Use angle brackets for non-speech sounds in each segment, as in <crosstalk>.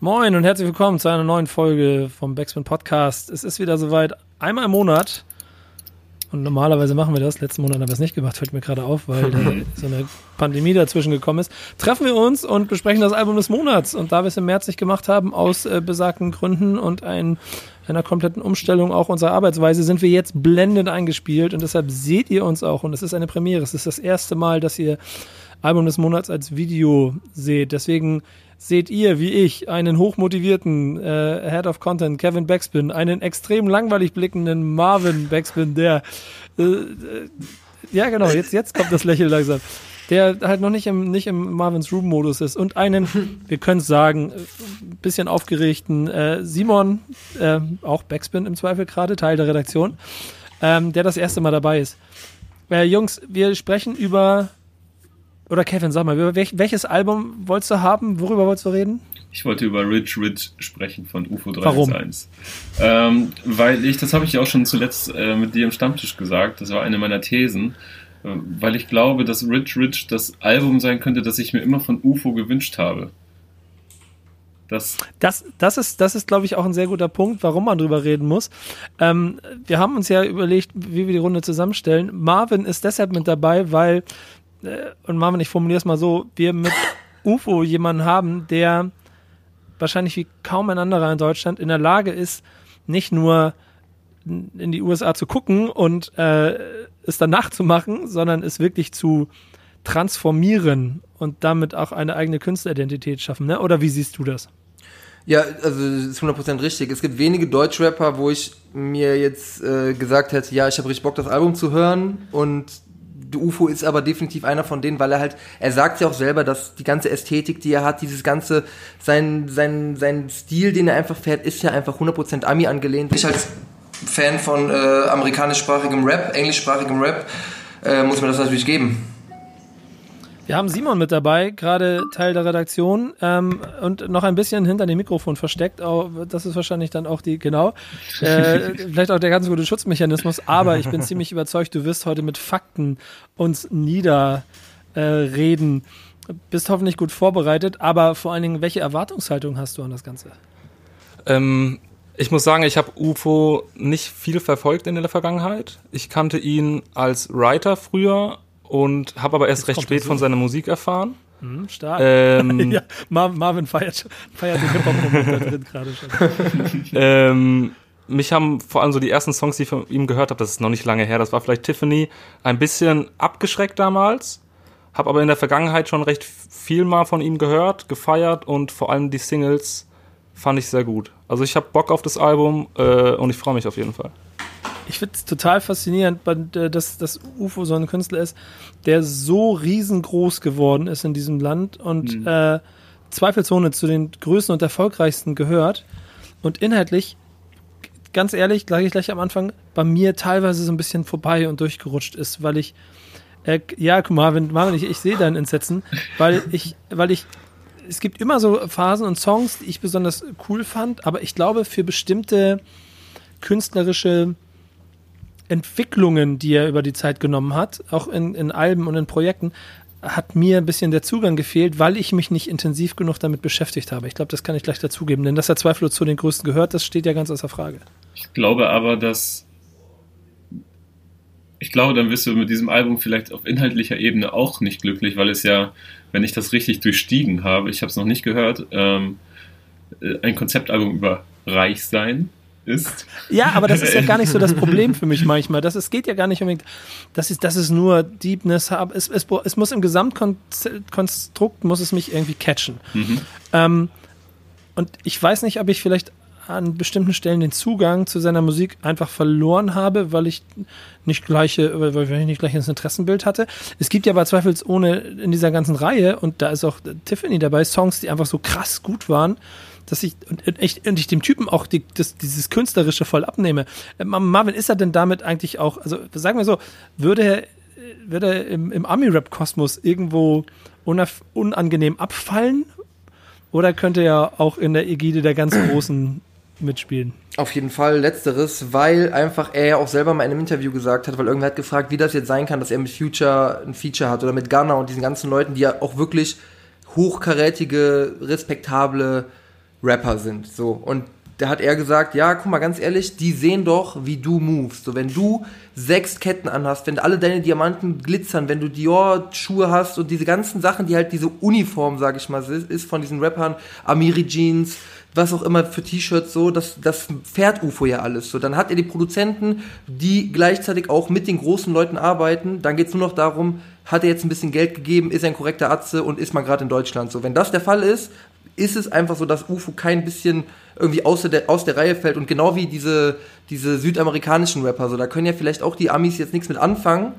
Moin und herzlich willkommen zu einer neuen Folge vom Backspin Podcast. Es ist wieder soweit, einmal im Monat. Und normalerweise machen wir das. Letzten Monat haben wir es nicht gemacht, fällt mir gerade auf, weil da <laughs> so eine Pandemie dazwischen gekommen ist. Treffen wir uns und besprechen das Album des Monats. Und da wir es im März nicht gemacht haben, aus äh, besagten Gründen und ein, einer kompletten Umstellung auch unserer Arbeitsweise, sind wir jetzt blendend eingespielt. Und deshalb seht ihr uns auch. Und es ist eine Premiere. Es ist das erste Mal, dass ihr Album des Monats als Video seht. Deswegen seht ihr, wie ich, einen hochmotivierten äh, Head of Content, Kevin Backspin, einen extrem langweilig blickenden Marvin Backspin, der äh, äh, ja genau, jetzt, jetzt kommt das Lächeln langsam. Der halt noch nicht im, nicht im Marvins Room-Modus ist. Und einen, wir können es sagen, ein bisschen aufgeregten äh, Simon, äh, auch Backspin im Zweifel gerade, Teil der Redaktion, ähm, der das erste Mal dabei ist. Äh, Jungs, wir sprechen über oder Kevin, sag mal, welches Album wolltest du haben? Worüber wolltest du reden? Ich wollte über Rich Rich sprechen von UFO 311. Warum? Ähm, weil ich, das habe ich ja auch schon zuletzt äh, mit dir im Stammtisch gesagt, das war eine meiner Thesen, äh, weil ich glaube, dass Rich Rich das Album sein könnte, das ich mir immer von UFO gewünscht habe. Das, das, das ist, das ist glaube ich, auch ein sehr guter Punkt, warum man drüber reden muss. Ähm, wir haben uns ja überlegt, wie wir die Runde zusammenstellen. Marvin ist deshalb mit dabei, weil und Marvin, ich formuliere es mal so, wir mit <laughs> UFO jemanden haben, der wahrscheinlich wie kaum ein anderer in Deutschland in der Lage ist, nicht nur in die USA zu gucken und äh, es dann nachzumachen, sondern es wirklich zu transformieren und damit auch eine eigene Künstleridentität schaffen. Ne? Oder wie siehst du das? Ja, also das ist 100% richtig. Es gibt wenige Deutschrapper, wo ich mir jetzt äh, gesagt hätte, ja, ich habe richtig Bock, das Album zu hören und UFO ist aber definitiv einer von denen, weil er halt, er sagt ja auch selber, dass die ganze Ästhetik, die er hat, dieses ganze, sein, sein, sein Stil, den er einfach fährt, ist ja einfach 100% Ami angelehnt. Ich als Fan von äh, amerikanischsprachigem Rap, englischsprachigem Rap, äh, muss mir das natürlich geben. Wir haben Simon mit dabei, gerade Teil der Redaktion ähm, und noch ein bisschen hinter dem Mikrofon versteckt. Oh, das ist wahrscheinlich dann auch die, genau, äh, <laughs> vielleicht auch der ganz gute Schutzmechanismus. Aber ich bin ziemlich überzeugt, du wirst heute mit Fakten uns niederreden. Äh, Bist hoffentlich gut vorbereitet, aber vor allen Dingen, welche Erwartungshaltung hast du an das Ganze? Ähm, ich muss sagen, ich habe UFO nicht viel verfolgt in der Vergangenheit. Ich kannte ihn als Writer früher und habe aber erst Jetzt recht spät von seiner Musik erfahren. Mhm, stark. Ähm, <laughs> ja, Marvin feiert, feiert den Hip-Hop da drin gerade schon. <laughs> ähm, mich haben vor allem so die ersten Songs, die ich von ihm gehört habe, das ist noch nicht lange her, das war vielleicht Tiffany, ein bisschen abgeschreckt damals. Habe aber in der Vergangenheit schon recht viel mal von ihm gehört, gefeiert und vor allem die Singles fand ich sehr gut. Also ich habe Bock auf das Album äh, und ich freue mich auf jeden Fall ich finde es total faszinierend, äh, dass das UFO so ein Künstler ist, der so riesengroß geworden ist in diesem Land und mhm. äh, zweifelsohne zu den größten und erfolgreichsten gehört und inhaltlich ganz ehrlich, sage ich gleich am Anfang, bei mir teilweise so ein bisschen vorbei und durchgerutscht ist, weil ich äh, ja, guck mal, Marvin, Marvin ich, ich sehe dein Entsetzen, weil ich, weil ich, es gibt immer so Phasen und Songs, die ich besonders cool fand, aber ich glaube, für bestimmte künstlerische Entwicklungen, die er über die Zeit genommen hat, auch in, in Alben und in Projekten, hat mir ein bisschen der Zugang gefehlt, weil ich mich nicht intensiv genug damit beschäftigt habe. Ich glaube, das kann ich gleich dazugeben, denn dass er zweifellos zu den Größten gehört, das steht ja ganz außer Frage. Ich glaube aber, dass ich glaube, dann wirst du mit diesem Album vielleicht auf inhaltlicher Ebene auch nicht glücklich, weil es ja, wenn ich das richtig durchstiegen habe, ich habe es noch nicht gehört, ähm, äh, ein Konzeptalbum über Reich sein ist. Ja, aber das ist ja gar nicht so das <laughs> Problem für mich manchmal. Das, es geht ja gar nicht unbedingt, das ist, das ist nur Deepness. Es, es, es muss im Gesamtkonstrukt, muss es mich irgendwie catchen. Mhm. Ähm, und ich weiß nicht, ob ich vielleicht an bestimmten Stellen den Zugang zu seiner Musik einfach verloren habe, weil ich nicht gleiche, weil ich nicht gleich ein Interessenbild hatte. Es gibt ja aber zweifelsohne in dieser ganzen Reihe, und da ist auch Tiffany dabei, Songs, die einfach so krass gut waren, dass ich und ich, und ich dem Typen auch die, das, dieses Künstlerische voll abnehme. Äh, Marvin, ist er denn damit eigentlich auch, also sagen wir so, würde er, würde er im, im Ami-Rap-Kosmos irgendwo unangenehm abfallen? Oder könnte er auch in der Ägide der ganz Großen <clears throat> mitspielen? Auf jeden Fall letzteres, weil einfach er ja auch selber mal in einem Interview gesagt hat, weil irgendwer hat gefragt, wie das jetzt sein kann, dass er mit Future ein Feature hat oder mit Ghana und diesen ganzen Leuten, die ja auch wirklich hochkarätige, respektable Rapper sind. So. Und da hat er gesagt, ja, guck mal, ganz ehrlich, die sehen doch, wie du movest. So, wenn du sechs Ketten anhast, wenn alle deine Diamanten glitzern, wenn du Dior-Schuhe hast und diese ganzen Sachen, die halt diese Uniform, sag ich mal, ist von diesen Rappern, Amiri Jeans, was auch immer für T-Shirts so, das, das fährt UFO ja alles. So, dann hat er die Produzenten, die gleichzeitig auch mit den großen Leuten arbeiten. Dann geht's nur noch darum, hat er jetzt ein bisschen Geld gegeben, ist er ein korrekter Atze und ist man gerade in Deutschland. So, wenn das der Fall ist, ist es einfach so, dass UFO kein bisschen irgendwie außer der, aus der Reihe fällt und genau wie diese, diese südamerikanischen Rapper, so, da können ja vielleicht auch die Amis jetzt nichts mit anfangen,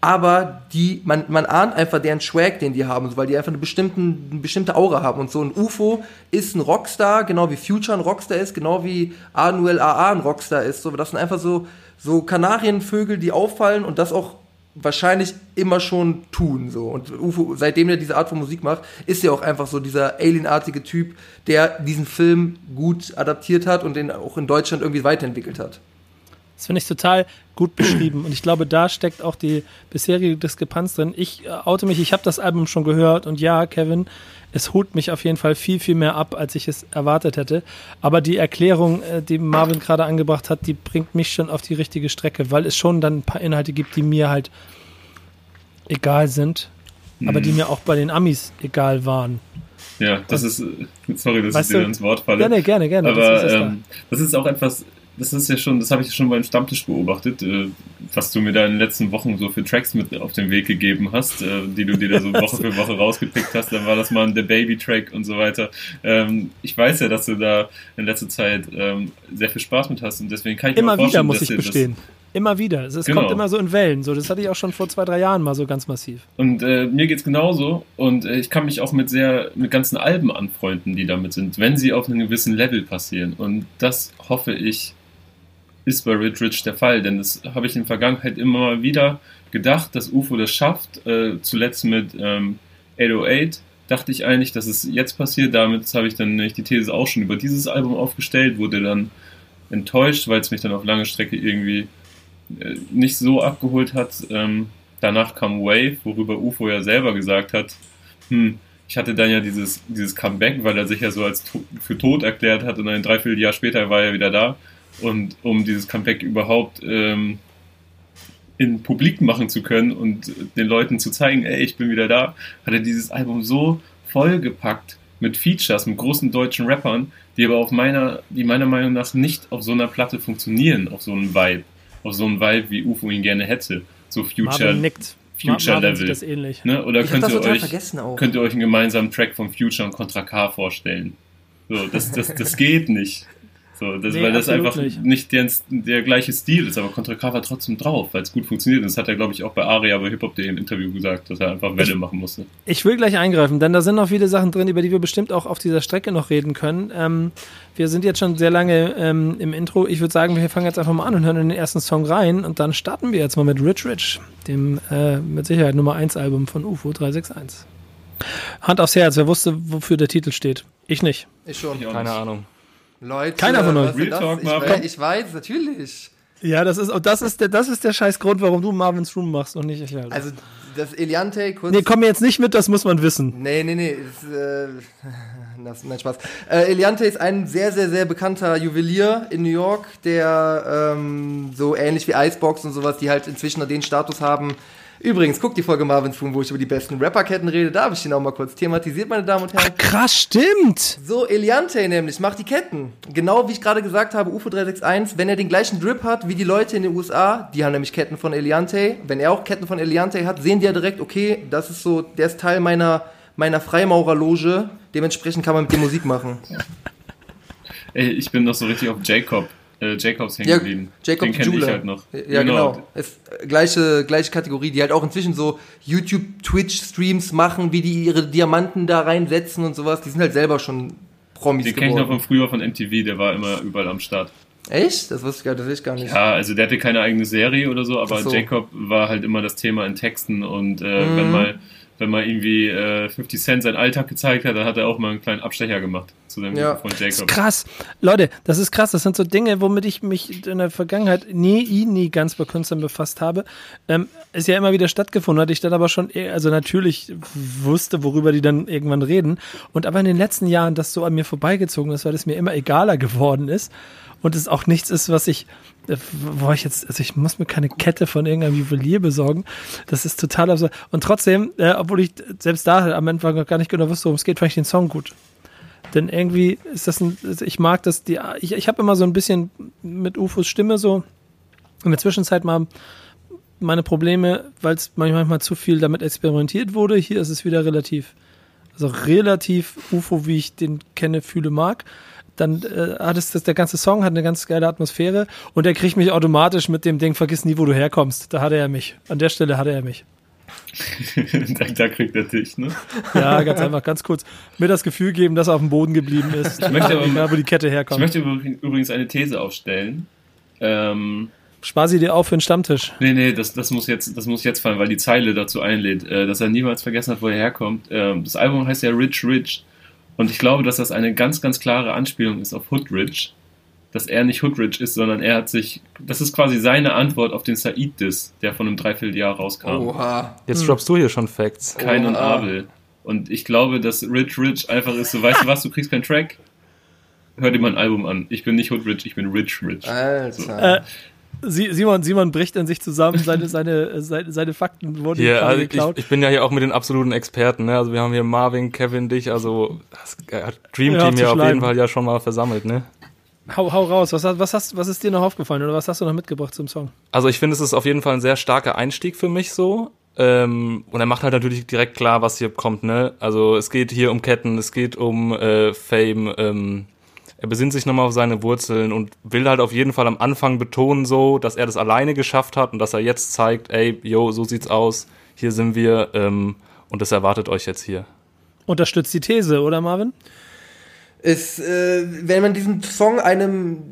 aber die, man, man ahnt einfach deren Swag, den die haben, weil die einfach eine, bestimmten, eine bestimmte Aura haben. Und so ein UFO ist ein Rockstar, genau wie Future ein Rockstar ist, genau wie Anuel AA ein Rockstar ist. So, das sind einfach so, so Kanarienvögel, die auffallen und das auch wahrscheinlich immer schon tun. So. Und UFO, seitdem er diese Art von Musik macht, ist er auch einfach so dieser alienartige Typ, der diesen Film gut adaptiert hat und den auch in Deutschland irgendwie weiterentwickelt hat. Das finde ich total gut beschrieben. Und ich glaube, da steckt auch die bisherige Diskrepanz drin. Ich äh, oute mich, ich habe das Album schon gehört und ja, Kevin, es holt mich auf jeden Fall viel, viel mehr ab, als ich es erwartet hätte. Aber die Erklärung, äh, die Marvin gerade angebracht hat, die bringt mich schon auf die richtige Strecke, weil es schon dann ein paar Inhalte gibt, die mir halt egal sind, mhm. aber die mhm. mir auch bei den Amis egal waren. Ja, das und, ist, äh, sorry, dass ich dir ins Wort falle. Gerne, gerne, gerne. Aber das ist, ähm, das ist auch etwas, das ist ja schon, das habe ich schon beim Stammtisch beobachtet, äh, was du mir da in den letzten Wochen so für Tracks mit auf den Weg gegeben hast, äh, die du dir da so <laughs> Woche für Woche rausgepickt hast. Dann war das mal der Baby-Track und so weiter. Ähm, ich weiß ja, dass du da in letzter Zeit ähm, sehr viel Spaß mit hast und deswegen kann ich Immer mir vorstellen, wieder muss ich bestehen. Immer wieder. Es, es genau. kommt immer so in Wellen. So, das hatte ich auch schon vor zwei, drei Jahren mal so ganz massiv. Und äh, mir geht's genauso. Und äh, ich kann mich auch mit sehr, mit ganzen Alben anfreunden, die damit sind, wenn sie auf einem gewissen Level passieren. Und das hoffe ich, ist bei Rich der Fall, denn das habe ich in der Vergangenheit immer mal wieder gedacht, dass UFO das schafft. Äh, zuletzt mit ähm, 808 dachte ich eigentlich, dass es jetzt passiert. Damit habe ich dann nämlich die These auch schon über dieses Album aufgestellt, wurde dann enttäuscht, weil es mich dann auf lange Strecke irgendwie äh, nicht so abgeholt hat. Ähm, danach kam Wave, worüber UFO ja selber gesagt hat, hm, ich hatte dann ja dieses, dieses Comeback, weil er sich ja so als to für tot erklärt hat und ein Dreivierteljahr später war er wieder da. Und um dieses Comeback überhaupt ähm, in Publik machen zu können und den Leuten zu zeigen, ey, ich bin wieder da, hat er dieses Album so vollgepackt mit Features, mit großen deutschen Rappern, die aber auf meiner, die meiner Meinung nach nicht auf so einer Platte funktionieren, auf so einem Vibe, auf so einem Vibe, wie UFO ihn gerne hätte. So Future, Future Level. Das ähnlich. Ne? Oder könnt ihr, euch, könnt ihr euch einen gemeinsamen Track von Future und Contra K vorstellen? So, das, das, das geht nicht. So, das, nee, weil das einfach nicht, nicht der, der, gleiche Stil ist, aber Contra K war trotzdem drauf, weil es gut funktioniert. Und das hat er, glaube ich, auch bei Aria bei Hip-Hop.de im Interview gesagt, dass er einfach Welle machen musste. Ich will gleich eingreifen, denn da sind noch viele Sachen drin, über die wir bestimmt auch auf dieser Strecke noch reden können. Ähm, wir sind jetzt schon sehr lange ähm, im Intro. Ich würde sagen, wir fangen jetzt einfach mal an und hören in den ersten Song rein. Und dann starten wir jetzt mal mit Rich Rich, dem äh, mit Sicherheit Nummer 1 Album von UFO 361. Hand aufs Herz, wer wusste, wofür der Titel steht? Ich nicht. Ich schon. Ich Keine Ahnung. Leute, keiner von euch. Real Talk, ich, weiß, ich weiß, natürlich. Ja, das ist, das ist der, das ist der scheiß Grund, warum du Marvin's Room machst und nicht ich. Halt. Also, das Eliante kurz. Nee, komm mir jetzt nicht mit, das muss man wissen. Nee, nee, nee. Ist, äh, <laughs> das, nein, Spaß. Äh, Eliante ist ein sehr, sehr, sehr bekannter Juwelier in New York, der ähm, so ähnlich wie Icebox und sowas, die halt inzwischen den Status haben, Übrigens, guck die Folge Marvin's Room, wo ich über die besten Rapperketten rede. Da habe ich den auch mal kurz thematisiert, meine Damen und Herren. Ach, krass, stimmt. So, Eliante nämlich macht die Ketten. Genau wie ich gerade gesagt habe, UFO 361, wenn er den gleichen Drip hat wie die Leute in den USA, die haben nämlich Ketten von Eliante. Wenn er auch Ketten von Eliante hat, sehen die ja direkt, okay, das ist so, der ist Teil meiner, meiner Freimaurerloge. Dementsprechend kann man mit dem Musik machen. <laughs> Ey, ich bin noch so richtig auf Jacob äh, Jacobs hängen geblieben. Ja, Jacob Den kenne ich halt noch. Ja, genau. genau. Äh, gleiche, gleiche Kategorie, die halt auch inzwischen so YouTube, Twitch-Streams machen, wie die ihre Diamanten da reinsetzen und sowas. Die sind halt selber schon Promis Den kenne ich noch von früher von MTV, der war immer überall am Start. Echt? Das wusste ich, das ich gar nicht. Ja, also der hatte keine eigene Serie oder so, aber so. Jacob war halt immer das Thema in Texten und äh, mhm. wenn mal wenn man irgendwie äh, 50 Cent seinen Alltag gezeigt hat, dann hat er auch mal einen kleinen Abstecher gemacht zu dem ja. von Jacob. Das ist krass. Leute, das ist krass. Das sind so Dinge, womit ich mich in der Vergangenheit nie, nie ganz bei Künstlern befasst habe. Ähm, ist ja immer wieder stattgefunden, hatte ich dann aber schon, also natürlich wusste, worüber die dann irgendwann reden. Und aber in den letzten Jahren das so an mir vorbeigezogen ist, weil es mir immer egaler geworden ist und es auch nichts ist, was ich, äh, wo ich jetzt, also ich muss mir keine Kette von irgendeinem Juwelier besorgen. Das ist total absurd. Und trotzdem, äh, obwohl ich selbst da am Anfang noch gar nicht genau wusste, worum es geht, fand ich den Song gut. Denn irgendwie ist das ein, ich mag das, die, ich, ich habe immer so ein bisschen mit UFOs Stimme so in der Zwischenzeit mal meine Probleme, weil es manchmal zu viel damit experimentiert wurde. Hier ist es wieder relativ, also relativ UFO, wie ich den kenne, fühle, mag dann äh, hat es das, der ganze Song hat eine ganz geile Atmosphäre und er kriegt mich automatisch mit dem Ding, vergiss nie, wo du herkommst. Da hatte er mich. An der Stelle hatte er mich. <laughs> da, da, kriegt er dich, ne? Ja, ganz einfach, ganz kurz. Mir das Gefühl geben, dass er auf dem Boden geblieben ist. Ich möchte aber, egal, wo die Kette herkommt. Ich möchte übrigens eine These aufstellen. Ähm, Spar sie dir auf für den Stammtisch. Nee, nee, das, das, muss jetzt, das muss jetzt fallen, weil die Zeile dazu einlädt, äh, dass er niemals vergessen hat, wo er herkommt. Ähm, das Album heißt ja Rich Rich. Und ich glaube, dass das eine ganz, ganz klare Anspielung ist auf Hoodridge. Dass er nicht Hoodridge ist, sondern er hat sich. Das ist quasi seine Antwort auf den Said-Diss, der von einem Dreivierteljahr rauskam. Oha. Jetzt hm. droppst du hier schon Facts. Kein Oha. und Abel. Und ich glaube, dass Rich Rich einfach ist so, weißt du was, du kriegst keinen Track. Hör dir mein Album an. Ich bin nicht Hoodridge, ich bin Rich Rich. Alter. So. Äh, Simon, Simon bricht in sich zusammen, seine, <laughs> seine, seine, seine Fakten wurden yeah, also geklaut. Ich, ich, bin ja hier auch mit den absoluten Experten, ne? Also wir haben hier Marvin, Kevin, dich, also das Dream Team ja auf jeden Fall ja schon mal versammelt, ne? Hau, hau raus, was, was, hast, was ist dir noch aufgefallen oder was hast du noch mitgebracht zum Song? Also ich finde, es ist auf jeden Fall ein sehr starker Einstieg für mich so. Ähm, und er macht halt natürlich direkt klar, was hier kommt, ne? Also es geht hier um Ketten, es geht um äh, Fame, ähm, er besinnt sich nochmal auf seine Wurzeln und will halt auf jeden Fall am Anfang betonen so, dass er das alleine geschafft hat und dass er jetzt zeigt, ey, yo, so sieht's aus, hier sind wir ähm, und das erwartet euch jetzt hier. Unterstützt die These, oder Marvin? Ist, äh, wenn man diesen Song einem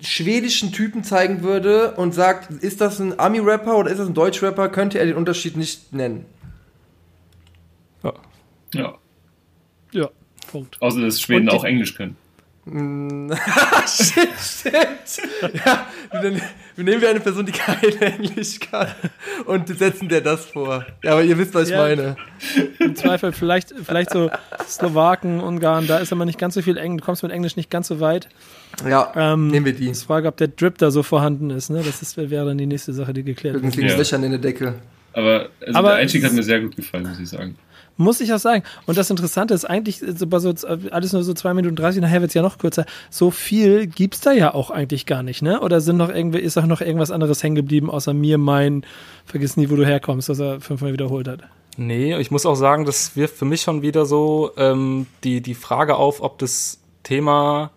schwedischen Typen zeigen würde und sagt, ist das ein Ami-Rapper oder ist das ein Deutsch-Rapper, könnte er den Unterschied nicht nennen. Ja. Ja. Ja, Punkt. Außer dass Schweden auch Englisch können. <laughs> stimmt, stimmt. Ja, dann, wir nehmen wir eine Person, die kein Englisch kann und setzen der das vor. Ja, aber ihr wisst, was ich meine. Im Zweifel vielleicht, vielleicht so Slowaken, Ungarn, da ist aber nicht ganz so viel Englisch, du kommst mit Englisch nicht ganz so weit. Ja, ähm, nehmen wir die. Ich frage, ob der Drip da so vorhanden ist, ne? Das ist, wäre dann die nächste Sache, die geklärt wird. Irgendwie ja. Löchern in der Decke. Aber, also aber der Einstieg hat mir sehr gut gefallen, muss ich sagen. Muss ich auch sagen. Und das Interessante ist eigentlich, so, so, alles nur so zwei Minuten 30, nachher wird es ja noch kürzer. So viel gibt's da ja auch eigentlich gar nicht, ne? Oder sind noch irgendwie, ist auch noch irgendwas anderes hängen geblieben, außer mir, mein, vergiss nie, wo du herkommst, dass er fünfmal wiederholt hat. Nee, ich muss auch sagen, das wirft für mich schon wieder so ähm, die, die Frage auf, ob das Thema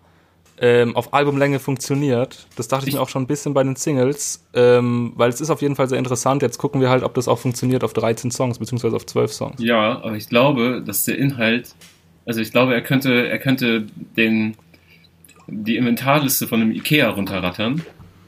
ähm, auf Albumlänge funktioniert. Das dachte ich, mir auch schon ein bisschen bei den Singles, ähm, weil es ist auf jeden Fall sehr interessant. Jetzt gucken wir halt, ob das auch funktioniert auf 13 Songs, beziehungsweise auf 12 Songs. Ja, aber ich glaube, dass der Inhalt, also ich glaube, er könnte, er könnte den, die Inventarliste von einem Ikea runterrattern.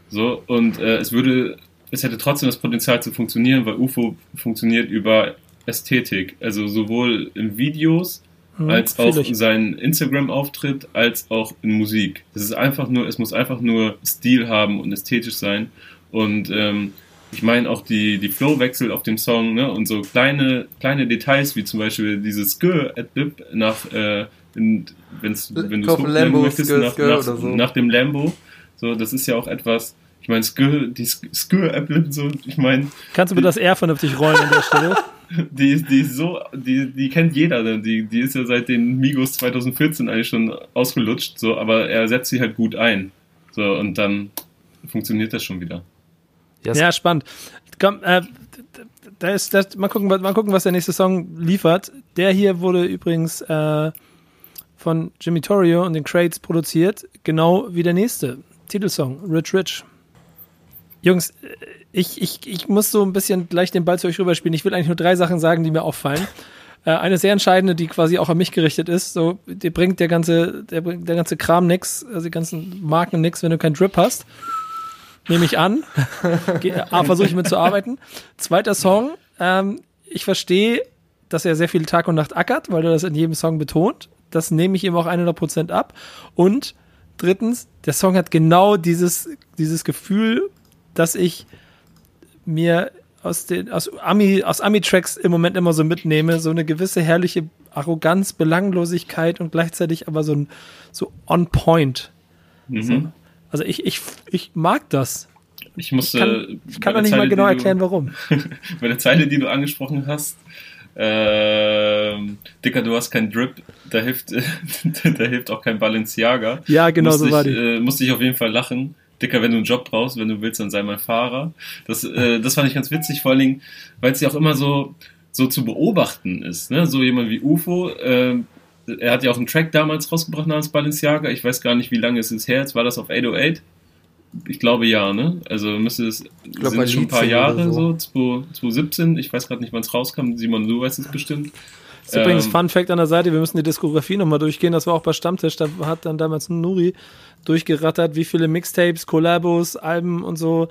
So, und äh, es würde, es hätte trotzdem das Potenzial zu funktionieren, weil UFO funktioniert über Ästhetik. Also sowohl in Videos mhm, als auch in seinen Instagram-Auftritt, als auch in Musik. Es ist einfach nur, es muss einfach nur Stil haben und ästhetisch sein. Und ähm, ich meine auch die, die Flowwechsel auf dem Song, ne? Und so kleine, kleine Details, wie zum Beispiel dieses Skr Adlib nach, äh, in, wenn's, wenn du es möchtest, nach, nach, so. nach dem Lambo. So, das ist ja auch etwas, ich meine, Skr, die Skr-App, so, ich meine. Kannst du mir das R vernünftig rollen an der Stelle? <laughs> die, ist, die ist so, die, die kennt jeder, ne? die, die ist ja seit den Migos 2014 eigentlich schon ausgelutscht, so, aber er setzt sie halt gut ein. So, und dann funktioniert das schon wieder. Yes. Ja, spannend. Komm, äh, da ist, das, mal, gucken, mal gucken, was der nächste Song liefert. Der hier wurde übrigens äh, von Jimmy Torrio und den Crates produziert, genau wie der nächste. Titelsong, Rich Rich. Jungs, ich, ich, ich muss so ein bisschen gleich den Ball zu euch rüberspielen. Ich will eigentlich nur drei Sachen sagen, die mir auffallen. <laughs> Äh, eine sehr entscheidende, die quasi auch an mich gerichtet ist. So, dir bringt der ganze, der, der ganze Kram nix, also die ganzen Marken nix, wenn du keinen Drip hast. Nehme ich an. <laughs> Versuche ich mitzuarbeiten. Zweiter Song, ähm, ich verstehe, dass er sehr viel Tag und Nacht ackert, weil er das in jedem Song betont. das nehme ich ihm auch 100% ab. Und drittens, der Song hat genau dieses, dieses Gefühl, dass ich mir aus den aus Ami aus Ami Tracks im Moment immer so mitnehme, so eine gewisse herrliche Arroganz, Belanglosigkeit und gleichzeitig aber so ein so on point. Mhm. So. Also ich, ich, ich mag das. Ich musste. Ich kann, doch nicht Zeile, mal genau erklären, du, warum. <laughs> bei der Zeile, die du angesprochen hast, äh, Dicker, du hast keinen Drip, da hilft, <laughs> da hilft auch kein Balenciaga. Ja, genau musste so war ich, die. Äh, musste ich auf jeden Fall lachen. Dicker, wenn du einen Job brauchst, wenn du willst, dann sei mein Fahrer. Das, äh, das fand ich ganz witzig, vor allen Dingen, weil es ja auch immer so, so zu beobachten ist. Ne? So jemand wie UFO, äh, er hat ja auch einen Track damals rausgebracht namens Balenciaga. Ich weiß gar nicht, wie lange es ist her. Jetzt war das auf 808. Ich glaube ja, ne? Also müsste es ich glaub, sind schon ein paar Jahre so, so 2017. Ich weiß gerade nicht, wann es rauskam. Simon, du weißt es bestimmt. Das ist übrigens ähm, Fun Fact an der Seite, wir müssen die Diskografie nochmal durchgehen. Das war auch bei Stammtisch. Da hat dann damals Nuri durchgerattert, wie viele Mixtapes, Collabos, Alben und so.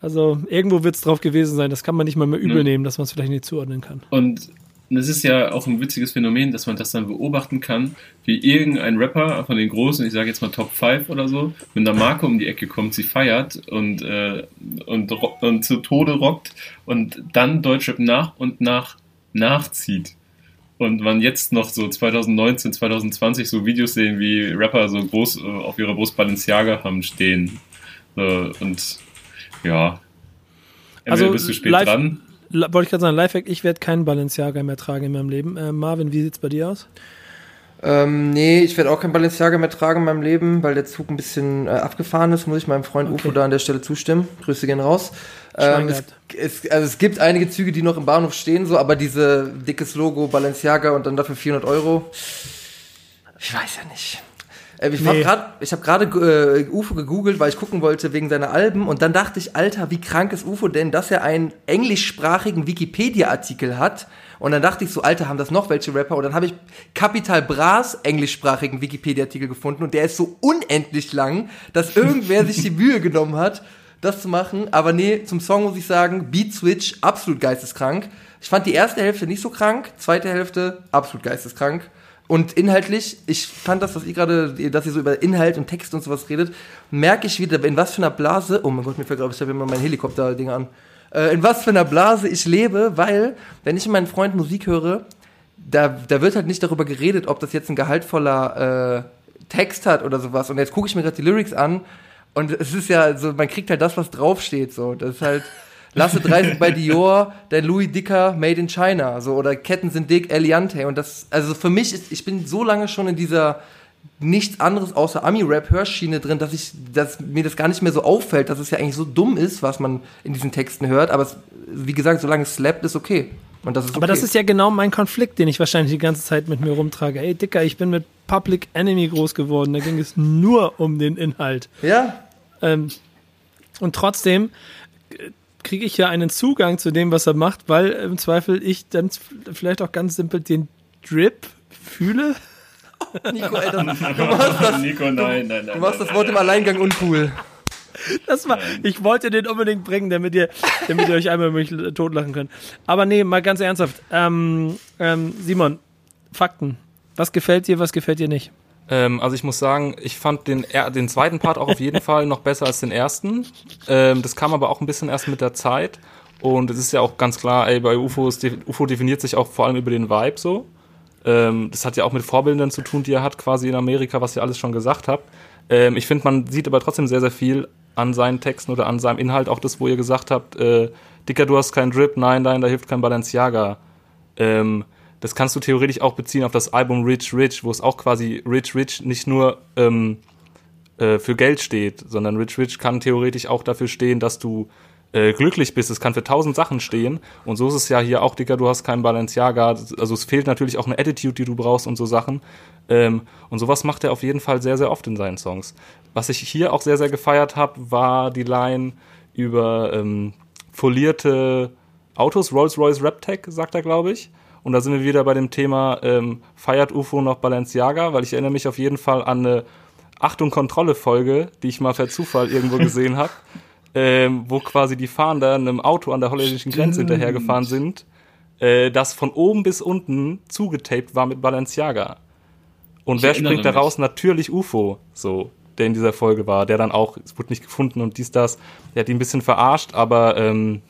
Also irgendwo wird es drauf gewesen sein. Das kann man nicht mal mehr übel ne? nehmen, dass man es vielleicht nicht zuordnen kann. Und es ist ja auch ein witziges Phänomen, dass man das dann beobachten kann, wie irgendein Rapper von den großen, ich sage jetzt mal Top 5 oder so, mit einer Marke um die Ecke kommt, sie feiert und, äh, und, und zu Tode rockt und dann Deutschrap nach und nach nachzieht und man jetzt noch so 2019, 2020 so Videos sehen, wie Rapper so groß äh, auf ihrer Brust Balenciaga haben stehen. Äh, und ja, also bist du spät live, dran. Wollte ich gerade sagen, Lifehack, ich werde keinen Balenciaga mehr tragen in meinem Leben. Äh, Marvin, wie sieht's bei dir aus? Ähm, nee, ich werde auch kein Balenciaga mehr tragen in meinem Leben, weil der Zug ein bisschen äh, abgefahren ist, muss ich meinem Freund okay. Ufo da an der Stelle zustimmen. Grüße gehen raus. Ähm, es, es, also es gibt einige Züge, die noch im Bahnhof stehen, so, aber diese dickes Logo Balenciaga und dann dafür 400 Euro, ich weiß ja nicht. Äh, ich nee. habe gerade äh, UFO gegoogelt, weil ich gucken wollte wegen seiner Alben und dann dachte ich, Alter, wie krank ist UFO denn, dass er einen englischsprachigen Wikipedia-Artikel hat und dann dachte ich so, Alter, haben das noch welche Rapper? Und dann habe ich Capital Bras englischsprachigen Wikipedia-Artikel gefunden und der ist so unendlich lang, dass irgendwer sich die <laughs> Mühe genommen hat, das zu machen. Aber nee, zum Song muss ich sagen, Beat Switch, absolut geisteskrank. Ich fand die erste Hälfte nicht so krank, zweite Hälfte absolut geisteskrank. Und inhaltlich, ich fand das, was ihr gerade, dass ihr so über Inhalt und Text und sowas redet, merke ich wieder, in was für einer Blase, oh mein Gott, mir fällt gerade, ich habe immer mein Helikopter-Ding an, äh, in was für einer Blase ich lebe, weil, wenn ich mit meinem Freund Musik höre, da, da wird halt nicht darüber geredet, ob das jetzt ein gehaltvoller äh, Text hat oder sowas. Und jetzt gucke ich mir gerade die Lyrics an und es ist ja so, man kriegt halt das, was draufsteht. So, das ist halt. Lasse 30 bei Dior, der Louis Dicker Made in China, so oder Ketten sind dick, Eliante und das also für mich ist ich bin so lange schon in dieser nichts anderes außer Ami-Rap-Hörschiene drin, dass ich, dass mir das gar nicht mehr so auffällt, dass es ja eigentlich so dumm ist, was man in diesen Texten hört. Aber es, wie gesagt, solange es slappt, ist okay. Und das ist okay. Aber das ist ja genau mein Konflikt, den ich wahrscheinlich die ganze Zeit mit mir rumtrage. Ey, Dicker, ich bin mit Public Enemy groß geworden. Da ging es nur um den Inhalt. Ja. Ähm, und trotzdem äh, kriege ich ja einen Zugang zu dem, was er macht, weil im Zweifel ich dann vielleicht auch ganz simpel den Drip fühle. Nico, Alter, du machst das, Nico, nein, nein, nein, du machst das Wort im Alleingang uncool. Das war, ich wollte den unbedingt bringen, damit ihr, damit ihr euch einmal mich totlachen könnt. Aber nee, mal ganz ernsthaft. Ähm, ähm, Simon, Fakten. Was gefällt dir, was gefällt dir nicht? Ähm, also ich muss sagen, ich fand den, den zweiten Part auch auf jeden Fall noch besser als den ersten. Ähm, das kam aber auch ein bisschen erst mit der Zeit. Und es ist ja auch ganz klar, ey, bei UFO, ist, UFO definiert sich auch vor allem über den Vibe so. Ähm, das hat ja auch mit Vorbildern zu tun, die er hat, quasi in Amerika, was ihr alles schon gesagt habt. Ähm, ich finde, man sieht aber trotzdem sehr, sehr viel an seinen Texten oder an seinem Inhalt, auch das, wo ihr gesagt habt, äh, Dicker, du hast keinen Drip, nein, nein, da hilft kein Balenciaga. Ähm, das kannst du theoretisch auch beziehen auf das Album Rich Rich, wo es auch quasi Rich Rich nicht nur ähm, äh, für Geld steht, sondern Rich Rich kann theoretisch auch dafür stehen, dass du äh, glücklich bist. Es kann für tausend Sachen stehen. Und so ist es ja hier auch, Digga, du hast keinen Balenciaga. Also es fehlt natürlich auch eine Attitude, die du brauchst und so Sachen. Ähm, und sowas macht er auf jeden Fall sehr, sehr oft in seinen Songs. Was ich hier auch sehr, sehr gefeiert habe, war die Line über ähm, folierte Autos, Rolls-Royce Rap-Tech, sagt er, glaube ich. Und da sind wir wieder bei dem Thema, ähm, feiert UFO noch Balenciaga? Weil ich erinnere mich auf jeden Fall an eine Achtung Kontrolle-Folge, die ich mal per Zufall irgendwo gesehen habe <laughs> ähm, wo quasi die Fahnder einem Auto an der holländischen Grenze hinterhergefahren sind, äh, das von oben bis unten zugetaped war mit Balenciaga. Und ich wer springt da raus? Natürlich UFO, so, der in dieser Folge war, der dann auch, es wurde nicht gefunden und dies, das. Der hat ihn ein bisschen verarscht, aber ähm,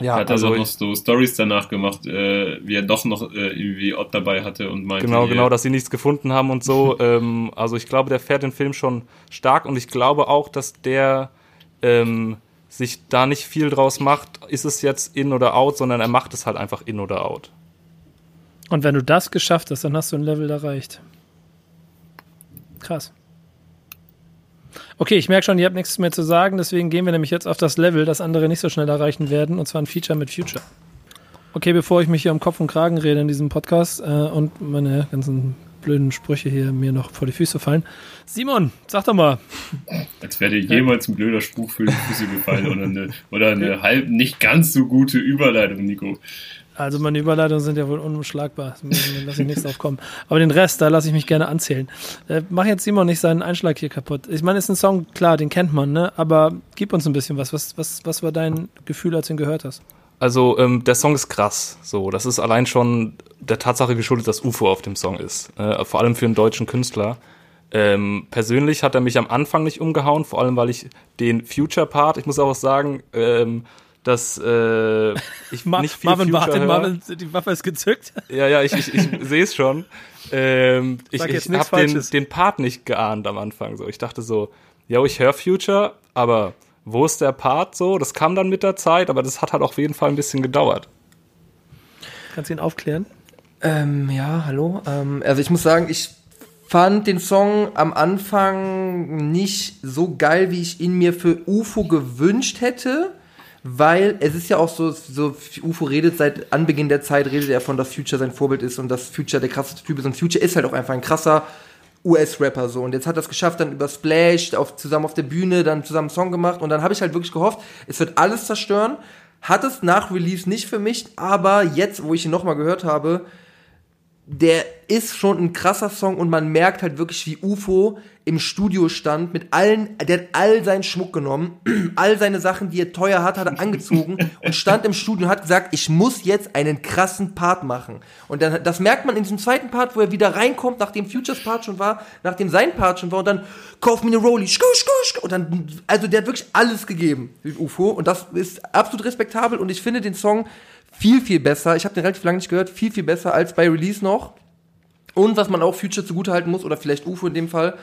ja, hat also, also noch so Stories danach gemacht, äh, wie er doch noch äh, irgendwie Ott dabei hatte und meinte. Genau, genau, dass sie nichts gefunden haben und so. <laughs> ähm, also ich glaube, der fährt den Film schon stark und ich glaube auch, dass der ähm, sich da nicht viel draus macht, ist es jetzt in oder out, sondern er macht es halt einfach in oder out. Und wenn du das geschafft hast, dann hast du ein Level erreicht. Krass. Okay, ich merke schon, ihr habt nichts mehr zu sagen, deswegen gehen wir nämlich jetzt auf das Level, das andere nicht so schnell erreichen werden, und zwar ein Feature mit Future. Okay, bevor ich mich hier um Kopf und Kragen rede in diesem Podcast äh, und meine ganzen blöden Sprüche hier mir noch vor die Füße fallen. Simon, sag doch mal. Als wäre dir jemals ein blöder Spruch für die Füße gefallen oder eine, oder eine halb nicht ganz so gute Überleitung, Nico. Also meine Überleitungen sind ja wohl unumschlagbar. Da lasse ich nichts <laughs> drauf kommen. Aber den Rest, da lasse ich mich gerne anzählen. Äh, mach jetzt Simon nicht seinen Einschlag hier kaputt. Ich meine, ist ein Song, klar, den kennt man, ne? Aber gib uns ein bisschen was. Was, was, was war dein Gefühl, als du ihn gehört hast? Also ähm, der Song ist krass. So, das ist allein schon der Tatsache geschuldet, dass UFO auf dem Song ist. Äh, vor allem für einen deutschen Künstler. Ähm, persönlich hat er mich am Anfang nicht umgehauen, vor allem weil ich den Future-Part, ich muss auch sagen, ähm, dass äh, ich Ma <laughs> nicht viel Marvin Future Martin, Marvin, die Waffe ist gezückt. <laughs> Ja, ja, ich, ich, ich sehe es schon. Ähm, ich ich habe den, den Part nicht geahnt am Anfang. So, ich dachte so, ja, ich höre Future, aber wo ist der Part so? Das kam dann mit der Zeit, aber das hat halt auf jeden Fall ein bisschen gedauert. Kannst du ihn aufklären? Ähm, ja, hallo. Ähm, also ich muss sagen, ich fand den Song am Anfang nicht so geil, wie ich ihn mir für UFO gewünscht hätte weil es ist ja auch so, so UFO redet seit Anbeginn der Zeit, redet er von, dass Future sein Vorbild ist und dass Future der krasseste Typ ist und Future ist halt auch einfach ein krasser US-Rapper so und jetzt hat es geschafft, dann über Splash auf, zusammen auf der Bühne, dann zusammen Song gemacht und dann habe ich halt wirklich gehofft, es wird alles zerstören. Hat es nach Release nicht für mich, aber jetzt, wo ich ihn nochmal gehört habe, der ist schon ein krasser Song und man merkt halt wirklich, wie UFO im Studio stand mit allen, der hat all seinen Schmuck genommen, <clears throat> all seine Sachen, die er teuer hat, hat er angezogen <laughs> und stand im Studio und hat gesagt, ich muss jetzt einen krassen Part machen. Und dann, das merkt man in diesem zweiten Part, wo er wieder reinkommt, nachdem Futures Part schon war, nachdem sein Part schon war und dann, kauf mir eine Rolli, schku, schku, schku, und dann, also der hat wirklich alles gegeben, UFO, und das ist absolut respektabel und ich finde den Song viel, viel besser. Ich habe den relativ lange nicht gehört, viel, viel besser als bei Release noch. Und was man auch Future zugutehalten muss, oder vielleicht UFO in dem Fall,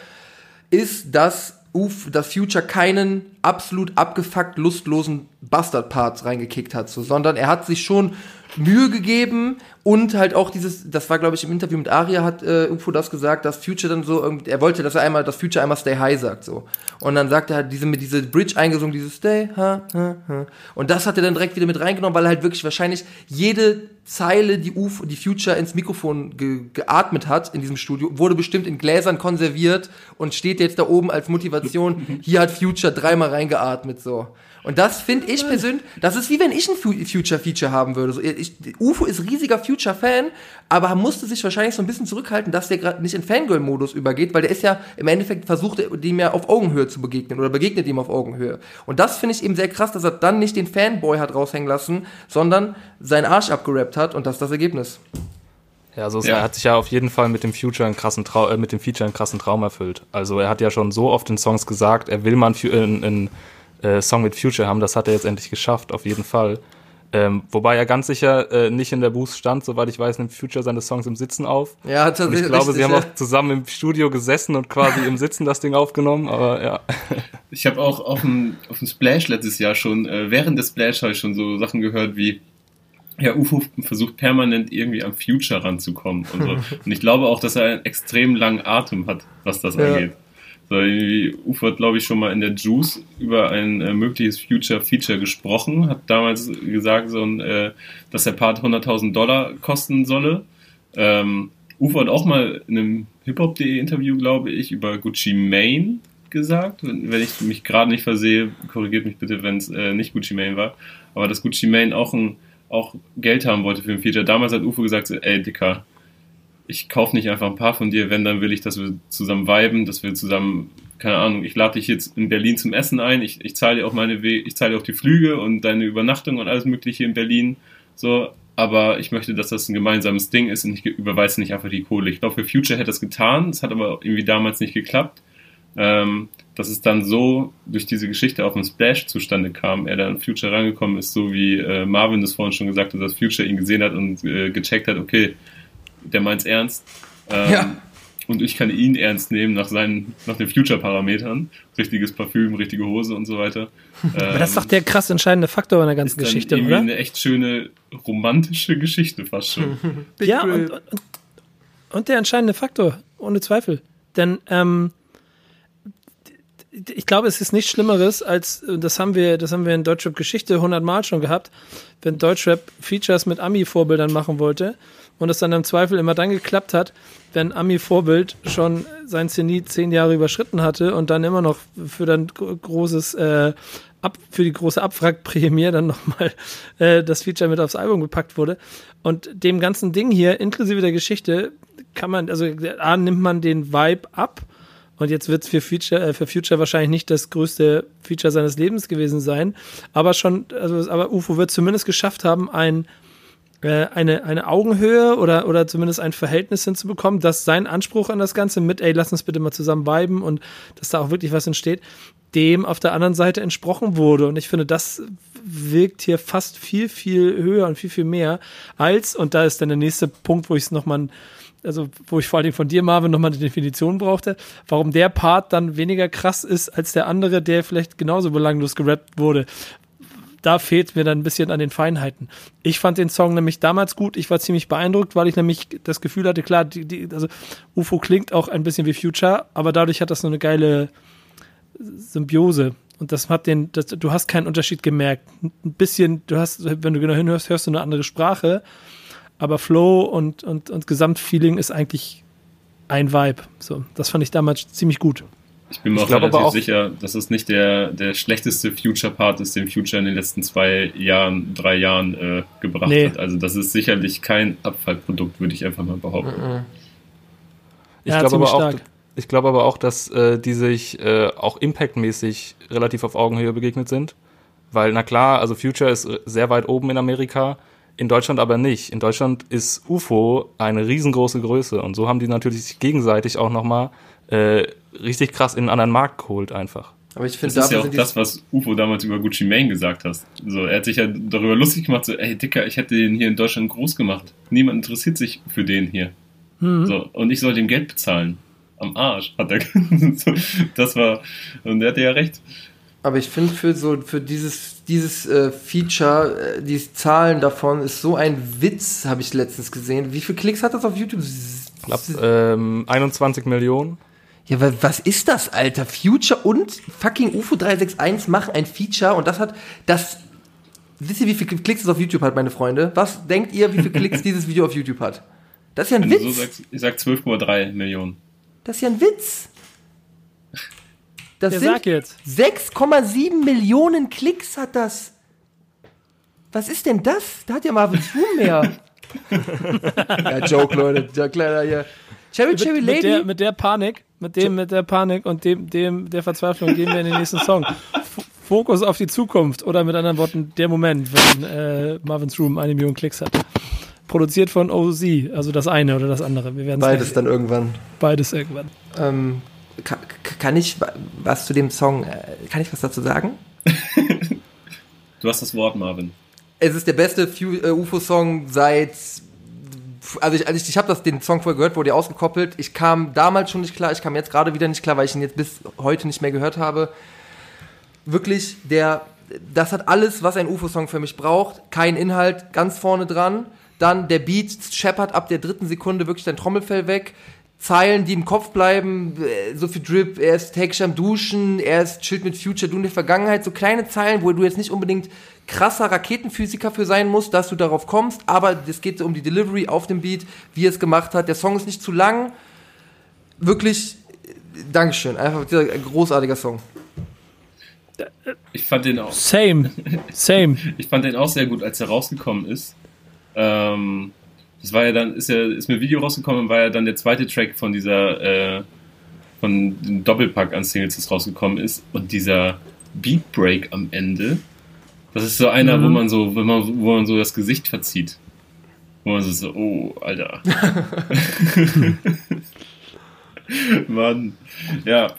ist, dass Uf, dass Future keinen absolut abgefuckt lustlosen Bastard-Parts reingekickt hat, so, sondern er hat sich schon Mühe gegeben und halt auch dieses, das war glaube ich im Interview mit Aria, hat äh, irgendwo das gesagt, dass Future dann so, irgendwie, er wollte, dass er einmal, dass Future einmal Stay High sagt, so. Und dann sagt er halt diese, mit diese Bridge eingesungen, dieses Stay High, ha, ha. Und das hat er dann direkt wieder mit reingenommen, weil er halt wirklich wahrscheinlich jede Zeile, die Uf, die Future ins Mikrofon ge geatmet hat in diesem Studio, wurde bestimmt in Gläsern konserviert und steht jetzt da oben als Motivation, <laughs> hier hat Future dreimal reingeatmet, so. Und das finde ich persönlich, das ist wie wenn ich ein Future-Feature haben würde. So, ich, UFO ist riesiger Future-Fan, aber musste sich wahrscheinlich so ein bisschen zurückhalten, dass der gerade nicht in Fangirl-Modus übergeht, weil der ist ja im Endeffekt versucht, dem ja auf Augenhöhe zu begegnen oder begegnet ihm auf Augenhöhe. Und das finde ich eben sehr krass, dass er dann nicht den Fanboy hat raushängen lassen, sondern seinen Arsch abgerappt hat und das ist das Ergebnis. Ja, also ja. er hat sich ja auf jeden Fall mit dem Future einen krassen Trau äh, mit dem Feature einen krassen Traum erfüllt. Also er hat ja schon so oft in Songs gesagt, er will mal ein, ein, äh, Song mit Future haben. Das hat er jetzt endlich geschafft, auf jeden Fall. Ähm, wobei er ganz sicher äh, nicht in der Booth stand, soweit ich weiß, nimmt Future seine Songs im Sitzen auf. Ja, tatsächlich. Und ich glaube, sie haben auch zusammen im Studio gesessen und quasi im Sitzen das Ding aufgenommen, aber ja. <laughs> Ich habe auch auf dem, auf dem Splash letztes Jahr schon, äh, während des Splash habe ich schon so Sachen gehört wie, ja, UFO versucht permanent irgendwie am Future ranzukommen und so. <laughs> und ich glaube auch, dass er einen extrem langen Atem hat, was das ja. angeht. Irgendwie Ufo hat, glaube ich, schon mal in der Juice über ein äh, mögliches Future-Feature gesprochen, hat damals gesagt, so ein, äh, dass der Part 100.000 Dollar kosten solle. Ähm, Ufo hat auch mal in einem hiphop.de Interview, glaube ich, über Gucci Mane gesagt. Wenn, wenn ich mich gerade nicht versehe, korrigiert mich bitte, wenn es äh, nicht Gucci Mane war. Aber dass Gucci Mane auch, ein, auch Geld haben wollte für ein Feature. Damals hat Ufo gesagt, so, ey, Dicker, ich kaufe nicht einfach ein paar von dir, wenn, dann will ich, dass wir zusammen viben, dass wir zusammen, keine Ahnung, ich lade dich jetzt in Berlin zum Essen ein, ich, ich zahle dir auch meine We ich zahle dir auch die Flüge und deine Übernachtung und alles mögliche in Berlin, so, aber ich möchte, dass das ein gemeinsames Ding ist und ich überweise nicht einfach die Kohle. Ich glaube, für Future hätte das getan, es hat aber irgendwie damals nicht geklappt. Ähm, dass es dann so durch diese Geschichte auf dem Splash zustande kam, er dann Future rangekommen ist, so wie äh, Marvin das vorhin schon gesagt hat, dass Future ihn gesehen hat und äh, gecheckt hat, okay, der meint's ernst. Ähm, ja und ich kann ihn ernst nehmen nach seinen, nach den Future-Parametern. Richtiges Parfüm, richtige Hose und so weiter. Aber das ist doch der krass entscheidende Faktor in der ganzen Geschichte, irgendwie oder? eine echt schöne romantische Geschichte fast schon. <laughs> <laughs> ja, und, und, und, der entscheidende Faktor, ohne Zweifel. Denn ähm, ich glaube, es ist nichts Schlimmeres, als das haben wir, das haben wir in Deutschrap Geschichte hundertmal schon gehabt, wenn Deutschrap Features mit Ami-Vorbildern machen wollte und es dann im Zweifel immer dann geklappt hat, wenn Ami-Vorbild schon sein Zenit zehn Jahre überschritten hatte und dann immer noch für dann großes äh, ab, für die große Abwrackprämie dann nochmal äh, das Feature mit aufs Album gepackt wurde. Und dem ganzen Ding hier, inklusive der Geschichte, kann man, also A, nimmt man den Vibe ab und jetzt wird es für Future, äh, für Future wahrscheinlich nicht das größte Feature seines Lebens gewesen sein, aber schon, also aber UFO wird zumindest geschafft haben, ein eine, eine Augenhöhe oder, oder zumindest ein Verhältnis hinzubekommen, dass sein Anspruch an das Ganze mit, ey, lass uns bitte mal zusammen viben und dass da auch wirklich was entsteht, dem auf der anderen Seite entsprochen wurde. Und ich finde, das wirkt hier fast viel, viel höher und viel, viel mehr als, und da ist dann der nächste Punkt, wo ich es nochmal, also wo ich vor allen Dingen von dir, Marvin, nochmal eine Definition brauchte, warum der Part dann weniger krass ist als der andere, der vielleicht genauso belanglos gerappt wurde da fehlt mir dann ein bisschen an den Feinheiten. Ich fand den Song nämlich damals gut. Ich war ziemlich beeindruckt, weil ich nämlich das Gefühl hatte, klar, die, die, also UFO klingt auch ein bisschen wie Future, aber dadurch hat das so eine geile Symbiose. Und das hat den, das, du hast keinen Unterschied gemerkt. Ein bisschen, du hast, wenn du genau hinhörst, hörst du eine andere Sprache. Aber Flow und, und, und Gesamtfeeling ist eigentlich ein Vibe. So, das fand ich damals ziemlich gut. Ich bin mir ich auch relativ auch sicher, dass es nicht der, der schlechteste Future-Part ist, den Future in den letzten zwei Jahren, drei Jahren äh, gebracht nee. hat. Also das ist sicherlich kein Abfallprodukt, würde ich einfach mal behaupten. Mhm. Ich ja, glaube aber auch, ich glaube aber auch, dass äh, die sich äh, auch impactmäßig relativ auf Augenhöhe begegnet sind. Weil, na klar, also Future ist sehr weit oben in Amerika, in Deutschland aber nicht. In Deutschland ist UFO eine riesengroße Größe und so haben die natürlich sich gegenseitig auch nochmal äh, richtig krass in einen anderen Markt geholt einfach. Aber ich finde, das ist ja auch das, was UFO damals über Gucci Mane gesagt hat. So, er hat sich ja darüber lustig gemacht, so, ey Dicker, ich hätte den hier in Deutschland groß gemacht. Niemand interessiert sich für den hier. Mhm. So, und ich soll dem Geld bezahlen. Am Arsch, hat er. <laughs> das war, und er hatte ja recht. Aber ich finde für so für dieses dieses äh, Feature, äh, die Zahlen davon ist so ein Witz, habe ich letztens gesehen. Wie viele Klicks hat das auf YouTube? Ich glaube ähm, 21 Millionen. Ja, was ist das, Alter? Future und fucking UFO 361 machen ein Feature und das hat das. Wisst ihr, wie viele Klicks es auf YouTube hat, meine Freunde? Was denkt ihr, wie viele Klicks <laughs> dieses Video auf YouTube hat? Das ist ja ein Wenn Witz. So sagst, ich sag 12,3 Millionen. Das ist ja ein Witz. <laughs> Das Der sind 6,7 Millionen Klicks hat das. Was ist denn das? Da hat ja Marvin Zoom mehr. <laughs> ja, Joke, Leute. Ja, kleiner hier. Cherry Cherry Lady. Mit der, mit der Panik, mit dem, mit der Panik und dem, dem, der Verzweiflung gehen wir in den nächsten Song. F Fokus auf die Zukunft oder mit anderen Worten der Moment, wenn äh, Marvin's Room eine Million Klicks hat. Produziert von OZ, also das eine oder das andere. Wir werden Beides dann irgendwann. Beides irgendwann. Ähm, kann, kann, ich was zu dem Song, äh, kann ich was dazu sagen? <laughs> du hast das Wort, Marvin. Es ist der beste äh, UFO-Song seit also ich, also ich, ich habe den Song vorher gehört, wurde ja ausgekoppelt. Ich kam damals schon nicht klar, ich kam jetzt gerade wieder nicht klar, weil ich ihn jetzt bis heute nicht mehr gehört habe. Wirklich, der, das hat alles, was ein UFO-Song für mich braucht. Kein Inhalt, ganz vorne dran. Dann der Beat scheppert ab der dritten Sekunde wirklich dein Trommelfell weg. Zeilen, die im Kopf bleiben, äh, so viel Drip, er ist täglich am Duschen, er ist chillt mit Future, du in der Vergangenheit, so kleine Zeilen, wo du jetzt nicht unbedingt krasser Raketenphysiker für sein musst, dass du darauf kommst, aber es geht um die Delivery auf dem Beat, wie er es gemacht hat. Der Song ist nicht zu lang. Wirklich, Dankeschön, einfach dieser großartiger Song. Ich fand den auch. Same, <laughs> same. ich fand den auch sehr gut, als er rausgekommen ist. Ähm, das war ja dann, ist ja, ist mir ein Video rausgekommen, war ja dann der zweite Track von dieser, äh, von dem Doppelpack an Singles, das rausgekommen ist. Und dieser Beat Break am Ende, das ist so einer, mhm. wo man so, wenn man, wo man so das Gesicht verzieht. Wo man so, oh, Alter. <laughs> <laughs> Mann. Ja.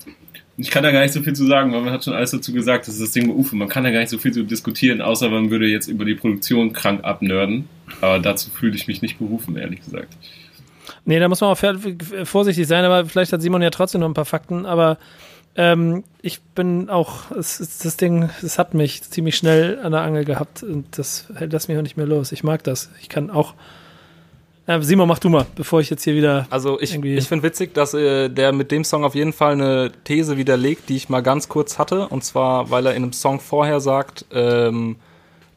Ich kann da gar nicht so viel zu sagen, weil man hat schon alles dazu gesagt, das ist das Ding bei UFO. Man kann da gar nicht so viel zu diskutieren, außer man würde jetzt über die Produktion krank abnörden. Aber dazu fühle ich mich nicht berufen, ehrlich gesagt. Nee, da muss man auch vorsichtig sein, aber vielleicht hat Simon ja trotzdem noch ein paar Fakten, aber ähm, ich bin auch, es, das Ding, es hat mich ziemlich schnell an der Angel gehabt und das das mich auch nicht mehr los. Ich mag das. Ich kann auch. Äh, Simon, mach du mal, bevor ich jetzt hier wieder. Also ich, ich finde witzig, dass äh, der mit dem Song auf jeden Fall eine These widerlegt, die ich mal ganz kurz hatte. Und zwar, weil er in einem Song vorher sagt, ähm,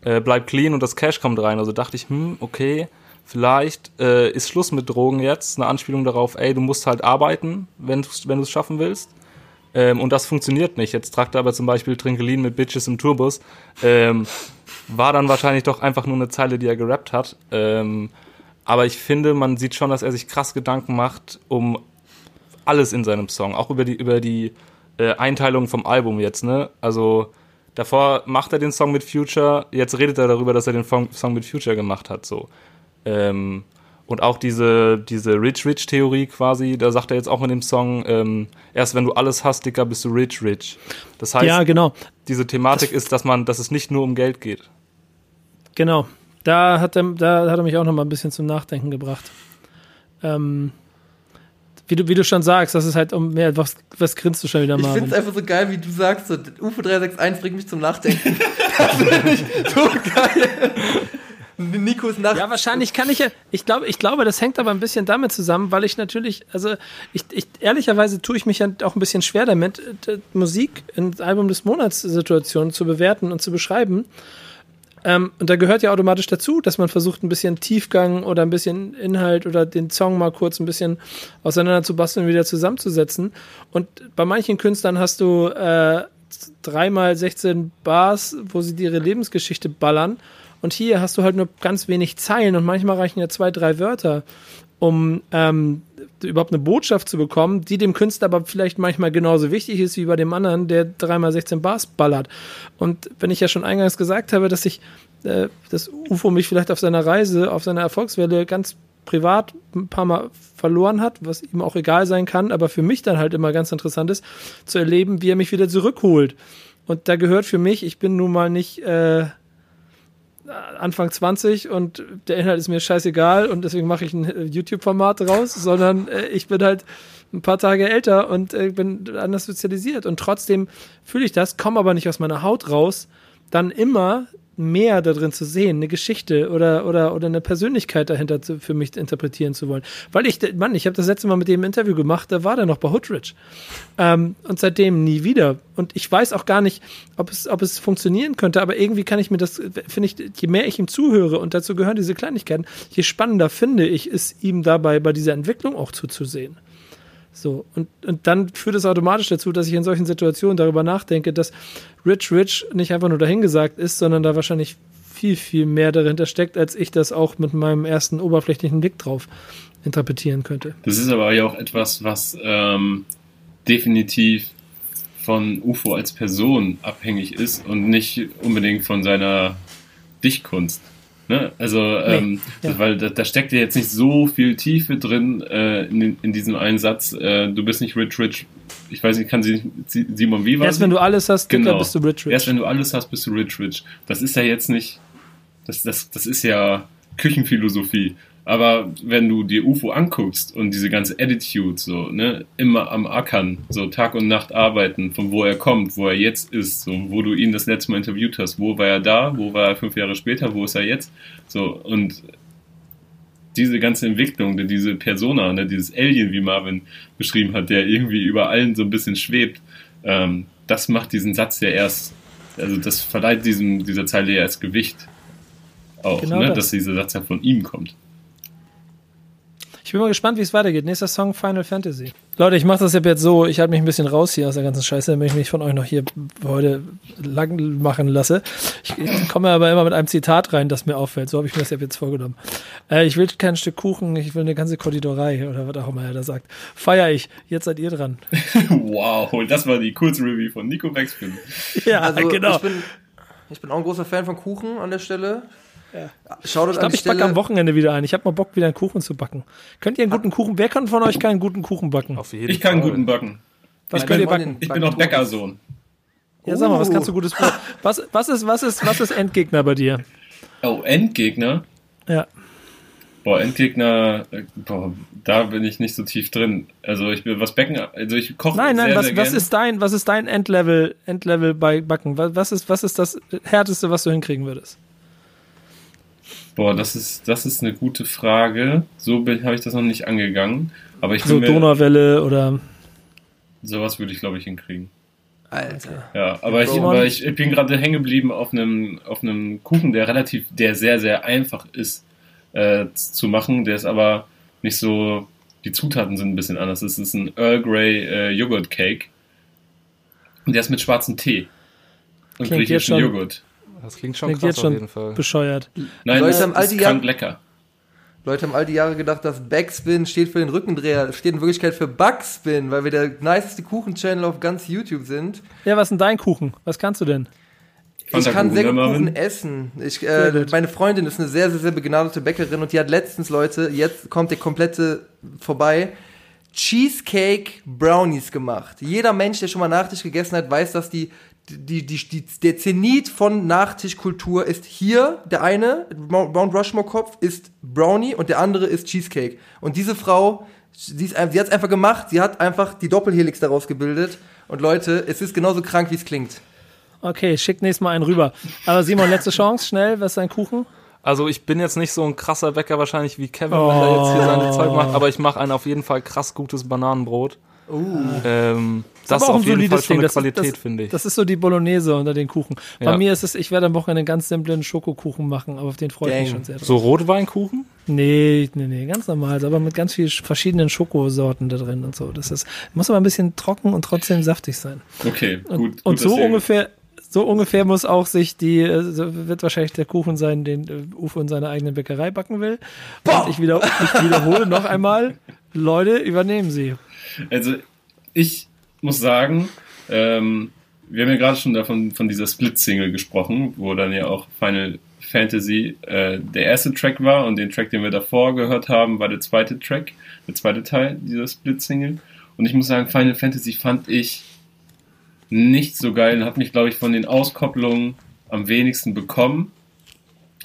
äh, bleib clean und das Cash kommt rein. Also dachte ich, hm, okay, vielleicht äh, ist Schluss mit Drogen jetzt. Eine Anspielung darauf, ey, du musst halt arbeiten, wenn du wenn es schaffen willst. Ähm, und das funktioniert nicht. Jetzt tragt er aber zum Beispiel Trinkelin mit Bitches im Tourbus. Ähm, war dann wahrscheinlich doch einfach nur eine Zeile, die er gerappt hat. Ähm, aber ich finde, man sieht schon, dass er sich krass Gedanken macht um alles in seinem Song. Auch über die, über die äh, Einteilung vom Album jetzt, ne? Also davor macht er den Song mit Future, jetzt redet er darüber, dass er den Song mit Future gemacht hat. So. Ähm, und auch diese, diese Rich-Rich-Theorie quasi, da sagt er jetzt auch in dem Song, ähm, erst wenn du alles hast, Dicker, bist du rich-rich. Das heißt, ja, genau. diese Thematik das ist, dass man, dass es nicht nur um Geld geht. Genau. Da hat er, da hat er mich auch noch mal ein bisschen zum Nachdenken gebracht. Ähm, wie du, wie du schon sagst, das ist halt um mehr, was, was grinst du schon wieder mal? Ich finde es einfach so geil, wie du sagst, so, UFO 361 bringt mich zum Nachdenken. <laughs> das finde ich so geil. Nikos Nacht. Ja, wahrscheinlich kann ich ja. Ich glaube, ich glaube, das hängt aber ein bisschen damit zusammen, weil ich natürlich, also ich, ich ehrlicherweise tue ich mich ja auch ein bisschen schwer damit, Musik in Album des Monats Situationen zu bewerten und zu beschreiben. Ähm, und da gehört ja automatisch dazu, dass man versucht, ein bisschen Tiefgang oder ein bisschen Inhalt oder den Song mal kurz ein bisschen auseinander zu basteln und wieder zusammenzusetzen. Und bei manchen Künstlern hast du äh, dreimal 16 Bars, wo sie ihre Lebensgeschichte ballern und hier hast du halt nur ganz wenig Zeilen und manchmal reichen ja zwei, drei Wörter, um ähm, überhaupt eine Botschaft zu bekommen, die dem Künstler aber vielleicht manchmal genauso wichtig ist wie bei dem anderen, der dreimal 16 Bars ballert. Und wenn ich ja schon eingangs gesagt habe, dass ich äh, das UFO mich vielleicht auf seiner Reise, auf seiner Erfolgswelle ganz privat ein paar Mal verloren hat, was ihm auch egal sein kann, aber für mich dann halt immer ganz interessant ist, zu erleben, wie er mich wieder zurückholt. Und da gehört für mich, ich bin nun mal nicht äh, Anfang 20 und der Inhalt ist mir scheißegal und deswegen mache ich ein äh, YouTube-Format raus, sondern äh, ich bin halt ein paar Tage älter und äh, bin anders sozialisiert. Und trotzdem fühle ich das, komme aber nicht aus meiner Haut raus, dann immer mehr da drin zu sehen, eine Geschichte oder, oder, oder eine Persönlichkeit dahinter zu, für mich interpretieren zu wollen. Weil ich, Mann, ich habe das letzte Mal mit dem Interview gemacht, da war der noch bei Hoodrich. Ähm, und seitdem nie wieder. Und ich weiß auch gar nicht, ob es, ob es funktionieren könnte, aber irgendwie kann ich mir das, finde ich, je mehr ich ihm zuhöre und dazu gehören diese Kleinigkeiten, je spannender finde ich es, ihm dabei bei dieser Entwicklung auch zuzusehen. So, und, und dann führt es automatisch dazu, dass ich in solchen Situationen darüber nachdenke, dass Rich Rich nicht einfach nur dahingesagt ist, sondern da wahrscheinlich viel, viel mehr dahinter steckt, als ich das auch mit meinem ersten oberflächlichen Blick drauf interpretieren könnte. Das ist aber ja auch etwas, was ähm, definitiv von UFO als Person abhängig ist und nicht unbedingt von seiner Dichtkunst. Ne? Also, nee, ähm, ja. weil da, da, steckt ja jetzt nicht so viel Tiefe drin äh, in, in, diesem einen Satz. Äh, du bist nicht rich, rich. Ich weiß nicht, kann sie nicht, Simon, wie war Erst wenn du alles hast, genau. bist du rich, rich. Erst wenn du alles hast, bist du rich, rich. Das ist ja jetzt nicht, das, das, das ist ja Küchenphilosophie. Aber wenn du dir UFO anguckst und diese ganze Attitude, so, ne, immer am Ackern, so Tag und Nacht arbeiten, von wo er kommt, wo er jetzt ist, so, wo du ihn das letzte Mal interviewt hast, wo war er da, wo war er fünf Jahre später, wo ist er jetzt, so, und diese ganze Entwicklung, diese Persona, ne, dieses Alien, wie Marvin beschrieben hat, der irgendwie über allen so ein bisschen schwebt, ähm, das macht diesen Satz ja erst, also das verleiht diesem, dieser Zeile ja erst Gewicht auch, genau ne, das. dass dieser Satz ja von ihm kommt. Ich bin mal gespannt, wie es weitergeht. Nächster Song Final Fantasy. Leute, ich mache das jetzt so, ich halte mich ein bisschen raus hier aus der ganzen Scheiße, damit ich mich von euch noch hier heute lang machen lasse. Ich, ich komme aber immer mit einem Zitat rein, das mir auffällt. So habe ich mir das jetzt vorgenommen. Äh, ich will kein Stück Kuchen, ich will eine ganze Konditorei oder was auch immer er da sagt. Feier ich. Jetzt seid ihr dran. <laughs> wow, das war die kurze Review von Nico Backspin. Ja, also, genau. Ich bin, ich bin auch ein großer Fan von Kuchen an der Stelle. Ja. Schaut ich glaube, ich backe am Wochenende wieder ein. Ich habe mal Bock, wieder einen Kuchen zu backen. Könnt ihr einen guten Kuchen? Wer kann von euch keinen guten Kuchen backen? Auf jeden ich kann einen guten backen. Was ich könnt ihr backen? Ich bin auch Bäckersohn. Ja, sag mal, was kannst du gutes Brot? Was, was, ist, was, ist, was ist Endgegner bei dir? Oh, Endgegner? Ja. Boah, Endgegner, äh, boah, da bin ich nicht so tief drin. Also ich will was Becken, also ich koche Nein, nein, sehr, was, sehr was ist dein, was ist dein Endlevel, Endlevel bei Backen? Was ist, was ist das härteste, was du hinkriegen würdest? Boah, das ist, das ist eine gute Frage. So habe ich das noch nicht angegangen. Aber ich so Donauwelle oder sowas würde ich glaube ich hinkriegen. Alter. Ja, aber ich, aber ich, ich bin gerade hängen geblieben auf einem, auf einem Kuchen, der relativ, der sehr, sehr einfach ist äh, zu machen. Der ist aber nicht so, die Zutaten sind ein bisschen anders. Es ist ein Earl Grey äh, Joghurt Cake. Und der ist mit schwarzem Tee. Und griechischen Joghurt. Das klingt schon klingt krass jetzt auf jeden Fall. bescheuert. Nein, Leute das ist, ist krank lecker. Leute haben all die Jahre gedacht, dass Backspin steht für den Rückendreher. Steht in Wirklichkeit für Backspin, weil wir der niceste Kuchen-Channel auf ganz YouTube sind. Ja, was ist denn dein Kuchen? Was kannst du denn? Ich kann sehr gut Kuchen essen. Ich, äh, meine Freundin ist eine sehr, sehr, sehr begnadete Bäckerin und die hat letztens, Leute, jetzt kommt der komplette vorbei, Cheesecake Brownies gemacht. Jeder Mensch, der schon mal Nachtisch gegessen hat, weiß, dass die, die, die, die, der Zenit von Nachtischkultur ist hier, der eine, Mount Rushmore Kopf, ist Brownie und der andere ist Cheesecake. Und diese Frau, sie, ist, sie hat es einfach gemacht, sie hat einfach die Doppelhelix daraus gebildet. Und Leute, es ist genauso krank, wie es klingt. Okay, schick nächstes Mal einen rüber. Aber Simon, letzte Chance, schnell, was ist dein Kuchen? Also ich bin jetzt nicht so ein krasser Bäcker wahrscheinlich wie Kevin, oh. wenn er jetzt hier seine Zeug macht, aber ich mache ein auf jeden Fall krass gutes Bananenbrot. Uh. Ähm, das ist auf jeden Fall schon eine Qualität, finde ich. Das ist so die Bolognese unter den Kuchen. Bei ja. mir ist es, ich werde am Wochenende einen ganz simplen Schokokuchen machen, aber auf den freue ich mich schon sehr. Drauf. So Rotweinkuchen? Nee, nee, nee, ganz normal, aber mit ganz vielen verschiedenen Schokosorten da drin und so. Das ist, muss aber ein bisschen trocken und trotzdem saftig sein. Okay, gut. Und, und so ungefähr, so ungefähr muss auch sich die, äh, wird wahrscheinlich der Kuchen sein, den äh, Uwe in seiner eigenen Bäckerei backen will. Und ich, wieder, ich wiederhole noch einmal, Leute, übernehmen Sie. Also ich muss sagen, ähm, wir haben ja gerade schon davon von dieser Split-Single gesprochen, wo dann ja auch Final Fantasy äh, der erste Track war und den Track, den wir davor gehört haben, war der zweite Track, der zweite Teil dieser Split-Single. Und ich muss sagen, Final Fantasy fand ich nicht so geil und hat mich, glaube ich, von den Auskopplungen am wenigsten bekommen,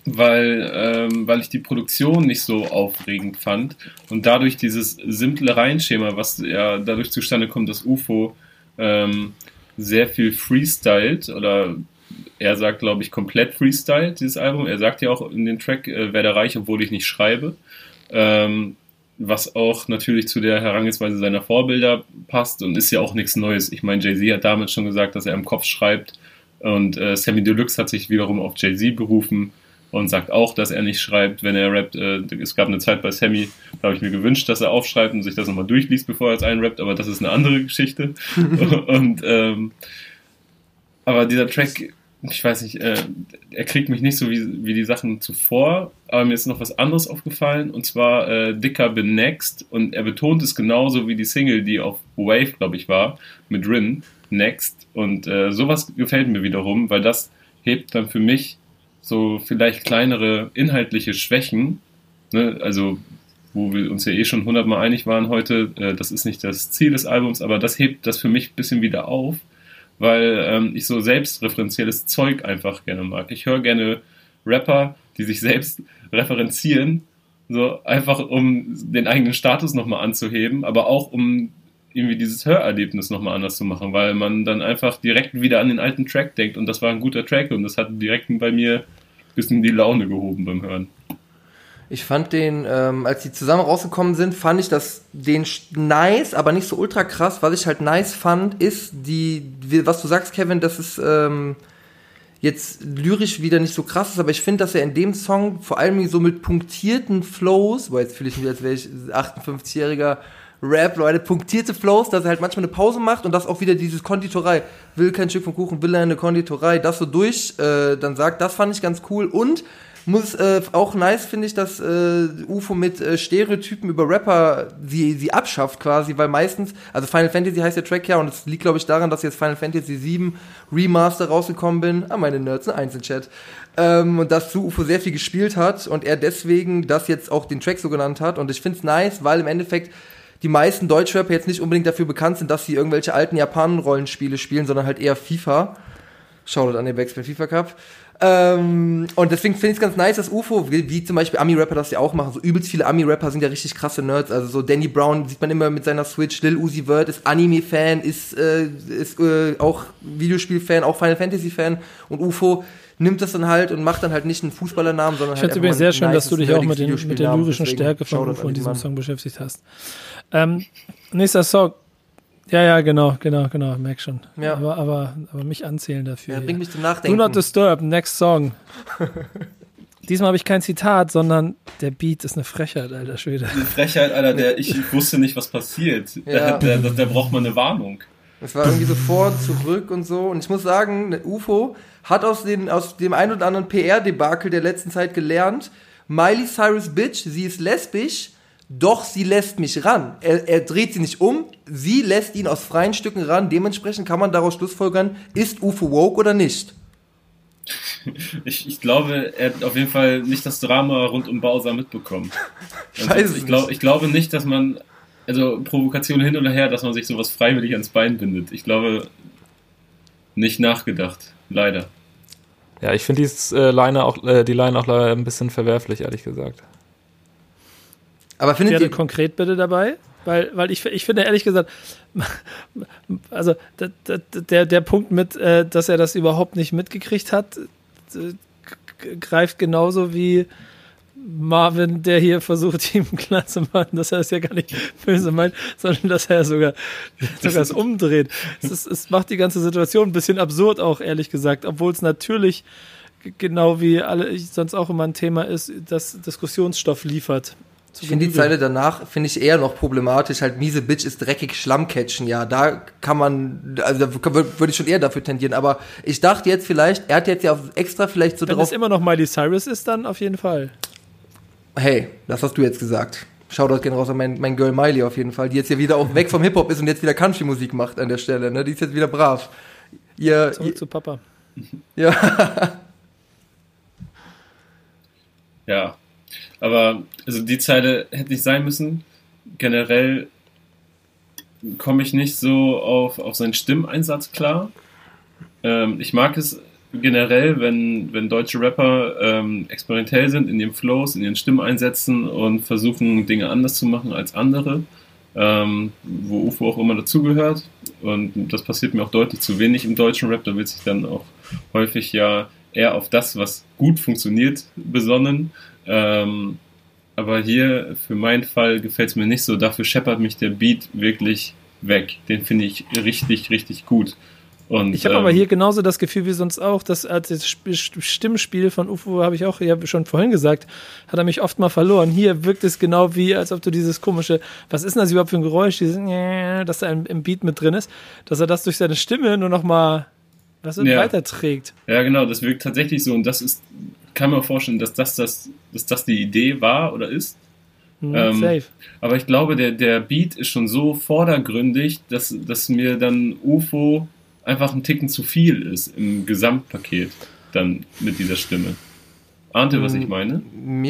weil, ähm, weil ich die Produktion nicht so aufregend fand und dadurch dieses simple Reihenschema, was ja dadurch zustande kommt, dass UFO ähm, sehr viel freestylt oder er sagt, glaube ich, komplett freestylt, dieses Album. Er sagt ja auch in den Track, äh, werde reich, obwohl ich nicht schreibe. Ähm, was auch natürlich zu der Herangehensweise seiner Vorbilder passt und ist ja auch nichts Neues. Ich meine, Jay-Z hat damals schon gesagt, dass er im Kopf schreibt und äh, Sammy Deluxe hat sich wiederum auf Jay-Z berufen und sagt auch, dass er nicht schreibt, wenn er rappt. Äh, es gab eine Zeit bei Sammy, da habe ich mir gewünscht, dass er aufschreibt und sich das nochmal durchliest, bevor er es einrappt, aber das ist eine andere Geschichte. <laughs> und ähm, aber dieser Track ich weiß nicht, äh, er kriegt mich nicht so wie, wie die Sachen zuvor, aber mir ist noch was anderes aufgefallen und zwar äh, Dicker Bin Next und er betont es genauso wie die Single, die auf Wave, glaube ich, war, mit Rin, Next und äh, sowas gefällt mir wiederum, weil das hebt dann für mich so vielleicht kleinere inhaltliche Schwächen, ne? also wo wir uns ja eh schon hundertmal einig waren heute, äh, das ist nicht das Ziel des Albums, aber das hebt das für mich ein bisschen wieder auf weil ähm, ich so selbstreferenzielles Zeug einfach gerne mag. Ich höre gerne Rapper, die sich selbst <laughs> referenzieren, so einfach um den eigenen Status nochmal anzuheben, aber auch um irgendwie dieses Hörerlebnis nochmal anders zu machen, weil man dann einfach direkt wieder an den alten Track denkt und das war ein guter Track und das hat direkt bei mir bisschen die Laune gehoben beim Hören. Ich fand den, ähm, als die zusammen rausgekommen sind, fand ich das den nice, aber nicht so ultra krass. Was ich halt nice fand, ist die, was du sagst, Kevin, dass es ähm, jetzt lyrisch wieder nicht so krass ist, aber ich finde, dass er in dem Song vor allem so mit punktierten Flows, weil jetzt fühle ich mich, als wäre ich 58-jähriger Rap, Leute, punktierte Flows, dass er halt manchmal eine Pause macht und das auch wieder dieses Konditorei, will kein Stück vom Kuchen, will eine Konditorei, das so durch, äh, dann sagt, das fand ich ganz cool und Muss äh, auch nice finde ich, dass äh, UFO mit äh, Stereotypen über Rapper sie sie abschafft quasi, weil meistens, also Final Fantasy heißt der Track ja und es liegt glaube ich daran, dass jetzt Final Fantasy 7 Remaster rausgekommen bin. Ah, meine Nerds, ein Einzelchat. Ähm, und dass zu UFO sehr viel gespielt hat und er deswegen das jetzt auch den Track so genannt hat und ich finde es nice, weil im Endeffekt die meisten Deutschrapper jetzt nicht unbedingt dafür bekannt sind, dass sie irgendwelche alten Japanen-Rollenspiele spielen, sondern halt eher FIFA. Shoutout an den Backspin FIFA Cup. Ähm, und deswegen finde ich es ganz nice, dass UFO, wie, wie zum Beispiel Ami-Rapper das ja auch machen, so übelst viele Ami-Rapper sind ja richtig krasse Nerds. Also so Danny Brown sieht man immer mit seiner Switch, Lil Uzi Vert ist Anime-Fan, ist, äh, ist äh, auch Videospiel-Fan, auch Final Fantasy-Fan und UFO nimmt das dann halt und macht dann halt nicht einen Fußballernamen, sondern ich halt. Ich finde es übrigens sehr schön, dass du dich auch mit, den, mit der lyrischen Stärke von, von diesem Song beschäftigt hast. Ähm, nächster Song. Ja, ja, genau, genau, genau, merk schon. Ja. Aber, aber, aber mich anzählen dafür. Ja, bring mich zum Nachdenken. Do not disturb, next song. <laughs> Diesmal habe ich kein Zitat, sondern der Beat ist eine Frechheit, alter Schwede. Eine Frechheit, Alter, der ich <laughs> wusste nicht, was passiert. Ja. Da, da, da braucht man eine Warnung. Es war irgendwie so vor, zurück und so. Und ich muss sagen, UFO hat aus, den, aus dem ein oder anderen PR-Debakel der letzten Zeit gelernt, Miley Cyrus Bitch, sie ist lesbisch, doch sie lässt mich ran. Er, er dreht sie nicht um, sie lässt ihn aus freien Stücken ran. Dementsprechend kann man daraus schlussfolgern, ist UFO woke oder nicht? <laughs> Ich, ich glaube, er hat auf jeden Fall nicht das Drama rund um Bowser mitbekommen. <laughs> Also ich, glaub, ich glaube nicht, dass man, also Provokation hin oder her, dass man sich sowas freiwillig ans Bein bindet. Ich glaube, nicht nachgedacht. Leider. Ja, ich finde äh, Line auch, äh, die Line auch leider ein bisschen verwerflich, ehrlich gesagt. Aber findet ihr konkret bitte dabei? Weil, weil ich, ich finde ehrlich gesagt, <laughs> also der, der Punkt mit, äh, dass er das überhaupt nicht mitgekriegt hat, greift genauso wie Marvin, der hier versucht, ihm klar zu machen, dass er es ja gar nicht böse meint, sondern dass er sogar, sogar es umdreht. Es, ist, es macht die ganze Situation ein bisschen absurd auch, ehrlich gesagt, obwohl es natürlich genau wie alle sonst auch immer ein Thema ist, das Diskussionsstoff liefert. Ich finde die Zeile danach, finde ich eher noch problematisch, halt miese Bitch ist dreckig Schlammcatchen, ja, da kann man, also da würde ich schon eher dafür tendieren, aber ich dachte jetzt vielleicht, er hat jetzt ja extra vielleicht so Wenn drauf... Wenn es immer noch Miley Cyrus ist, dann auf jeden Fall. Hey, das hast du jetzt gesagt. Shoutout gehen raus an mein, mein Girl Miley auf jeden Fall, die jetzt ja wieder auch weg vom Hip-Hop ist und jetzt wieder Country-Musik macht an der Stelle, ne? Die ist jetzt wieder brav. Ihr, Zurück ihr, zu Papa. Ja. ja. Aber, also die Zeile hätte nicht sein müssen. Generell komme ich nicht so auf, auf seinen Stimmeinsatz klar. Ähm, ich mag es generell, wenn, wenn deutsche Rapper ähm, experimentell sind in ihren Flows, in ihren Stimmeinsätzen und versuchen, Dinge anders zu machen als andere, ähm, wo UFO auch immer dazugehört. Und das passiert mir auch deutlich zu wenig im deutschen Rap. Da wird sich dann auch häufig ja eher auf das, was gut funktioniert, besonnen. Ähm, aber hier, für meinen Fall, gefällt es mir nicht so. Dafür scheppert mich der Beat wirklich weg. Den finde ich richtig, richtig gut. Und, ich habe ähm, aber hier genauso das Gefühl wie sonst auch, dass als das Stimmspiel von UFO, habe ich auch ja schon vorhin gesagt, hat er mich oft mal verloren. Hier wirkt es genau wie, als ob du dieses komische, was ist denn das überhaupt für ein Geräusch, dieses, <laughs> dass da im Beat mit drin ist, dass er das durch seine Stimme nur noch mal was ja. weiterträgt. Ja, genau, das wirkt tatsächlich so und das ist, kann man vorstellen, dass das, das, dass das die Idee war oder ist. Mhm, ähm, safe. Aber ich glaube, der, der Beat ist schon so vordergründig, dass, dass mir dann UFO einfach ein Ticken zu viel ist im Gesamtpaket dann mit dieser Stimme. Ahnt ihr, was ich hm, meine?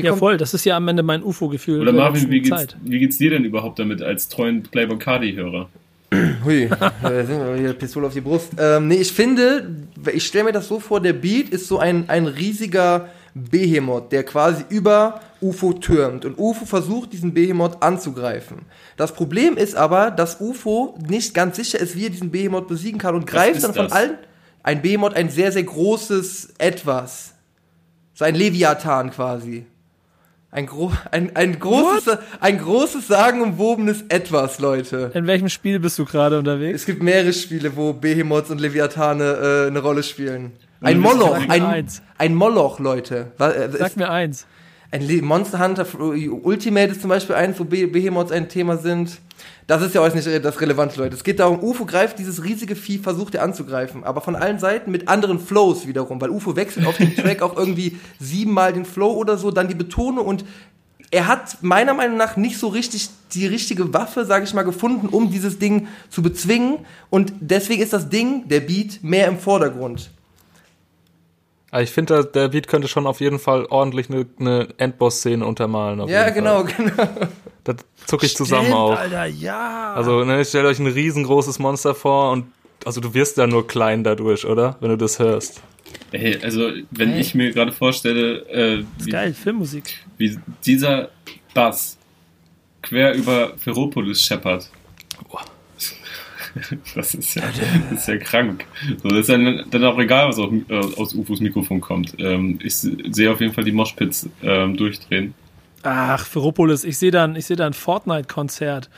ja, voll. Das ist ja am Ende mein UFO-Gefühl. Oder Marvin, wie geht's, wie geht's dir denn überhaupt damit als treuen Playboy Cardi-Hörer? <clears throat> Hui, da sind wir wieder Pistole auf die Brust. Ähm, nee, ich finde, ich stelle mir das so vor, der Beat ist so ein, ein riesiger Behemoth, der quasi über UFO türmt. Und UFO versucht, diesen Behemoth anzugreifen. Das Problem ist aber, dass UFO nicht ganz sicher ist, wie er diesen Behemoth besiegen kann und greift dann von das? allen. Ein Behemoth, ein sehr, sehr großes Etwas. So ein Leviathan quasi. Ein, gro ein, ein, großes, ein großes, sagenumwobenes Etwas, Leute. In welchem Spiel bist du gerade unterwegs? Es gibt mehrere Spiele, wo Behemoths und Leviathane äh, eine Rolle spielen. Ein Moloch, ein, ein Moloch, Leute. Äh, Sag mir eins. Ein Monster Hunter Ultimate ist zum Beispiel eins, wo Behemoths ein Thema sind. Das ist ja auch nicht das relevante, Leute. Es geht darum, UFO greift dieses riesige Vieh, versucht er anzugreifen, aber von allen Seiten mit anderen Flows wiederum, weil UFO wechselt auf dem <laughs> Track auch irgendwie siebenmal den Flow oder so, dann die Betonung und er hat meiner Meinung nach nicht so richtig die richtige Waffe, sage ich mal, gefunden, um dieses Ding zu bezwingen und deswegen ist das Ding, der Beat, mehr im Vordergrund. Also ich finde, der Beat könnte schon auf jeden Fall ordentlich eine, eine Endboss-Szene untermalen. ja, genau, Fall. genau. <laughs> Da zucke ich zusammen Stimmt, auf. Alter, ja. Also, ne, stellt euch ein riesengroßes Monster vor und also du wirst ja nur klein dadurch, oder? Wenn du das hörst. Hey, also wenn hey. ich mir gerade vorstelle, äh, wie, geil, Filmmusik. Wie dieser Bass quer über Ferropolis scheppert. Boah. <laughs> Das ist ja, das ist ja krank. So, das ist dann, dann auch egal, was auch, äh, aus UFOs Mikrofon kommt. Ähm, ich sehe auf jeden Fall die Moshpits ähm, durchdrehen. Ach, Ferropolis, ich sehe dann, ich sehe da ein Fortnite-Konzert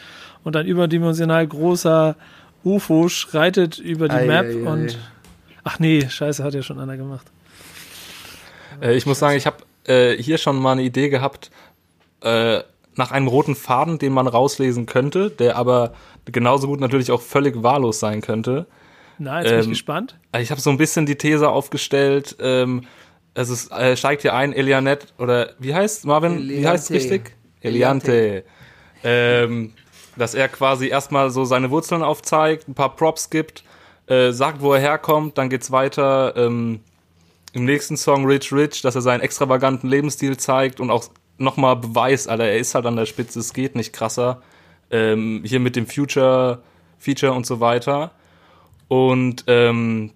und ein überdimensional großer UFO schreitet über die ei, Map ei, ei, und. Ach nee, scheiße, hat ja schon einer gemacht. Äh, ich muss sagen, ich habe äh, hier schon mal eine Idee gehabt, äh, nach einem roten Faden, den man rauslesen könnte, der aber genauso gut natürlich auch völlig wahllos sein könnte. Na, jetzt ähm, bin ich ähm, gespannt. Ich habe so ein bisschen die These aufgestellt, ähm, es ist, äh, steigt hier ein, Elianet, oder wie heißt Marvin? Eliante. Wie heißt es richtig? Eliante. Ähm, dass er quasi erstmal so seine Wurzeln aufzeigt, ein paar Props gibt, äh, sagt, wo er herkommt, dann geht's weiter. Ähm, Im nächsten Song Rich Rich, dass er seinen extravaganten Lebensstil zeigt und auch nochmal beweist, Alter, er ist halt an der Spitze, es geht nicht krasser. Ähm, hier mit dem Future Feature und so weiter. Und ähm,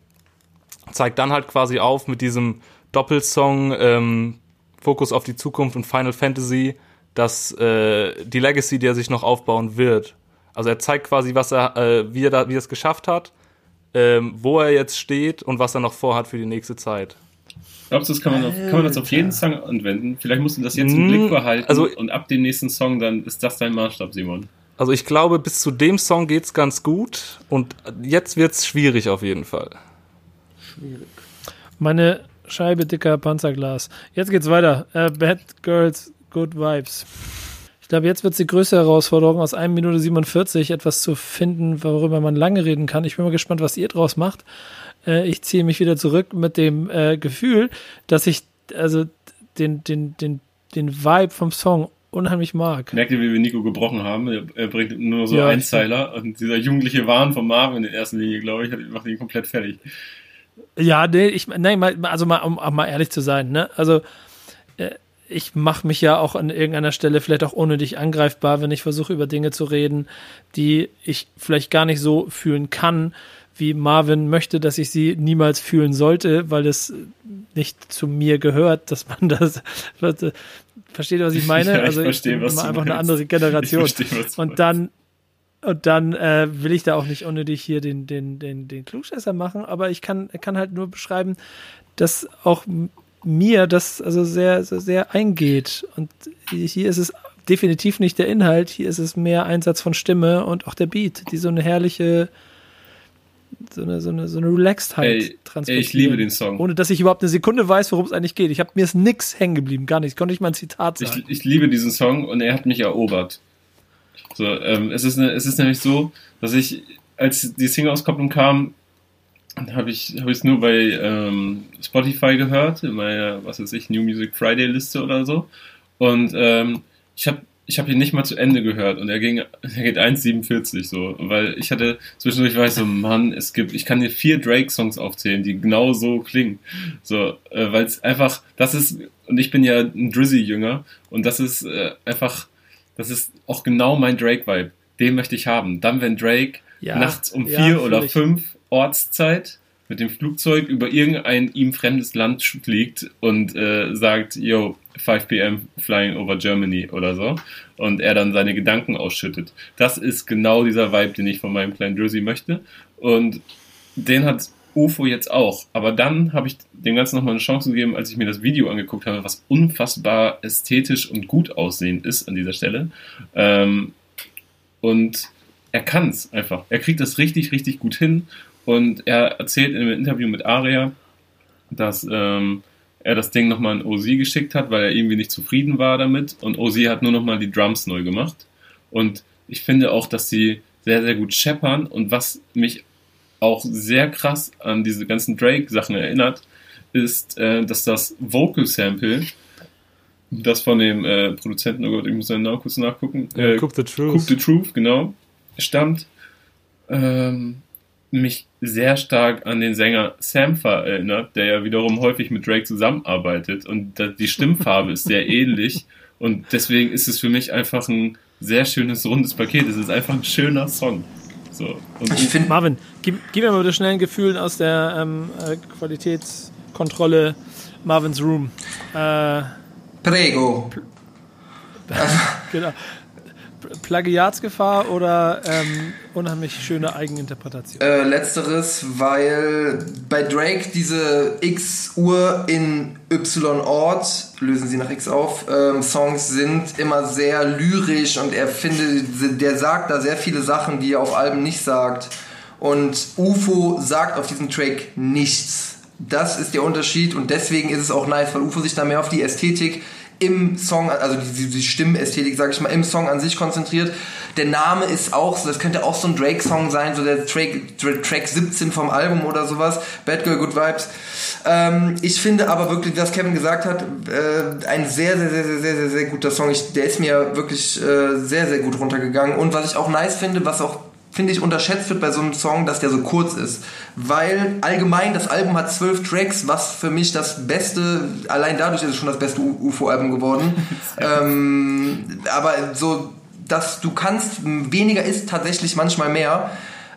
zeigt dann halt quasi auf mit diesem Doppelsong ähm, Fokus auf die Zukunft und Final Fantasy, dass äh, die Legacy, die er sich noch aufbauen wird. Also er zeigt quasi, was er, äh, wie er da, wie er es geschafft hat, ähm, wo er jetzt steht und was er noch vorhat für die nächste Zeit. Glaubst du, das kann man, auf, kann man das auf jeden Song anwenden? Vielleicht musst du das jetzt im Blick hm, behalten also, und ab dem nächsten Song, dann ist das dein Maßstab, Simon. Also ich glaube, bis zu dem Song geht's ganz gut und jetzt wird's schwierig auf jeden Fall. Schwierig. Meine Scheibe dicker Panzerglas. Jetzt geht's weiter. Äh, Bad Girls, Good Vibes. Ich glaube, jetzt wird es die größte Herausforderung, aus 1 Minute 47 etwas zu finden, worüber man lange reden kann. Ich bin mal gespannt, was ihr draus macht. Äh, ich ziehe mich wieder zurück mit dem äh, Gefühl, dass ich also den, den, den, den Vibe vom Song unheimlich mag. Merkt ihr, wie wir Nico gebrochen haben? Er, bringt nur so ja, Einzeiler und dieser jugendliche Wahn von Marvin in der ersten Linie, glaube ich, macht ihn komplett fertig. Ja, nee, ich, nein, also mal, um auch mal ehrlich zu sein, ne? Also, äh, ich mache mich ja auch an irgendeiner Stelle vielleicht auch ohne dich angreifbar, wenn ich versuche, über Dinge zu reden, die ich vielleicht gar nicht so fühlen kann, wie Marvin möchte, dass ich sie niemals fühlen sollte, weil es nicht zu mir gehört, dass man <laughs> das. Äh, versteht ihr, was ich <laughs> meine? Ja, ich also verstehe, was du einfach meinst. eine andere Generation. Ich verstehe, Und dann und dann äh, will ich da auch nicht unnötig hier den, den, den, den Klugscheißer machen, aber ich kann, kann halt nur beschreiben, dass auch mir das also sehr, sehr, sehr eingeht. Und hier ist es definitiv nicht der Inhalt, hier ist es mehr Einsatz von Stimme und auch der Beat, die so eine herrliche, so eine, so eine, so eine Relaxedheit ey, transportiert. Ich liebe den Song. Ohne dass ich überhaupt eine Sekunde weiß, worum es eigentlich geht. Ich habe mir ist nix hängen geblieben, gar nichts. Konnte ich mal ein Zitat sagen. Ich, ich liebe diesen Song und er hat mich erobert. So, ähm, es, ist ne, es ist nämlich so, dass ich, als die Single-Auskopplung kam, habe ich habe es nur bei ähm, Spotify gehört, in meiner, was weiß ich, New Music Friday Liste oder so. Und ähm, ich habe ich habe ihn nicht mal zu Ende gehört und er ging, er geht 1,47 so, weil ich hatte zwischendurch war ich so, Mann, es gibt, ich kann dir vier Drake-Songs aufzählen, die genau so klingen, so, äh, weil es einfach, das ist, und ich bin ja ein Drizzy-Jünger und das ist äh, einfach das ist auch genau mein Drake-Vibe. Den möchte ich haben. Dann, wenn Drake ja, nachts um vier ja, oder fünf Ortszeit mit dem Flugzeug über irgendein ihm fremdes Land fliegt und äh, sagt, yo, 5 p.m. flying over Germany oder so und er dann seine Gedanken ausschüttet. Das ist genau dieser Vibe, den ich von meinem kleinen Jersey möchte und den hat UFO jetzt auch. Aber dann habe ich dem Ganzen nochmal eine Chance gegeben, als ich mir das Video angeguckt habe, was unfassbar ästhetisch und gut aussehend ist an dieser Stelle. Ähm, und er kann es einfach. Er kriegt das richtig, richtig gut hin. Und er erzählt in einem Interview mit Aria, dass ähm, er das Ding nochmal an OZ geschickt hat, weil er irgendwie nicht zufrieden war damit. Und OZ hat nur nochmal die Drums neu gemacht. Und ich finde auch, dass sie sehr, sehr gut scheppern. Und was mich auch sehr krass an diese ganzen Drake-Sachen erinnert, ist, äh, dass das Vocal Sample, das von dem äh, Produzenten, oh Gott, ich muss seinen Namen kurz nachgucken, äh, Cook the Truth, Cook the Truth, genau, stammt, ähm, mich sehr stark an den Sänger Sampha erinnert, der ja wiederum häufig mit Drake zusammenarbeitet und die Stimmfarbe ist sehr ähnlich und deswegen ist es für mich einfach ein sehr schönes rundes Paket. Es ist einfach ein schöner Song. So. Und ich finde Marvin, gib, gib, mir mal bitte schnell ein Gefühl aus der ähm, äh, Qualitätskontrolle Marvins Room. Äh, Prego. <laughs> genau. Plagiatsgefahr oder ähm, unheimlich schöne Eigeninterpretation? Äh, letzteres, weil bei Drake diese X-Uhr in Y-Ort, lösen sie nach X auf, ähm, Songs sind immer sehr lyrisch und er findet, der sagt da sehr viele Sachen, die er auf Alben nicht sagt. Und UFO sagt auf diesem Track nichts. Das ist der Unterschied und deswegen ist es auch nice, weil UFO sich da mehr auf die Ästhetik im Song, also die, die Stimmästhetik, sag ich mal, im Song an sich konzentriert. Der Name ist auch so, das könnte auch so ein Drake-Song sein, so der Track, Track 17 vom Album oder sowas. Bad Girl, Good Vibes. Ähm, ich finde aber wirklich, was Kevin gesagt hat, äh, ein sehr, sehr, sehr, sehr, sehr, sehr, sehr guter Song. Ich, der ist mir wirklich äh, sehr, sehr gut runtergegangen. Und was ich auch nice finde, was auch finde ich, unterschätzt wird bei so einem Song, dass der so kurz ist. Weil allgemein, das Album hat zwölf Tracks, was für mich das beste, allein dadurch ist es schon das beste UFO-Album geworden. <laughs> ähm, aber so, dass du kannst, weniger ist tatsächlich manchmal mehr.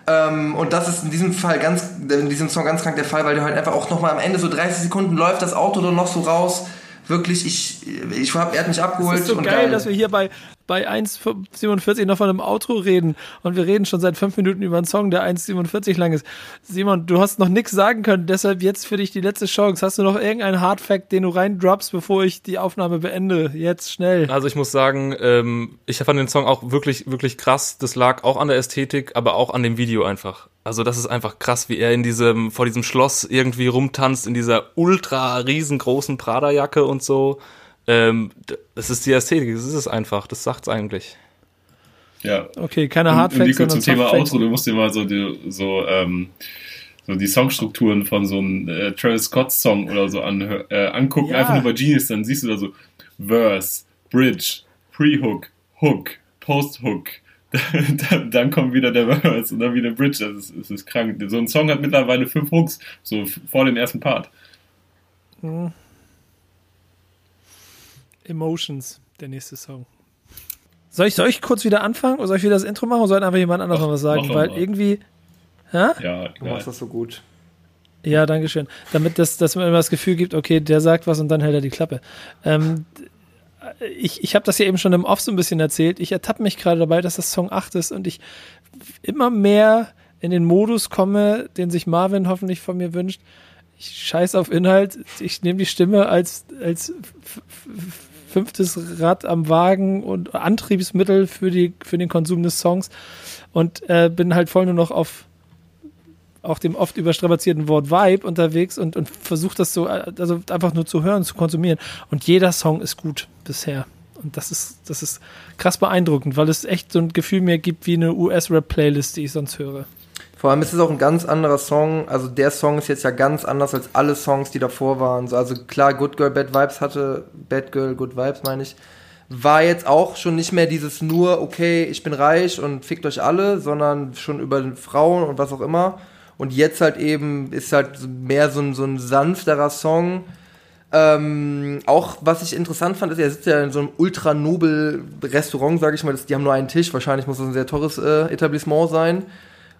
Ähm, und das ist in diesem Fall ganz, in diesem Song ganz krank der Fall, weil du halt einfach auch nochmal am Ende so 30 Sekunden läuft das Auto dann noch so raus wirklich, ich, ich hab, er hat mich abgeholt. Das ist so geil, geil, dass wir hier bei, bei 1,47 noch von einem Outro reden und wir reden schon seit fünf Minuten über einen Song, der 1,47 lang ist. Simon, du hast noch nichts sagen können, deshalb jetzt für dich die letzte Chance. Hast du noch irgendeinen Hardfact, den du reindroppst, bevor ich die Aufnahme beende? Jetzt schnell. Also ich muss sagen, ähm, ich fand den Song auch wirklich, wirklich krass. Das lag auch an der Ästhetik, aber auch an dem Video einfach. Also das ist einfach krass, wie er in diesem, vor diesem Schloss irgendwie rumtanzt, in dieser ultra riesengroßen Prada-Jacke und so. Ähm, das ist die Ästhetik, das ist es einfach, das sagt's eigentlich. Ja. Okay, keine Hardfacts, und, und zum Thema Outro, du musst dir mal so die, so, ähm, so die Songstrukturen von so einem äh, Travis Scott Song oder so an, äh, angucken, ja. einfach nur bei Genius, dann siehst du da so Verse, Bridge, Pre-Hook, Hook, Post-Hook, <laughs> dann, dann, kommt wieder der Verse und dann wieder Bridge. Das ist, das ist krank. So ein Song hat mittlerweile fünf Hooks, so vor dem ersten Part. Hm. Emotions, der nächste Song. Soll ich, soll ich kurz wieder anfangen oder soll ich wieder das Intro machen oder soll einfach jemand anderes noch was sagen? Weil mal. irgendwie. Hä? Ja, du machst das so gut. Ja, danke schön. Damit das, dass man immer das Gefühl gibt, okay, der sagt was und dann hält er die Klappe. Ähm, ich ich habe das ja eben schon im Off so ein bisschen erzählt. Ich ertappe mich gerade dabei, dass das Song 8 ist und ich immer mehr in den Modus komme, den sich Marvin hoffentlich von mir wünscht. Ich scheiß auf Inhalt. Ich nehme die Stimme als, als fünftes Rad am Wagen und Antriebsmittel für, die, für den Konsum des Songs und äh, bin halt voll nur noch auf auch dem oft überstrapazierten Wort Vibe unterwegs und, und versucht das so, also einfach nur zu hören, zu konsumieren. Und jeder Song ist gut bisher. Und das ist, das ist krass beeindruckend, weil es echt so ein Gefühl mehr gibt wie eine US-Rap-Playlist, die ich sonst höre. Vor allem ist es auch ein ganz anderer Song. Also der Song ist jetzt ja ganz anders als alle Songs, die davor waren. Also klar, Good Girl, Bad Vibes hatte, Bad Girl, Good Vibes meine ich, war jetzt auch schon nicht mehr dieses nur, okay, ich bin reich und fickt euch alle, sondern schon über Frauen und was auch immer. Und jetzt halt eben ist halt mehr so ein, so ein sanfterer Song. Ähm, auch was ich interessant fand, ist, er sitzt ja in so einem ultra nobel Restaurant, sage ich mal. Die haben nur einen Tisch. Wahrscheinlich muss das ein sehr teures äh, Etablissement sein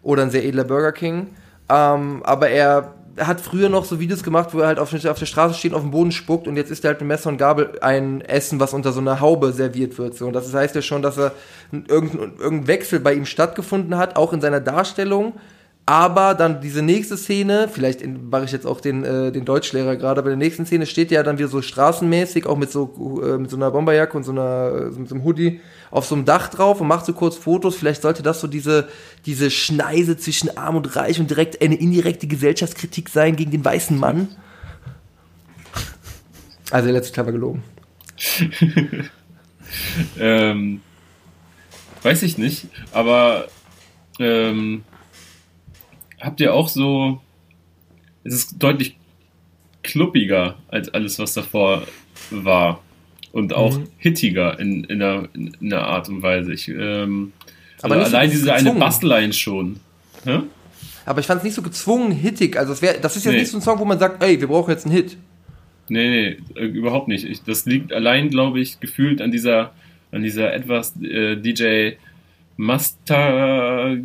oder ein sehr edler Burger King. Ähm, aber er hat früher noch so Videos gemacht, wo er halt auf, auf der Straße steht, auf dem Boden spuckt und jetzt ist er halt mit Messer und Gabel ein Essen, was unter so einer Haube serviert wird. So. Und das heißt ja schon, dass er irgendein, irgendein Wechsel bei ihm stattgefunden hat, auch in seiner Darstellung aber dann diese nächste Szene, vielleicht mache ich jetzt auch den, äh, den Deutschlehrer gerade, aber in der nächsten Szene steht ja dann wieder so straßenmäßig, auch mit so, äh, mit so einer Bomberjacke und so einer, äh, so einem Hoodie auf so einem Dach drauf und macht so kurz Fotos. Vielleicht sollte das so diese, diese Schneise zwischen Arm und Reich und direkt eine indirekte Gesellschaftskritik sein gegen den weißen Mann. Also der letzte Teil war gelogen. <laughs> ähm, weiß ich nicht, aber ähm, habt ihr auch so, es ist deutlich kluppiger als alles, was davor war und auch mhm. hittiger in, in, einer, in, einer Art und Weise. Ich, ähm, aber also allein so diese gezwungen. eine Bassline schon. Ja? Aber ich fand es nicht so gezwungen hittig. Also das, wär, das ist jetzt nee. nicht so ein Song, wo man sagt, ey, wir brauchen jetzt einen Hit. Nee, nee, äh, überhaupt nicht. Ich, das liegt allein, glaube ich, gefühlt an dieser, an dieser etwas äh, DJ mustagigen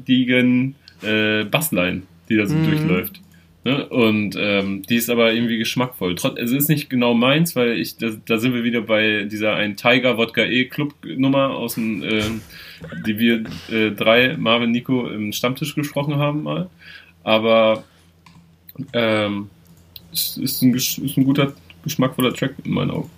äh, Bassline, die da so mhm. durchläuft. Ne? Und ähm, die ist aber irgendwie geschmackvoll. Trotz, es ist nicht genau meins, weil ich, da, da sind wir wieder bei dieser ein Tiger Wodka E Club Nummer aus dem, äh, die wir äh, drei, Marvin, Nico, im Stammtisch gesprochen haben mal. Aber ähm, es ist ein, ist ein guter, geschmackvoller Track in meinen Augen.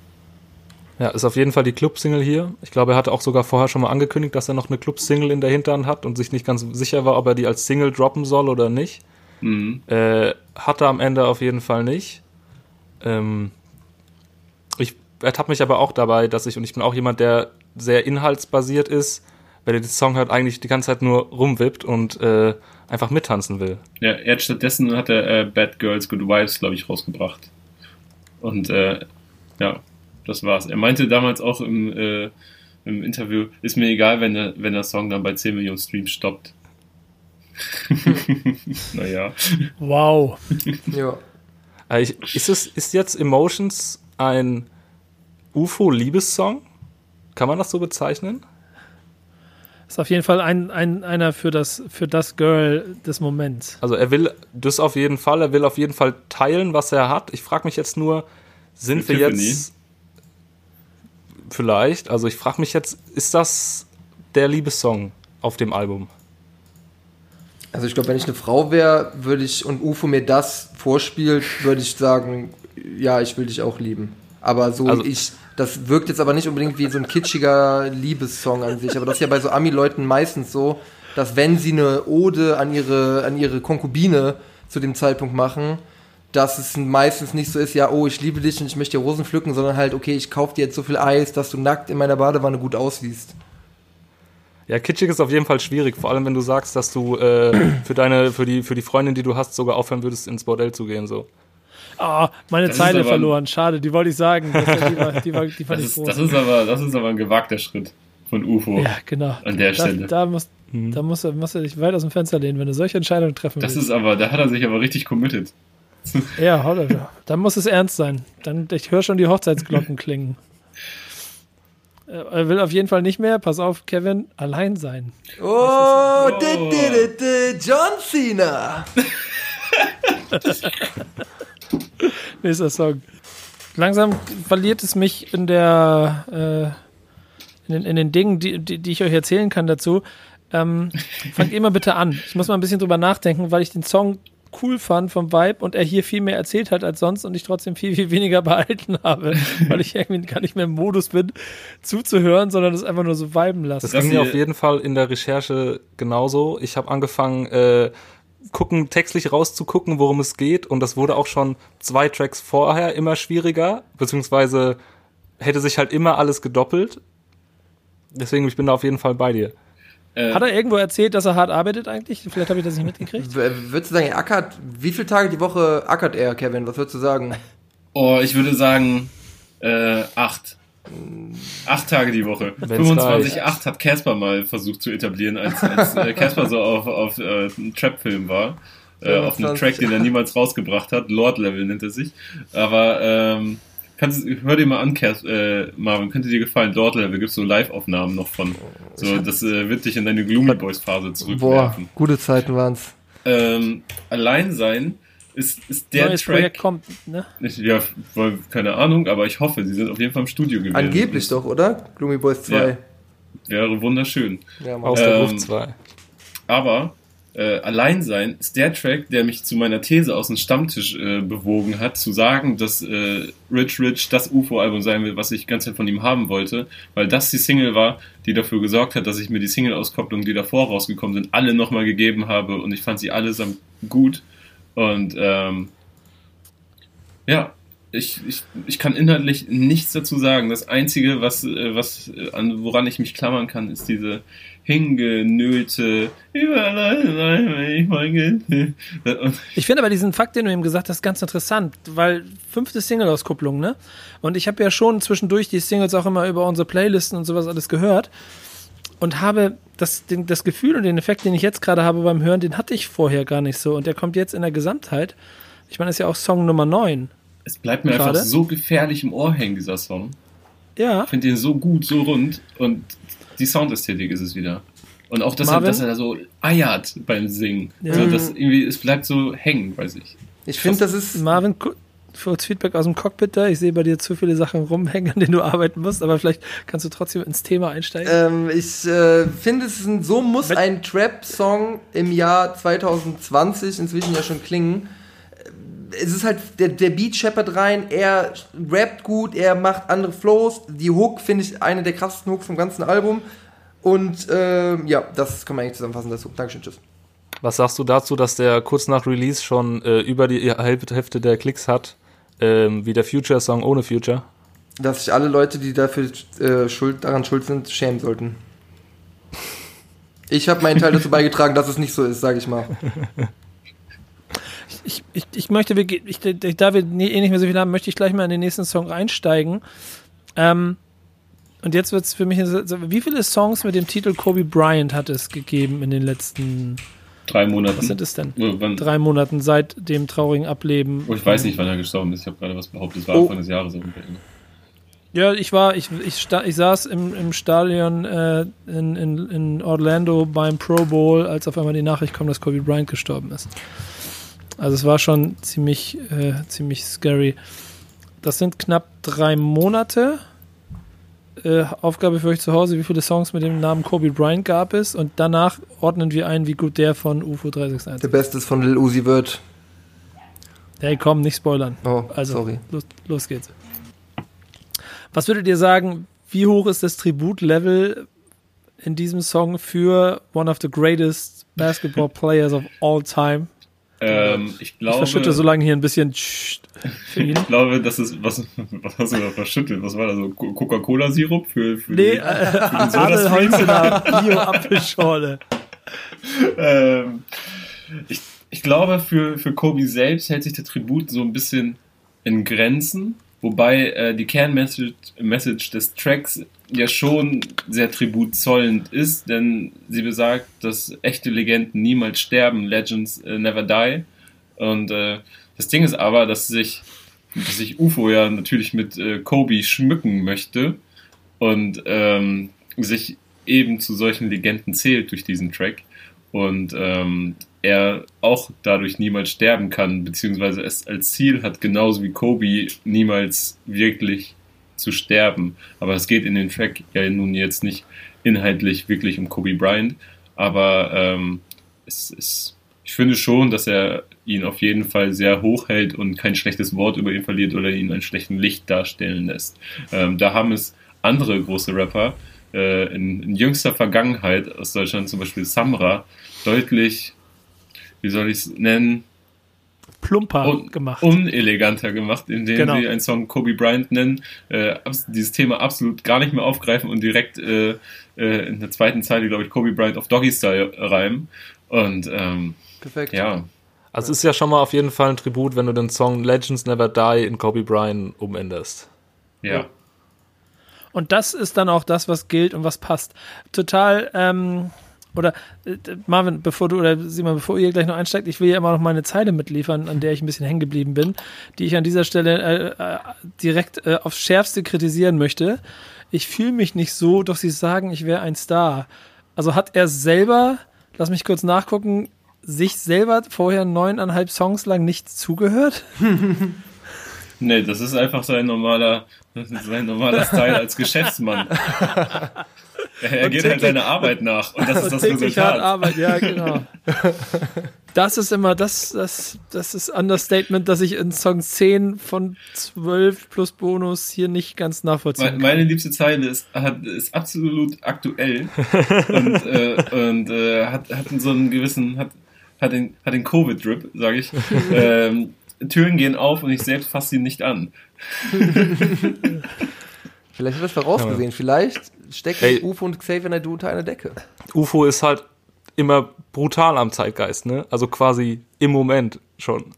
Ja, ist auf jeden Fall die Club-Single hier. Ich glaube, er hatte auch sogar vorher schon mal angekündigt, dass er noch eine Club-Single in der Hinterhand hat und sich nicht ganz sicher war, ob er die als Single droppen soll oder nicht. Mhm. Äh, hat er am Ende auf jeden Fall nicht. Ähm, ich ertappe mich aber auch dabei, dass ich, und ich bin auch jemand, der sehr inhaltsbasiert ist, wenn er den Song hört, eigentlich die ganze Zeit nur rumwippt und äh, einfach mittanzen will. Ja, er hat stattdessen hat er äh, Bad Girls Good Wives, glaube ich, rausgebracht. Und äh, ja, das war's. Er meinte damals auch im, äh, im Interview, ist mir egal, wenn der, wenn der Song dann bei 10 Millionen Streams stoppt. <laughs> naja. Wow. ja. Äh, ist, es, ist jetzt Emotions ein UFO-Liebessong? Kann man das so bezeichnen? Ist auf jeden Fall ein, ein, einer für das, für das Girl des Moments. Also er will das auf jeden Fall, er will auf jeden Fall teilen, was er hat. Ich frage mich jetzt nur, sind für wir Tiffany? jetzt vielleicht, also ich frage mich jetzt, ist das der Liebessong auf dem Album? Also ich glaube, wenn ich eine Frau wäre, würde ich und UFO mir das vorspielt, würde ich sagen, ja, ich will dich auch lieben. Aber so also, ich, das wirkt jetzt aber nicht unbedingt wie so ein kitschiger Liebessong an sich. Aber das ist ja bei so Ami-Leuten meistens so, dass wenn sie eine Ode an ihre, an ihre Konkubine zu dem Zeitpunkt machen, dass es meistens nicht so ist, ja, oh, ich liebe dich und ich möchte dir Rosen pflücken, sondern halt, okay, ich kaufe dir jetzt so viel Eis, dass du nackt in meiner Badewanne gut aussiehst. Ja, kitschig ist auf jeden Fall schwierig, vor allem wenn du sagst, dass du äh, <clears throat> für deine, für die, für die Freundin, die du hast, sogar aufhören würdest, ins Bordell zu gehen, so. Oh, meine das Zeile verloren. Schade, die wollte ich sagen. Das, die war, die war, die fand das, ist, das, ist aber, das ist aber ein gewagter Schritt von UFO. Ja, genau. An der da, Stelle. Da, musst, mhm. da musst, du, musst du dich weit aus dem Fenster lehnen, wenn du solche Entscheidungen treffen willst. Das ist aber, da hat er sich aber richtig committed. Ja, dann muss es ernst sein. Dann, ich höre schon die Hochzeitsglocken <laughs> klingen. Er will auf jeden Fall nicht mehr, pass auf, Kevin, allein sein. Oh, oh. John Cena. <laughs> Nächster Song. Langsam verliert es mich in der äh, in, den, in den Dingen, die, die, die, ich euch erzählen kann dazu. Ähm, fangt immer bitte an. Ich muss mal ein bisschen drüber nachdenken, weil ich den Song cool fand vom Vibe und er hier viel mehr erzählt hat als sonst und ich trotzdem viel, viel weniger <laughs> behalten habe, weil ich irgendwie gar nicht mehr im Modus bin, zuzuhören, sondern es einfach nur so viben lassen. Das ging mir auf jeden Fall in der Recherche genauso. Ich habe angefangen, äh, gucken, textlich rauszugucken, worum es geht. Und das wurde auch schon zwei Tracks vorher immer schwieriger, beziehungsweise hätte sich halt immer alles gedoppelt. Deswegen, ich bin da auf jeden Fall bei dir. Äh, Hat er irgendwo erzählt, dass er hart arbeitet eigentlich? Vielleicht habe ich das nicht mitgekriegt. Würdest du sagen, er ackert, wie viele Tage die Woche ackert er, Kevin? Was würdest du sagen? Oh, ich würde sagen, äh, acht. Acht Tage die Woche. 25, 8 hat Casper mal versucht zu etablieren, als, äh, Casper so auf, auf äh, einem Trap-Film war. Äh, auf einem Track, den er niemals rausgebracht hat. Lord Level nennt er sich. Aber ähm, kannst, hör dir mal an, Cas äh, Marvin, könnte dir gefallen. Lord Level gibt so Live-Aufnahmen noch von. So, das äh, wird dich in deine Gloomy Boys-Phase zurückwerfen. Boah, gute Zeiten waren's. Ähm, allein sein ist, ist der Neues Track. Projekt kommt, ne? Ja, keine Ahnung, aber ich hoffe, sie sind auf jeden Fall im Studio gewesen. Angeblich doch, oder? Gloomy Boys 2. Ja, wäre wunderschön. Ja, Aus der Luft 2. Aber äh, allein sein ist der Track, der mich zu meiner These aus dem Stammtisch äh, bewogen hat, zu sagen, dass äh, Rich Rich das UFO-Album sein will, was ich ganz von ihm haben wollte, weil das die Single war, die dafür gesorgt hat, dass ich mir die Single-Auskopplungen, die davor rausgekommen sind, alle nochmal gegeben habe und ich fand sie allesamt gut. Und ähm, ja, ich, ich, ich kann inhaltlich nichts dazu sagen. Das Einzige, was, äh, was, äh, an, woran ich mich klammern kann, ist diese hingenölte Ich finde aber diesen Fakt, den du eben gesagt hast, ganz interessant, weil fünfte Single-Auskupplung, ne? Und ich habe ja schon zwischendurch die Singles auch immer über unsere Playlisten und sowas alles gehört und habe das, den, das Gefühl und den Effekt, den ich jetzt gerade habe beim Hören, den hatte ich vorher gar nicht so. Und der kommt jetzt in der Gesamtheit. Ich meine, das ist ja auch Song Nummer 9. Es bleibt mir gerade. einfach so gefährlich im Ohr hängen, dieser Song. Ja. Ich finde den so gut, so rund und die Soundästhetik ist es wieder. Und auch, dass, er, dass er so eiert beim Singen. Ja. Also das irgendwie, es bleibt so hängen, weiß ich. Ich finde, das ist. Marvin, kurz Feedback aus dem Cockpit da. Ich sehe bei dir zu viele Sachen rumhängen, an denen du arbeiten musst, aber vielleicht kannst du trotzdem ins Thema einsteigen. Ähm, ich äh, finde, es ist ein, so muss ein Trap-Song im Jahr 2020 inzwischen ja schon klingen es ist halt der, der Beat scheppert rein, er rappt gut, er macht andere Flows. Die Hook finde ich eine der krassesten Hooks vom ganzen Album. Und äh, ja, das kann man eigentlich zusammenfassen dazu. Dankeschön, tschüss. Was sagst du dazu, dass der kurz nach Release schon äh, über die Hälfte der Klicks hat, ähm, wie der Future-Song ohne Future? Dass sich alle Leute, die dafür äh, schuld, daran schuld sind, schämen sollten. Ich habe meinen Teil dazu beigetragen, dass es nicht so ist, sage ich mal. <laughs> ich, ich, ich möchte, ich, da wir eh nicht mehr so viel haben, möchte ich gleich mal in den nächsten Song einsteigen. Ähm, und jetzt wird es für mich, wie viele Songs mit dem Titel Kobe Bryant hat es gegeben in den letzten drei Monaten? Was sind es denn? Wann? Drei Monaten seit dem traurigen Ableben. Oh, ich weiß nicht, wann er gestorben ist. Ich habe gerade was behauptet. Es war oh. Anfang des Jahres. Ja, ich war, ich, ich, ich saß im, im Stadion äh, in, in, in Orlando beim Pro Bowl, als auf einmal die Nachricht kam, dass Kobe Bryant gestorben ist. Also es war schon ziemlich, äh, ziemlich scary. Das sind knapp drei Monate. Äh, Aufgabe für euch zu Hause, wie viele Songs mit dem Namen Kobe Bryant gab es und danach ordnen wir ein, wie gut der von UFO 361 Der beste ist von Lil Uzi wird. Hey, komm, nicht spoilern. Oh, also, sorry. Los, los geht's. Was würdet ihr sagen, wie hoch ist das Tributlevel in diesem Song für one of the greatest basketball players of all time? Ähm, ich glaube. Ich verschütte so lange hier ein bisschen. <laughs> ich glaube, das ist. Was, was hast du da verschüttet? Was war da so? Coca-Cola-Sirup für, für, nee, die, äh, für den <laughs> Adelholzener <laughs> Bio-Apfelschorle. ähm, ich, ich glaube, für, für Kobe selbst hält sich der Tribut so ein bisschen in Grenzen. Wobei äh, die Kernmessage Message des Tracks ja schon sehr tributzollend ist, denn sie besagt, dass echte Legenden niemals sterben, Legends äh, never die. Und äh, das Ding ist aber, dass sich, dass sich UFO ja natürlich mit äh, Kobe schmücken möchte und ähm, sich eben zu solchen Legenden zählt durch diesen Track. Und ähm, er auch dadurch niemals sterben kann, beziehungsweise es als Ziel hat, genauso wie Kobe niemals wirklich zu sterben. Aber es geht in den Track ja nun jetzt nicht inhaltlich wirklich um Kobe Bryant, aber ähm, es ist, ich finde schon, dass er ihn auf jeden Fall sehr hoch hält und kein schlechtes Wort über ihn verliert oder ihn ein schlechten Licht darstellen lässt. Ähm, da haben es andere große Rapper äh, in, in jüngster Vergangenheit aus Deutschland, zum Beispiel Samra, deutlich, wie soll ich es nennen, plumper un gemacht. Uneleganter gemacht, indem genau. sie einen Song Kobe Bryant nennen, äh, dieses Thema absolut gar nicht mehr aufgreifen und direkt äh, äh, in der zweiten Zeile, glaube ich, Kobe Bryant auf Doggy Style reimen. Und ähm, Perfekt. Ja. Also es ist ja schon mal auf jeden Fall ein Tribut, wenn du den Song Legends Never Die in Kobe Bryant umänderst. Ja. Und das ist dann auch das, was gilt und was passt. Total ähm, oder äh, Marvin, bevor du oder Simon, bevor ihr gleich noch einsteigt, ich will ja immer noch meine Zeile mitliefern, an der ich ein bisschen hängen geblieben bin, die ich an dieser Stelle äh, äh, direkt äh, aufs Schärfste kritisieren möchte. Ich fühle mich nicht so, doch sie sagen, ich wäre ein Star. Also hat er selber, lass mich kurz nachgucken, sich selber vorher neuneinhalb Songs lang nicht zugehört? <laughs> nee, das ist einfach sein normaler, sein normaler Style als Geschäftsmann. <laughs> Er, geht halt seiner Arbeit nach und das ist das Resultat. Arbeit, ja, genau. <laughs> Das ist immer das, das, das ist Understatement, dass ich in Song 10 von 12 plus Bonus hier nicht ganz nachvollziehen kann. Meine liebste Zeile ist, hat, ist absolut aktuell und, <laughs> äh, und äh, hat, hat so einen gewissen, hat, hat den, hat den Covid-Drip, sage ich. <laughs> ähm, Türen gehen auf und ich selbst fasse sie nicht an. Vielleicht hat das vorausgesehen. Vielleicht stecken hey. UFO und Xavier Naidoo unter einer Decke. UFO ist halt immer brutal am Zeitgeist, ne? Also quasi im Moment schon.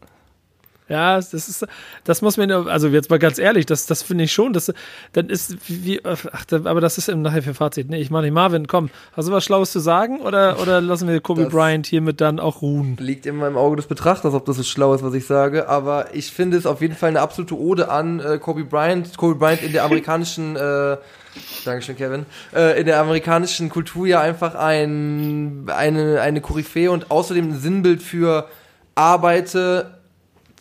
Ja, das ist, das muss man, also jetzt mal ganz ehrlich, das, das finde ich schon, das, dann ist, wie, ach, aber das ist im nachher für Fazit. Nee, ich meine, Marvin, komm, hast du was Schlaues zu sagen oder, oder lassen wir Kobe das Bryant hiermit dann auch ruhen? Liegt immer im Auge des Betrachters, ob das so schlau ist, was ich sage, aber ich finde es auf jeden Fall eine absolute Ode an äh, Kobe Bryant, Kobe Bryant in der amerikanischen, äh, Dankeschön, Kevin. Äh, in der amerikanischen Kultur ja einfach ein, eine, eine Koryphäe und außerdem ein Sinnbild für arbeite,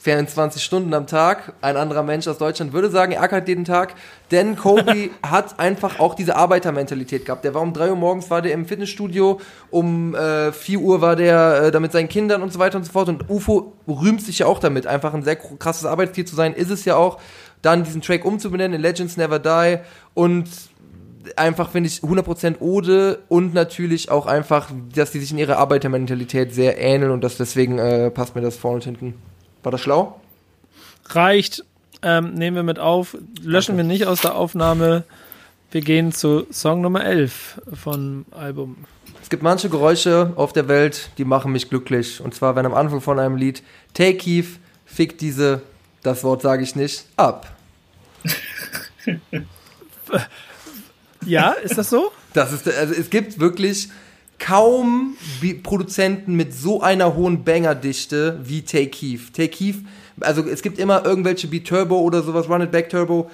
24 Stunden am Tag. Ein anderer Mensch aus Deutschland würde sagen, er ackert jeden Tag. Denn Kobe <laughs> hat einfach auch diese Arbeitermentalität gehabt. Der war um 3 Uhr morgens war der im Fitnessstudio, um äh, 4 Uhr war der äh, da mit seinen Kindern und so weiter und so fort. Und UFO rühmt sich ja auch damit, einfach ein sehr krasses Arbeitstier zu sein, ist es ja auch. Dann diesen Track umzubenennen in Legends Never Die und einfach, finde ich, 100% Ode und natürlich auch einfach, dass die sich in ihrer Arbeitermentalität sehr ähneln und das deswegen äh, passt mir das vorne und hinten. War das schlau? Reicht. Ähm, nehmen wir mit auf. Löschen okay. wir nicht aus der Aufnahme. Wir gehen zu Song Nummer 11 von Album. Es gibt manche Geräusche auf der Welt, die machen mich glücklich. Und zwar, wenn am Anfang von einem Lied Take Keith, fick diese, das Wort sage ich nicht, ab. <laughs> ja, ist das so? Das ist, also es gibt wirklich kaum Produzenten mit so einer hohen Banger-Dichte wie Take Keef. Take Keef, also es gibt immer irgendwelche Beat Turbo oder sowas, Run It Back Turbo,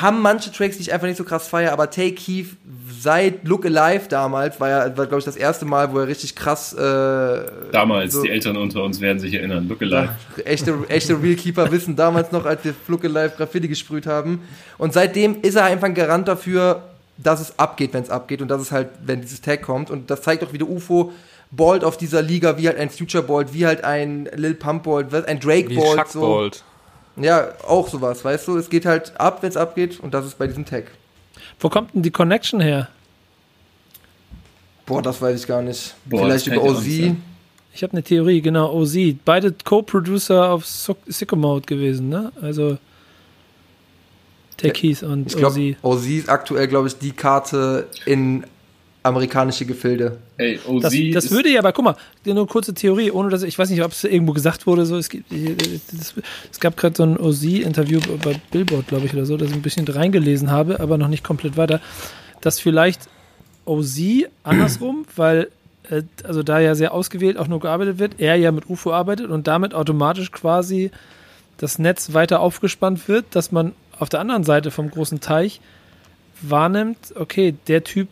haben manche Tracks, die ich einfach nicht so krass feiere, aber Take Keef seit Look Alive damals, war ja, war glaube ich das erste Mal, wo er richtig krass. Äh, damals, so, die Eltern unter uns werden sich erinnern, Look Alive. Ja, echte, echte Real Keeper wissen damals noch, als wir Look Alive Graffiti gesprüht haben. Und seitdem ist er einfach ein Garant dafür, dass es abgeht, wenn es abgeht und dass es halt, wenn dieses Tag kommt. Und das zeigt auch, wie der UFO ballt auf dieser Liga, wie halt ein Future ballt, wie halt ein Lil Pump ballt, ein Drake wie ballt. So. Ballt. Ja, auch sowas, weißt du? Es geht halt ab, wenn es abgeht und das ist bei diesem Tag. Wo kommt denn die Connection her? Boah, das weiß ich gar nicht. Boah, Vielleicht über OZ. Ich habe eine Theorie, genau, OZ. Beide Co-Producer auf Sicko Mode gewesen, ne? Also Techies und ich glaub, OZ. OZ ist aktuell, glaube ich, die Karte in amerikanische Gefilde. Ey, OZ das, das würde ja, aber guck mal, nur eine kurze Theorie, ohne dass ich weiß nicht, ob es irgendwo gesagt wurde, so es, gibt, das, es gab gerade so ein OZ-Interview bei Billboard, glaube ich, oder so, das ich ein bisschen reingelesen habe, aber noch nicht komplett weiter, dass vielleicht OZ andersrum, <clears throat> weil äh, also da ja sehr ausgewählt auch nur gearbeitet wird, er ja mit UFO arbeitet und damit automatisch quasi das Netz weiter aufgespannt wird, dass man auf der anderen Seite vom großen Teich wahrnimmt, okay, der Typ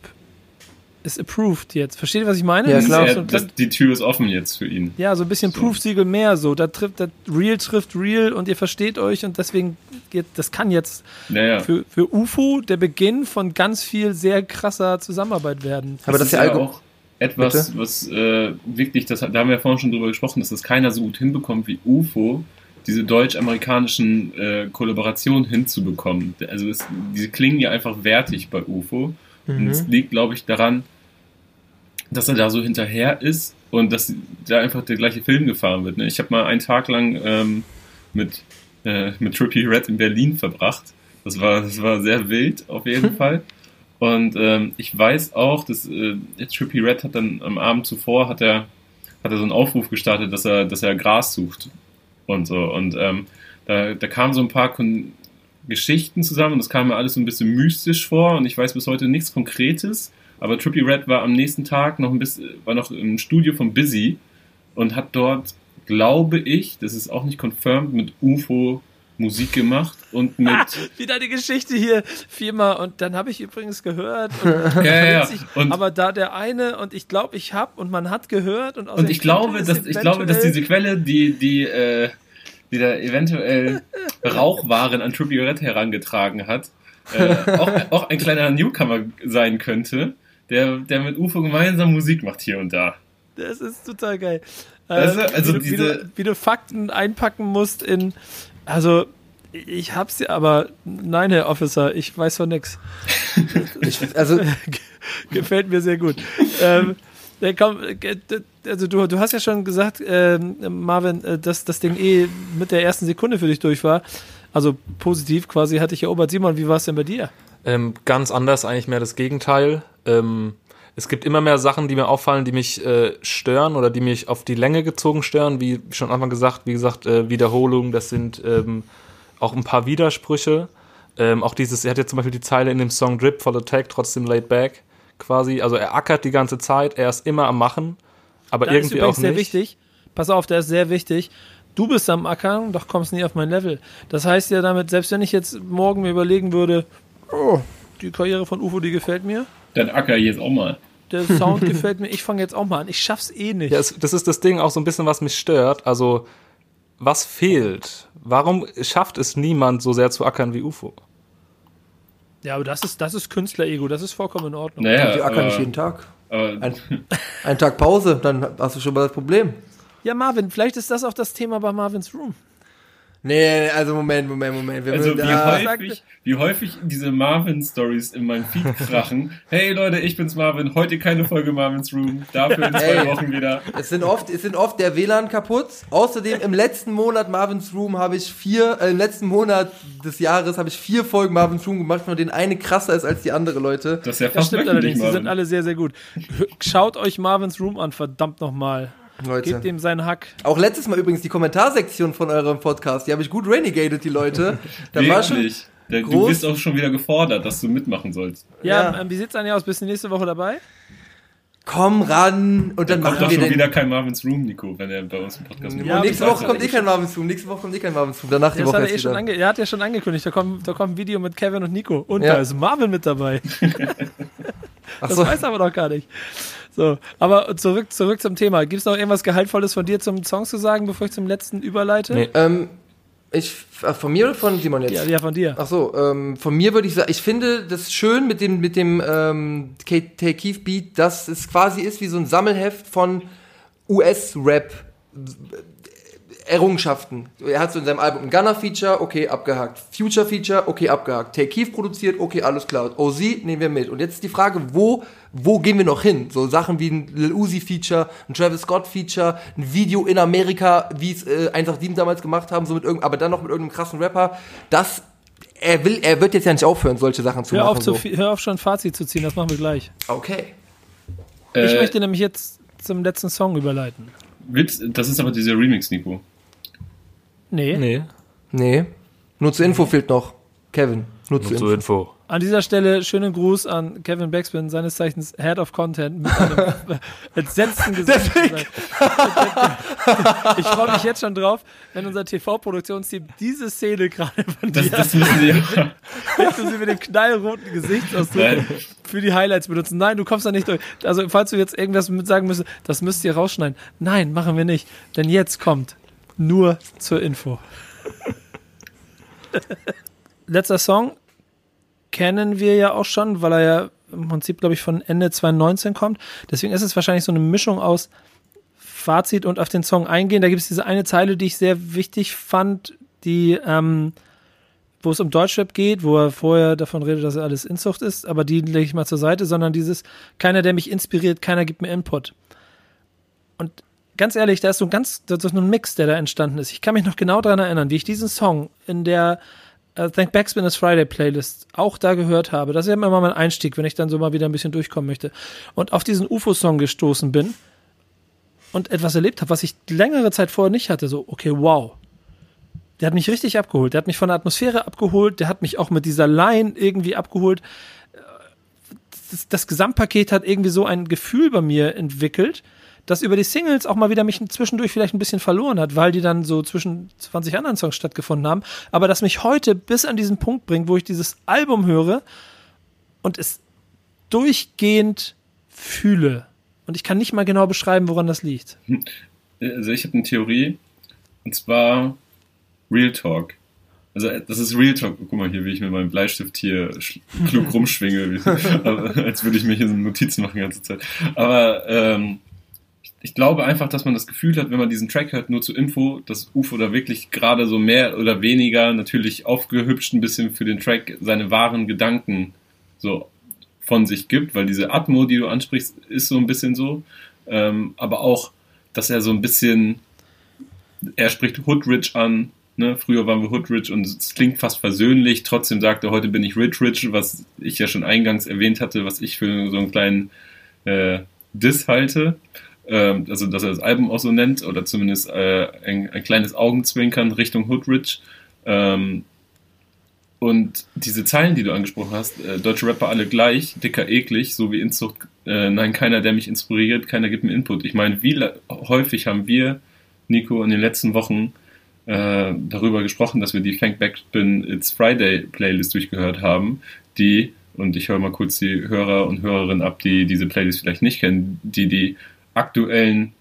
ist approved jetzt. Versteht ihr, was ich meine? Ja, klar. Ja, das, die Tür ist offen jetzt für ihn. Ja, so ein bisschen so. Proof-Siegel mehr so. Da trifft der Real trifft Real und ihr versteht euch und deswegen geht, das kann jetzt naja. für, für UFO der Beginn von ganz viel sehr krasser Zusammenarbeit werden. Aber das, das ist ja auch etwas, Bitte? was äh, wirklich, das, da haben wir ja vorhin schon drüber gesprochen, dass das keiner so gut hinbekommt wie UFO, diese deutsch-amerikanischen äh, Kollaborationen hinzubekommen. Also es, diese klingen ja einfach wertig bei UFO. Mhm. Und es liegt, glaube ich, daran, dass er da so hinterher ist und dass da einfach der gleiche Film gefahren wird. Ne? Ich habe mal einen Tag lang ähm, mit, äh, mit Trippy Red in Berlin verbracht. Das war, das war sehr wild auf jeden <laughs> Fall. Und ähm, ich weiß auch, dass äh, Trippy Red hat dann am Abend zuvor hat er, hat er so einen Aufruf gestartet, dass er, dass er Gras sucht und so. Und ähm, da, da kamen so ein paar Kon Geschichten zusammen und das kam mir alles so ein bisschen mystisch vor und ich weiß bis heute nichts Konkretes. Aber Trippy Red war am nächsten Tag noch ein bisschen, war noch im Studio von Busy und hat dort, glaube ich, das ist auch nicht confirmed, mit UFO Musik gemacht und <laughs> mit. Ah, wieder die Geschichte hier viermal und dann habe ich übrigens gehört. <laughs> ja, ja, ja. Und aber da der eine und ich glaube, ich habe und man hat gehört und Und ich glaube, dass ich glaube, dass diese Quelle, die die äh, die da eventuell <laughs> Rauchwaren an Trippy Red herangetragen hat, äh, auch, auch ein kleiner Newcomer sein könnte, der, der mit UFO gemeinsam Musik macht hier und da. Das ist total geil. Also, also wie, diese, wie, du, wie du Fakten einpacken musst in, also ich hab's ja, aber nein, Herr Officer, ich weiß von nix. <laughs> also <laughs> gefällt mir sehr gut. ähm, komm, also du, du hast ja schon gesagt, äh, Marvin, dass das Ding eh mit der ersten Sekunde für dich durch war. Also positiv quasi hatte ich erobert. Simon, wie war es denn bei dir? Ähm, ganz anders, eigentlich mehr das Gegenteil. Ähm, es gibt immer mehr Sachen, die mir auffallen, die mich äh, stören oder die mich auf die Länge gezogen stören, wie schon einmal gesagt, wie gesagt, äh, Wiederholungen, das sind ähm, auch ein paar Widersprüche. Ähm, auch dieses, er hat jetzt zum Beispiel die Zeile in dem Song Drip for the Tag, trotzdem laid back, quasi. Also er ackert die ganze Zeit, er ist immer am Machen, aber da irgendwie ist auch nicht. sehr wichtig. Pass auf, der ist sehr wichtig. Du bist am Ackern, doch kommst nie auf mein Level. Das heißt ja damit, selbst wenn ich jetzt morgen mir überlegen würde, oh, die Karriere von UFO, die gefällt mir. Dann acker ich jetzt auch mal. Der Sound <laughs> gefällt mir, ich fange jetzt auch mal an. Ich schaff's eh nicht. Ja, es, das ist das Ding auch so ein bisschen, was mich stört. Also, was fehlt? Warum schafft es niemand so sehr zu ackern wie UFO? Ja, aber das ist, das ist Künstler-Ego, das ist vollkommen in Ordnung. Naja, die ackern nicht jeden Tag. Ein, ein Tag Pause, dann hast du schon mal das Problem. Ja, Marvin, vielleicht ist das auch das Thema bei Marvins Room. Nee, also Moment, Moment, Moment. Wir also wie häufig, wie häufig diese Marvin-Stories in meinem Feed <laughs> krachen. hey Leute, ich bin's Marvin, heute keine Folge Marvins Room, dafür in zwei hey, Wochen wieder. Es sind oft, es sind oft der WLAN kaputt. Außerdem im letzten Monat Marvins Room habe ich vier, äh, im letzten Monat des Jahres habe ich vier Folgen Marvins Room gemacht, von denen eine krasser ist als die andere Leute. Das ist ja das fast stimmt allerdings, die sind alle sehr, sehr gut. Schaut euch Marvins Room an, verdammt nochmal. Leute. Gebt ihm seinen Hack. Auch letztes Mal übrigens die Kommentarsektion von eurem Podcast, die habe ich gut renegated, die Leute. Da war schon du bist auch schon wieder gefordert, dass du mitmachen sollst. Ja, ja. Ähm, wie sieht's dann aus? Bist du nächste Woche dabei? Komm ran und dann, dann machen wir schon wieder kein Marvin's Room, Nico, wenn er bei uns im Podcast ja, nächste Woche kommt eh kein Marvin's Room. Nächste Woche kommt eh kein Marvin's Room. Danach die Woche hat er, eh schon ange er hat ja schon angekündigt, da kommt, da kommt ein Video mit Kevin und Nico. Und ja. da ist Marvin mit dabei. <laughs> das so. weiß er aber noch gar nicht. So, aber zurück, zurück zum Thema. Gibt es noch irgendwas Gehaltvolles von dir zum Song zu sagen, bevor ich zum letzten überleite? Nee. Ähm, ich, äh, von mir oder von Simon jetzt? Ja, ja von dir. Ach so, ähm, von mir würde ich sagen, ich finde das schön mit dem, mit dem ähm, Take Keith Beat, dass es quasi ist wie so ein Sammelheft von US-Rap Errungenschaften. Er hat so in seinem Album ein Gunner-Feature, okay, abgehakt. Future-Feature, okay, abgehakt. Take Keith produziert, okay, alles klar. OZ nehmen wir mit. Und jetzt ist die Frage, wo, wo gehen wir noch hin? So Sachen wie ein Lil Uzi-Feature, ein Travis Scott-Feature, ein Video in Amerika, wie es äh, 187 damals gemacht haben, so mit irgend, aber dann noch mit irgendeinem krassen Rapper. Das, er will, er wird jetzt ja nicht aufhören, solche Sachen zu hör machen. Auf so. zu, hör auf schon ein Fazit zu ziehen, das machen wir gleich. Okay. Ich äh, möchte nämlich jetzt zum letzten Song überleiten. Das ist aber dieser Remix, Nico. Nee. Nee. Nee. Nur zur Info fehlt noch. Kevin. Nur, Nur zur Info. Info. An dieser Stelle schönen Gruß an Kevin Backspin, seines Zeichens Head of Content, mit einem <laughs> entsetzten Gesicht. ich freue mich jetzt schon drauf, wenn unser TV-Produktionsteam diese Szene gerade von das, dir das müssen sie ja. <laughs> inklusive dem knallroten Gesichtsausdruck für die Highlights benutzen. Nein, du kommst da nicht durch. Also, falls du jetzt irgendwas mit sagen müsstest, das müsst ihr rausschneiden. Nein, machen wir nicht. Denn jetzt kommt nur zur Info. <laughs> Letzter Song kennen wir ja auch schon, weil er ja im Prinzip, glaube ich, von Ende 2019 kommt. Deswegen ist es wahrscheinlich so eine Mischung aus Fazit und auf den Song eingehen. Da gibt es diese eine Zeile, die ich sehr wichtig fand, die, ähm, wo es um Deutschrap geht, wo er vorher davon redet, dass er alles Inzucht ist, aber die lege ich mal zur Seite, sondern dieses, keiner, der mich inspiriert, keiner gibt mir Input. Und ganz ehrlich, da ist so ein ganz, das ist so ein Mix, der da entstanden ist. Ich kann mich noch genau daran erinnern, wie ich diesen Song in der uh, Thank Backspin is Friday Playlist auch da gehört habe. Das ist ja immer mein Einstieg, wenn ich dann so mal wieder ein bisschen durchkommen möchte. Und auf diesen UFO-Song gestoßen bin und etwas erlebt habe, was ich längere Zeit vorher nicht hatte. So, okay, wow. Der hat mich richtig abgeholt. Der hat mich von der Atmosphäre abgeholt. Der hat mich auch mit dieser Line irgendwie abgeholt. Das, das Gesamtpaket hat irgendwie so ein Gefühl bei mir entwickelt, das über die Singles auch mal wieder mich zwischendurch vielleicht ein bisschen verloren hat, weil die dann so zwischen 20 anderen Songs stattgefunden haben, aber das mich heute bis an diesen Punkt bringt, wo ich dieses Album höre und es durchgehend fühle. Und ich kann nicht mal genau beschreiben, woran das liegt. Also ich habe eine Theorie, und zwar Real Talk. Also das ist Real Talk. Guck mal hier, wie ich mit meinem Bleistift hier klug <laughs> rumschwinge, <laughs> als würde ich mir hier so Notizen machen die ganze Zeit. Aber ähm, ich glaube einfach, dass man das Gefühl hat, wenn man diesen Track hört, nur zur Info, dass UFO da wirklich gerade so mehr oder weniger natürlich aufgehübscht ein bisschen für den Track seine wahren Gedanken so von sich gibt, weil diese Atmo, die du ansprichst, ist so ein bisschen so. ähm, aber auch, dass er so ein bisschen, er spricht Hoodrich an, ne? früher waren wir Hoodrich und es klingt fast versöhnlich, trotzdem sagt er, heute bin ich Rich Rich, was ich ja schon eingangs erwähnt hatte, was ich für so einen kleinen äh, Diss halte. Ähm, also, dass er das Album auch so nennt, oder zumindest äh, ein, ein, kleines Augenzwinkern Richtung Hoodrich. Ähm, und diese Zeilen, die du angesprochen hast, äh, deutsche Rapper alle gleich, dicker eklig, so wie Inzucht, äh, nein, keiner, der mich inspiriert, keiner gibt mir Input. Ich meine, wie häufig haben wir, Nico, in den letzten Wochen äh, darüber gesprochen, dass wir die Thank Back Spin It's Friday Playlist durchgehört haben, die, und ich höre mal kurz die Hörer und Hörerinnen ab, die diese Playlist vielleicht nicht kennen, die die aktuellen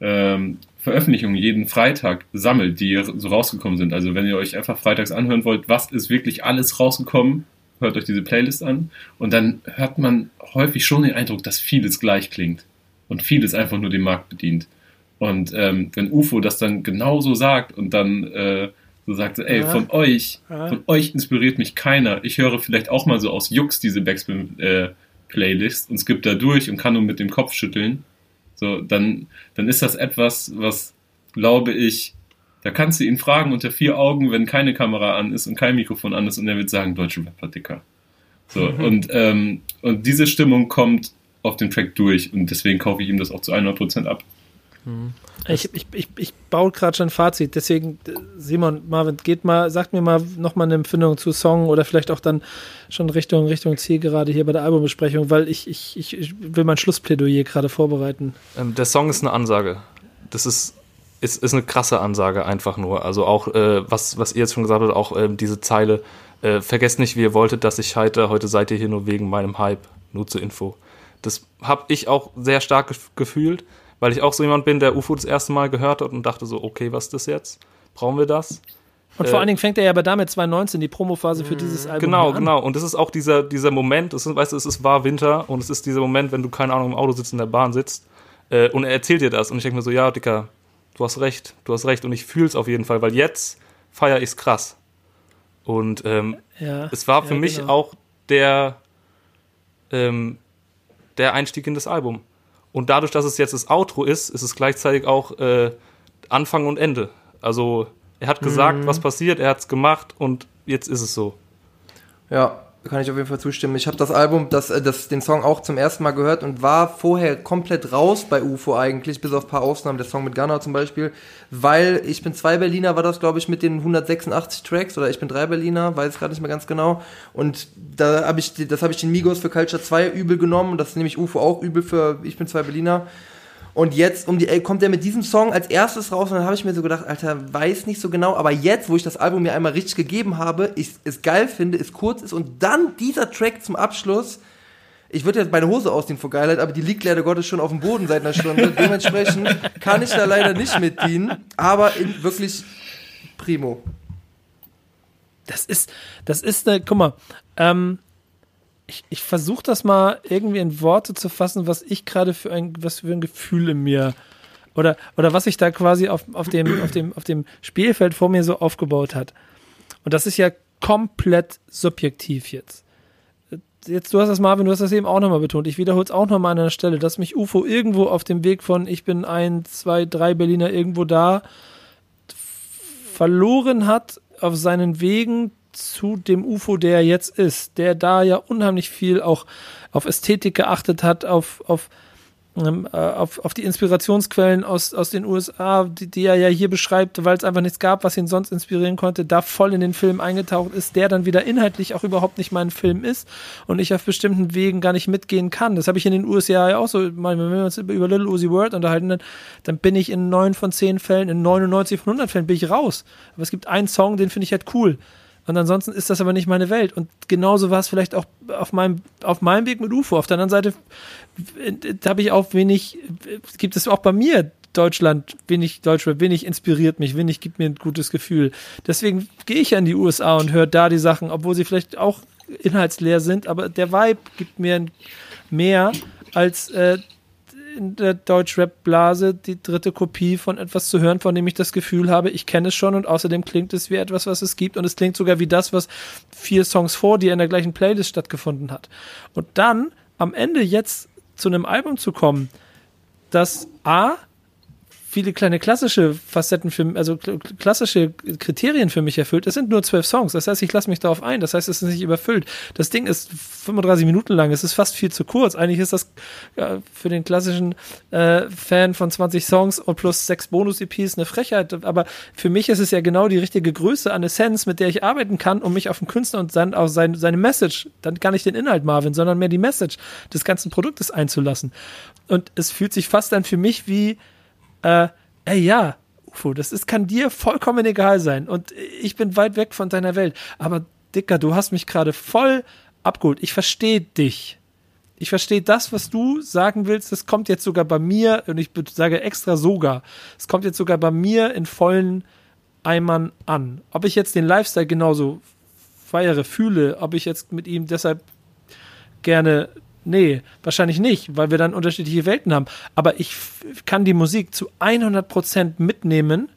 ähm, Veröffentlichungen jeden Freitag sammelt, die so rausgekommen sind. Also wenn ihr euch einfach freitags anhören wollt, was ist wirklich alles rausgekommen, hört euch diese Playlist an und dann hört man häufig schon den Eindruck, dass vieles gleich klingt und vieles einfach nur den Markt bedient. Und ähm, wenn UFO das dann genauso sagt und dann äh, so sagt, ey, ja. von euch, ja. von euch inspiriert mich keiner. Ich höre vielleicht auch mal so aus Jux diese Backspin äh, und skippe da durch und kann nur mit dem Kopf schütteln so, dann, dann ist das etwas, was, glaube ich, da kannst du ihn fragen unter vier Augen, wenn keine Kamera an ist und kein Mikrofon an ist und er wird sagen, deutsche Rapper dicker. So, mhm. und, ähm, und diese Stimmung kommt auf dem Track durch und deswegen kaufe ich ihm das auch zu 100% ab. Ich, ich, ich, ich baue gerade schon ein Fazit, deswegen, Simon, Marvin, geht mal, sagt mir mal nochmal eine Empfindung zu Song oder vielleicht auch dann schon Richtung, Richtung Ziel gerade hier bei der Albumbesprechung, weil ich, ich, ich will mein Schlussplädoyer gerade vorbereiten. Ähm, der Song ist eine Ansage. Das ist, ist, ist eine krasse Ansage einfach nur. Also auch, äh, was, was ihr jetzt schon gesagt habt, auch äh, diese Zeile, äh, vergesst nicht, wie ihr wolltet, dass ich scheitere, heute seid ihr hier nur wegen meinem Hype, nur zur Info. Das habe ich auch sehr stark gefühlt weil ich auch so jemand bin, der UFO das erste Mal gehört hat und dachte so, okay, was ist das jetzt? Brauchen wir das? Und vor äh, allen Dingen fängt er ja aber damit 2019 die Promophase für dieses Album Genau, an. genau. Und das ist auch dieser, dieser Moment, das ist, weißt du, es ist wahr Winter und es ist dieser Moment, wenn du, keine Ahnung, im Auto sitzt, in der Bahn sitzt äh, und er erzählt dir das und ich denke mir so, ja, Dicker, du hast recht, du hast recht und ich fühle es auf jeden Fall, weil jetzt feiere ich es krass. Und ähm, ja, es war für ja, mich genau. auch der, ähm, der Einstieg in das Album. Und dadurch, dass es jetzt das Outro ist, ist es gleichzeitig auch äh, Anfang und Ende. Also er hat gesagt, mhm. was passiert, er hat es gemacht und jetzt ist es so. Ja, kann ich auf jeden Fall zustimmen. Ich habe das Album, das, äh, das, den Song auch zum ersten Mal gehört und war vorher komplett raus bei UFO eigentlich, bis auf ein paar Ausnahmen, der Song mit Gunner zum Beispiel, weil ich bin zwei Berliner, war das glaube ich mit den 186 Tracks oder ich bin drei Berliner, weiß gerade nicht mehr ganz genau. Und da habe ich, das habe ich den Migos für Culture 2 übel genommen und das nehme ich UFO auch übel für ich bin zwei Berliner. Und jetzt um die Ecke kommt er mit diesem Song als erstes raus und dann habe ich mir so gedacht, Alter, weiß nicht so genau, aber jetzt, wo ich das Album mir einmal richtig gegeben habe, ich es geil finde, es kurz ist und dann dieser Track zum Abschluss, ich würde jetzt meine Hose ausziehen vor Geilheit, aber die liegt leider Gottes schon auf dem Boden seit einer Stunde. <laughs> Dementsprechend kann ich da leider nicht mit dienen, aber in, wirklich primo. Das ist, das ist eine, guck mal, ähm, ich, ich versuche das mal irgendwie in Worte zu fassen, was ich gerade für ein, was für ein Gefühl in mir oder, oder was sich da quasi auf, auf, dem, auf, dem, auf dem Spielfeld vor mir so aufgebaut hat. Und das ist ja komplett subjektiv jetzt. Jetzt, du hast das, Marvin, du hast das eben auch nochmal betont. Ich wiederhole es auch nochmal an einer Stelle, dass mich UFO irgendwo auf dem Weg von ich bin ein, zwei, drei Berliner irgendwo da verloren hat auf seinen Wegen zu dem UFO, der jetzt ist, der da ja unheimlich viel auch auf Ästhetik geachtet hat, auf, auf, ähm, äh, auf, auf die Inspirationsquellen aus, aus den USA, die, die er ja hier beschreibt, weil es einfach nichts gab, was ihn sonst inspirieren konnte, da voll in den Film eingetaucht ist, der dann wieder inhaltlich auch überhaupt nicht mein Film ist und ich auf bestimmten Wegen gar nicht mitgehen kann. Das habe ich in den USA ja auch so, wenn wir uns über Little Uzi Word unterhalten, dann, dann bin ich in neun von zehn Fällen, in 99 von 100 Fällen bin ich raus. Aber es gibt einen Song, den finde ich halt cool. Und ansonsten ist das aber nicht meine Welt. Und genauso war es vielleicht auch auf meinem, auf meinem Weg mit UFO. Auf der anderen Seite habe ich auch wenig, gibt es auch bei mir Deutschland, wenig Deutschrap, wenig inspiriert mich, wenig gibt mir ein gutes Gefühl. Deswegen gehe ich an die USA und höre da die Sachen, obwohl sie vielleicht auch inhaltsleer sind, aber der Vibe gibt mir mehr als äh, in der Deutschrap-Blase die dritte Kopie von etwas zu hören, von dem ich das Gefühl habe, ich kenne es schon und außerdem klingt es wie etwas, was es gibt und es klingt sogar wie das, was vier Songs vor dir in der gleichen Playlist stattgefunden hat. Und dann am Ende jetzt zu einem Album zu kommen, dass A, viele kleine klassische Facetten für, also klassische Kriterien für mich erfüllt. Es sind nur zwölf Songs. Das heißt, ich lasse mich darauf ein. Das heißt, es ist nicht überfüllt. Das Ding ist 35 Minuten lang. Es ist fast viel zu kurz. Eigentlich ist das ja, für den klassischen äh, Fan von 20 Songs und plus sechs Bonus-EPs eine Frechheit. Aber für mich ist es ja genau die richtige Größe an Essenz, mit der ich arbeiten kann, um mich auf den Künstler und sein, auf sein, seine Message, dann gar nicht den Inhalt Marvin, sondern mehr die Message des ganzen Produktes einzulassen. Und es fühlt sich fast dann für mich wie äh, ey ja, UFO, das ist, kann dir vollkommen egal sein und ich bin weit weg von deiner Welt. Aber Dicker, du hast mich gerade voll abgeholt. Ich verstehe dich. Ich verstehe das, was du sagen willst. Das kommt jetzt sogar bei mir, und ich sage extra sogar, es kommt jetzt sogar bei mir in vollen Eimern an. Ob ich jetzt den Lifestyle genauso feiere, fühle, ob ich jetzt mit ihm deshalb gerne Nee, wahrscheinlich nicht, weil wir dann unterschiedliche Welten haben. Aber ich kann die Musik zu 100% mitnehmen,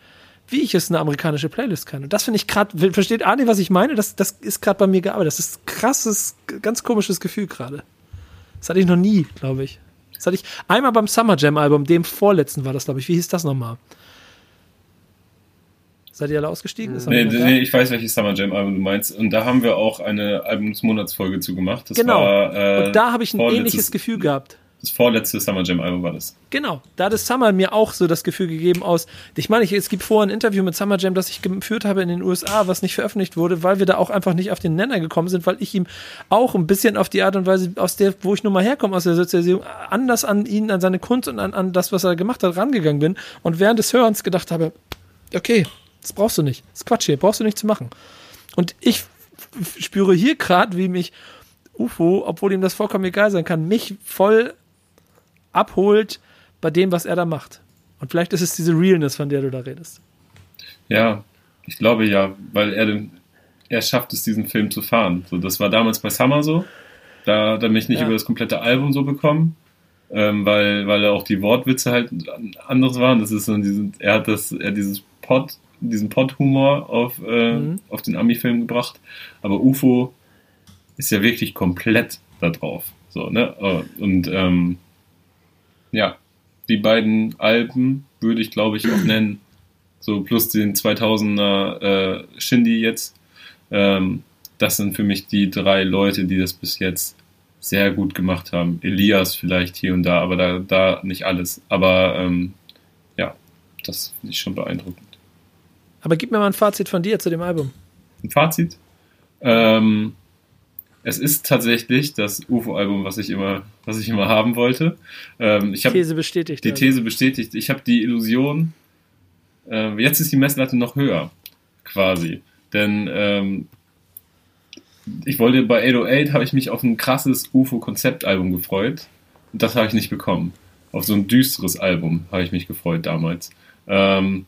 wie ich es eine amerikanische Playlist kann. Und das finde ich gerade, versteht Adi, was ich meine? Das, das ist gerade bei mir gearbeitet. Das ist ein krasses, ganz komisches Gefühl gerade. Das hatte ich noch nie, glaube ich. Das hatte ich einmal beim Summer Jam Album, dem vorletzten war das, glaube ich. Wie hieß das nochmal? Seid ihr alle ausgestiegen? Nee, nee, ich weiß, welches Summer Jam Album du meinst. Und da haben wir auch eine Albumsmonatsfolge zu gemacht. Das genau. War, äh, und da habe ich ein ähnliches Gefühl gehabt. Das vorletzte Summer Jam Album war das. Genau. Da hat es Summer mir auch so das Gefühl gegeben aus. Ich meine, ich, es gibt vorher ein Interview mit Summer Jam, das ich geführt habe in den USA, was nicht veröffentlicht wurde, weil wir da auch einfach nicht auf den Nenner gekommen sind, weil ich ihm auch ein bisschen auf die Art und Weise, aus der, wo ich nun mal herkomme, aus der Sozialisierung, anders an ihn, an seine Kunst und an, an das, was er gemacht hat, rangegangen bin. Und während des Hörens gedacht habe, okay, das brauchst du nicht. Das ist Quatsch hier, brauchst du nicht zu machen. Und ich spüre hier gerade, wie mich UFO, obwohl ihm das vollkommen egal sein kann, mich voll abholt bei dem, was er da macht. Und vielleicht ist es diese Realness, von der du da redest. Ja, ich glaube ja, weil er den, er schafft es, diesen Film zu fahren. So, das war damals bei Summer so. Da hat er mich nicht ja. über das komplette Album so bekommen, ähm, weil, weil auch die Wortwitze halt anders waren. Das ist so diesen, er hat das, er dieses Pod, diesen Pod-Humor auf, äh, mhm. auf den Ami-Film gebracht. Aber UFO ist ja wirklich komplett da drauf. So, ne? Äh, und ähm, ja, die beiden Alben würde ich, glaube ich, auch <clears throat> nennen. So plus den 2000er äh, Shindy jetzt. Ähm, das sind für mich die drei Leute, die das bis jetzt sehr gut gemacht haben. Elias vielleicht hier und da, aber da, da nicht alles. Aber ähm, ja, das finde ich schon beeindruckend. Aber gib mir mal ein Fazit von dir zu dem Album. Ein Fazit? Ähm, es ist tatsächlich das UFO-Album, was ich immer, was ich immer haben wollte. Ähm, ich These bestätigt. Die also. These bestätigt. Ich habe die Illusion, äh, jetzt ist die Messlatte noch höher, quasi. Denn ähm, ich wollte bei 808 habe ich mich auf ein krasses UFO-Konzeptalbum gefreut. Und das habe ich nicht bekommen. Auf so ein düsteres Album habe ich mich gefreut damals. Ähm,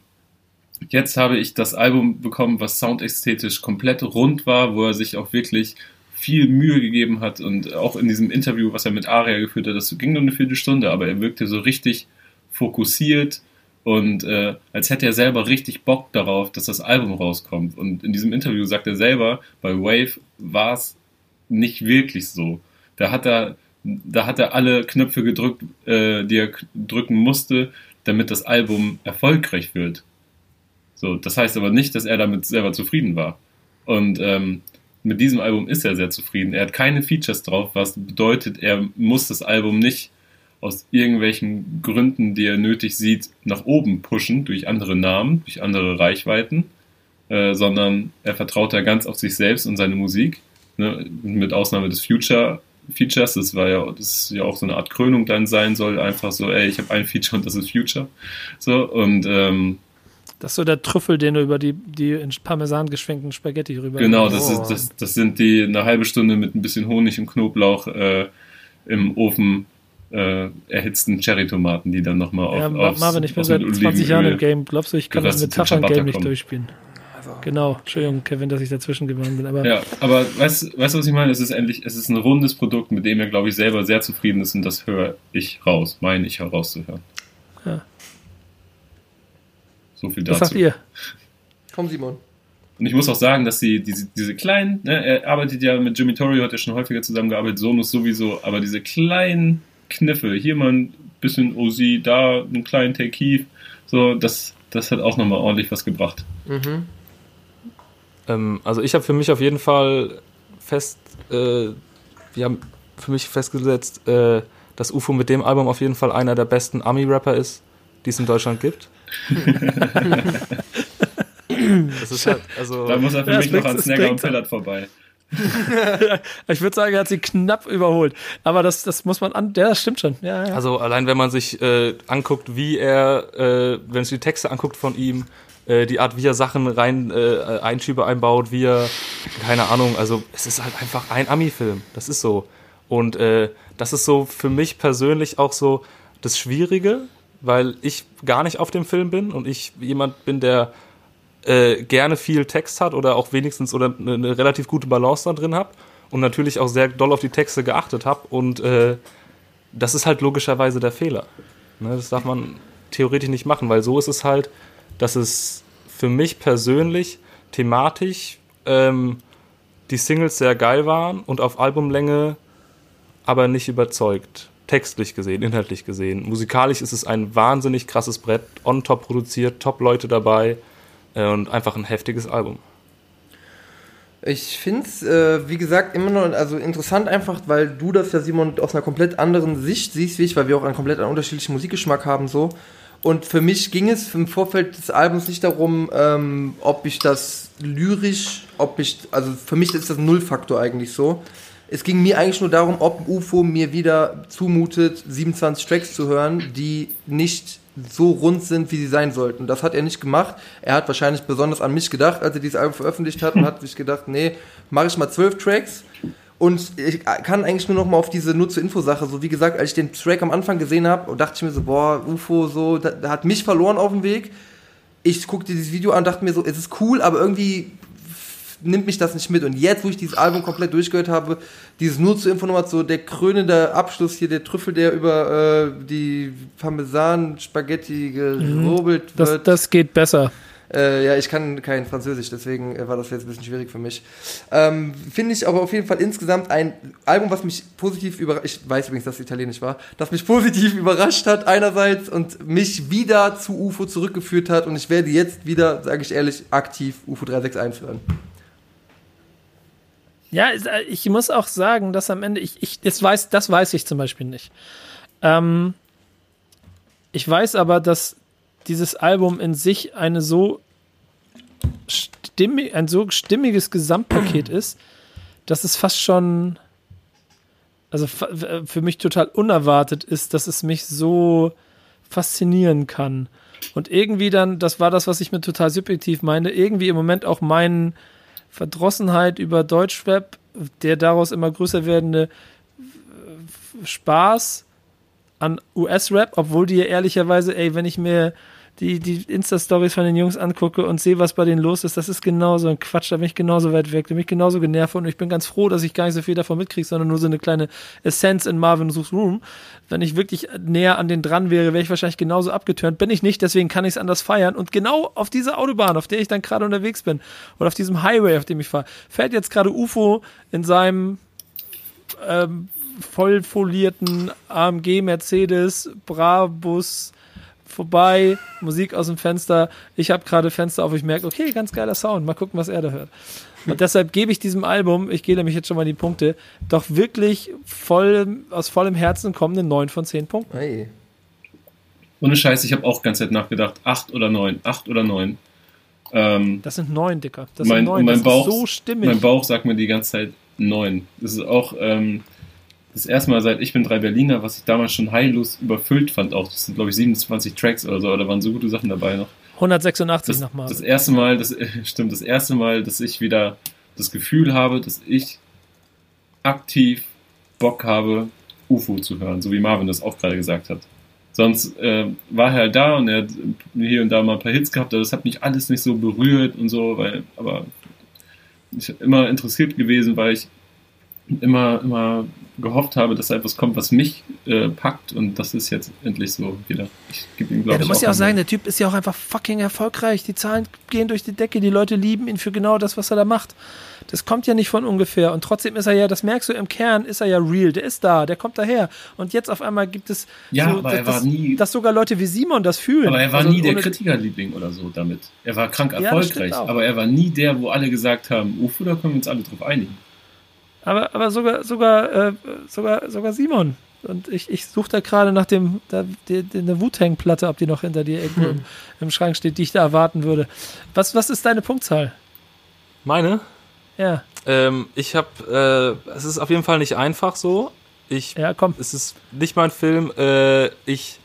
Jetzt habe ich das Album bekommen, was soundästhetisch komplett rund war, wo er sich auch wirklich viel Mühe gegeben hat und auch in diesem Interview, was er mit Aria geführt hat, das ging nur eine Viertelstunde, aber er wirkte so richtig fokussiert und äh, als hätte er selber richtig Bock darauf, dass das Album rauskommt. Und in diesem Interview sagt er selber, bei Wave war es nicht wirklich so. Da hat er, da hat er alle Knöpfe gedrückt, äh, die er drücken musste, damit das Album erfolgreich wird. So, das heißt aber nicht, dass er damit selber zufrieden war. Und ähm, mit diesem Album ist er sehr zufrieden. Er hat keine Features drauf, was bedeutet, er muss das Album nicht aus irgendwelchen Gründen, die er nötig sieht, nach oben pushen durch andere Namen, durch andere Reichweiten, äh, sondern er vertraut da ganz auf sich selbst und seine Musik. Ne? Mit Ausnahme des Future Features, das war ja, das ja auch so eine Art Krönung dann sein soll, einfach so, ey, ich habe ein Feature und das ist Future. So, und ähm, das ist so der Trüffel, den du über die, die in Parmesan geschwenkten Spaghetti rüber. Genau, das, ist, das, das sind die eine halbe Stunde mit ein bisschen Honig und Knoblauch äh, im Ofen äh, erhitzten Cherry-Tomaten, die dann nochmal auf. Ja, Marvin, ich bin seit 20 Jahren im Game. Glaubst du, ich kann das Metaphern-Game nicht durchspielen? Also. Genau, Entschuldigung, Kevin, dass ich dazwischen geworden bin. Aber ja, aber weißt du, was ich meine? Es ist endlich, es ist ein rundes Produkt, mit dem er, glaube ich, selber sehr zufrieden ist und das höre ich raus, meine ich herauszuhören. Ja. So viel dazu. Was sagt ihr? Komm, Simon. Und ich muss auch sagen, dass sie diese, diese kleinen, ne, er arbeitet ja mit Jimmy Torrio, hat ja schon häufiger zusammengearbeitet, Sonus sowieso, aber diese kleinen Kniffe, hier mal ein bisschen OZ, da einen kleinen Take Heave. So, das, das hat auch nochmal ordentlich was gebracht. Mhm. Ähm, also ich habe für mich auf jeden Fall fest, äh, wir haben für mich festgesetzt, äh, dass UFO mit dem Album auf jeden Fall einer der besten Ami-Rapper ist, die es in Deutschland gibt. Das ist halt, also. Da muss er für mich noch an Snagger und Pillard vorbei. <laughs> ich würde sagen, er hat sie knapp überholt. Aber das, das muss man an, ja, das stimmt schon. Ja, ja. Also allein wenn man sich äh, anguckt, wie er, äh, wenn sich die Texte anguckt von ihm, äh, die Art, wie er Sachen rein, äh, Einschübe einbaut, wie er, keine Ahnung, also es ist halt einfach ein Ami-Film. Das ist so. Und äh, das ist so für mich persönlich auch so das Schwierige, weil ich gar nicht auf dem Film bin und ich jemand bin, der äh, gerne viel Text hat oder auch wenigstens oder eine, eine relativ gute Balance da drin habe und natürlich auch sehr doll auf die Texte geachtet habe und äh, das ist halt logischerweise der Fehler. Ne, das darf man theoretisch nicht machen, weil so ist es halt, dass es für mich persönlich thematisch ähm, die Singles sehr geil waren und auf Albumlänge aber nicht überzeugt. Textlich gesehen, inhaltlich gesehen. Musikalisch ist es ein wahnsinnig krasses Brett, on top produziert, top Leute dabei. Äh, und einfach ein heftiges Album. Ich finde es, äh, wie gesagt, immer noch also interessant einfach, weil du das ja, Simon, aus einer komplett anderen Sicht siehst wie ich, weil wir auch einen komplett unterschiedlichen Musikgeschmack haben so. Und für mich ging es im Vorfeld des Albums nicht darum, ähm, ob ich das lyrisch, ob ich, also für mich ist das Nullfaktor eigentlich so. Es ging mir eigentlich nur darum, ob UFO mir wieder zumutet, 27 Tracks zu hören, die nicht so rund sind, wie sie sein sollten. Das hat er nicht gemacht. Er hat wahrscheinlich besonders an mich gedacht, als er dieses Album veröffentlicht hat und hat sich gedacht, nee, mache ich mal zwölf Tracks. Und ich kann eigentlich nur noch mal auf diese nur zur Info-Sache, so wie gesagt, als ich den Track am Anfang gesehen habe, dachte ich mir so, boah, UFO, so, da, da hat mich verloren auf dem Weg. Ich guckte dieses Video an und dachte mir so, es ist cool, aber irgendwie nimmt mich das nicht mit. Und jetzt, wo ich dieses Album komplett durchgehört habe, dieses nur zur Information, der krönende Abschluss hier, der Trüffel, der über äh, die Parmesan-Spaghetti gerobelt mhm. das, wird. Das geht besser. Äh, ja, ich kann kein Französisch, deswegen äh, war das jetzt ein bisschen schwierig für mich. Ähm, Finde ich aber auf jeden Fall insgesamt ein Album, was mich positiv überrascht, ich weiß übrigens, dass es italienisch war, das mich <laughs> positiv überrascht hat einerseits und mich wieder zu UFO zurückgeführt hat und ich werde jetzt wieder, sage ich ehrlich, aktiv UFO 36 einführen. Ja, äh, ich muss auch sagen, dass am Ende, ich, ich das, weiß, das weiß ich zum Beispiel nicht. Ähm, ich weiß aber, dass dieses Album in sich eine so stimmig, ein so stimmiges Gesamtpaket <clears throat> ist, dass es fast schon, also für mich total unerwartet ist, dass es mich so faszinieren kann. Und irgendwie dann, das war das, was ich mir total subjektiv meine, irgendwie im Moment auch meinen Verdrossenheit über Deutschrap, der daraus immer größer werdende Spaß an US-Rap, obwohl die ja ehrlicherweise, ey, wenn ich mir die, die Insta-Stories von den Jungs angucke und sehe, was bei denen los ist, das ist genauso ein Quatsch, da bin ich genauso weit weg, da bin ich genauso genervt und ich bin ganz froh, dass ich gar nicht so viel davon mitkriege, sondern nur so eine kleine Essenz in Marvin's Room. Wenn ich wirklich näher an den dran wäre, wäre ich wahrscheinlich genauso abgeturnt. Bin ich nicht, deswegen kann ich es anders feiern. Und genau auf dieser Autobahn, auf der ich dann gerade unterwegs bin, oder auf diesem Highway, auf dem ich fahre, fährt jetzt gerade UFO in seinem ähm, vollfolierten AMG Mercedes Brabus vorbei, Musik aus dem Fenster. Ich habe gerade Fenster auf, ich merke, okay, ganz geiler Sound. Mal gucken, was er da hört. Und deshalb gebe ich diesem Album, ich gehe nämlich jetzt schon mal die Punkte, doch wirklich voll, aus vollem Herzen kommende 9 von 10 Punkten. Hey. Ohne Scheiß, ich habe auch ganz Zeit nachgedacht, 8 oder 9, 8 oder 9. Ähm, das sind 9, Dicker. Das mein, sind 9. Mein das Bauch, ist so stimmig. Mein Bauch sagt mir die ganze Zeit 9. Das ist auch, ähm, das erste Mal seit Ich bin drei Berliner, was ich damals schon heillos überfüllt fand. Auch das sind, glaube ich, 27 Tracks oder so, aber da waren so gute Sachen dabei noch. 186 nochmal. Das erste Mal, das <laughs> stimmt, das erste Mal, dass ich wieder das Gefühl habe, dass ich aktiv Bock habe, UFO zu hören, so wie Marvin das auch gerade gesagt hat. Sonst äh, war er halt da und er hat hier und da mal ein paar Hits gehabt, aber das hat mich alles nicht so berührt und so, weil, aber ich immer interessiert gewesen, weil ich immer, immer gehofft habe, dass da etwas kommt, was mich äh, packt und das ist jetzt endlich so wieder. Ich gebe ihm, glaube ja, Du musst ja auch sagen, der Typ ist ja auch einfach fucking erfolgreich. Die Zahlen gehen durch die Decke, die Leute lieben ihn für genau das, was er da macht. Das kommt ja nicht von ungefähr und trotzdem ist er ja, das merkst du im Kern, ist er ja real, der ist da, der kommt daher und jetzt auf einmal gibt es ja, so, er das, nie, dass sogar Leute wie Simon das fühlen. Aber er war also nie der Kritikerliebling oder so damit. Er war krank erfolgreich, ja, aber er war nie der, wo alle gesagt haben, Ufo, da können wir uns alle drauf einigen. Aber, aber sogar, sogar, äh, sogar, sogar Simon. Und ich, ich suche da gerade nach dem, da, die, die, eine Wu-Tang-Platte, ob die noch hinter dir irgendwo hm. im, im, Schrank steht, die ich da erwarten würde. Was, was ist deine Punktzahl? Meine? Ja. Ähm, ich habe, äh, es ist auf jeden Fall nicht einfach so. Ich, ja, komm. Es ist nicht mein Film. Äh, ich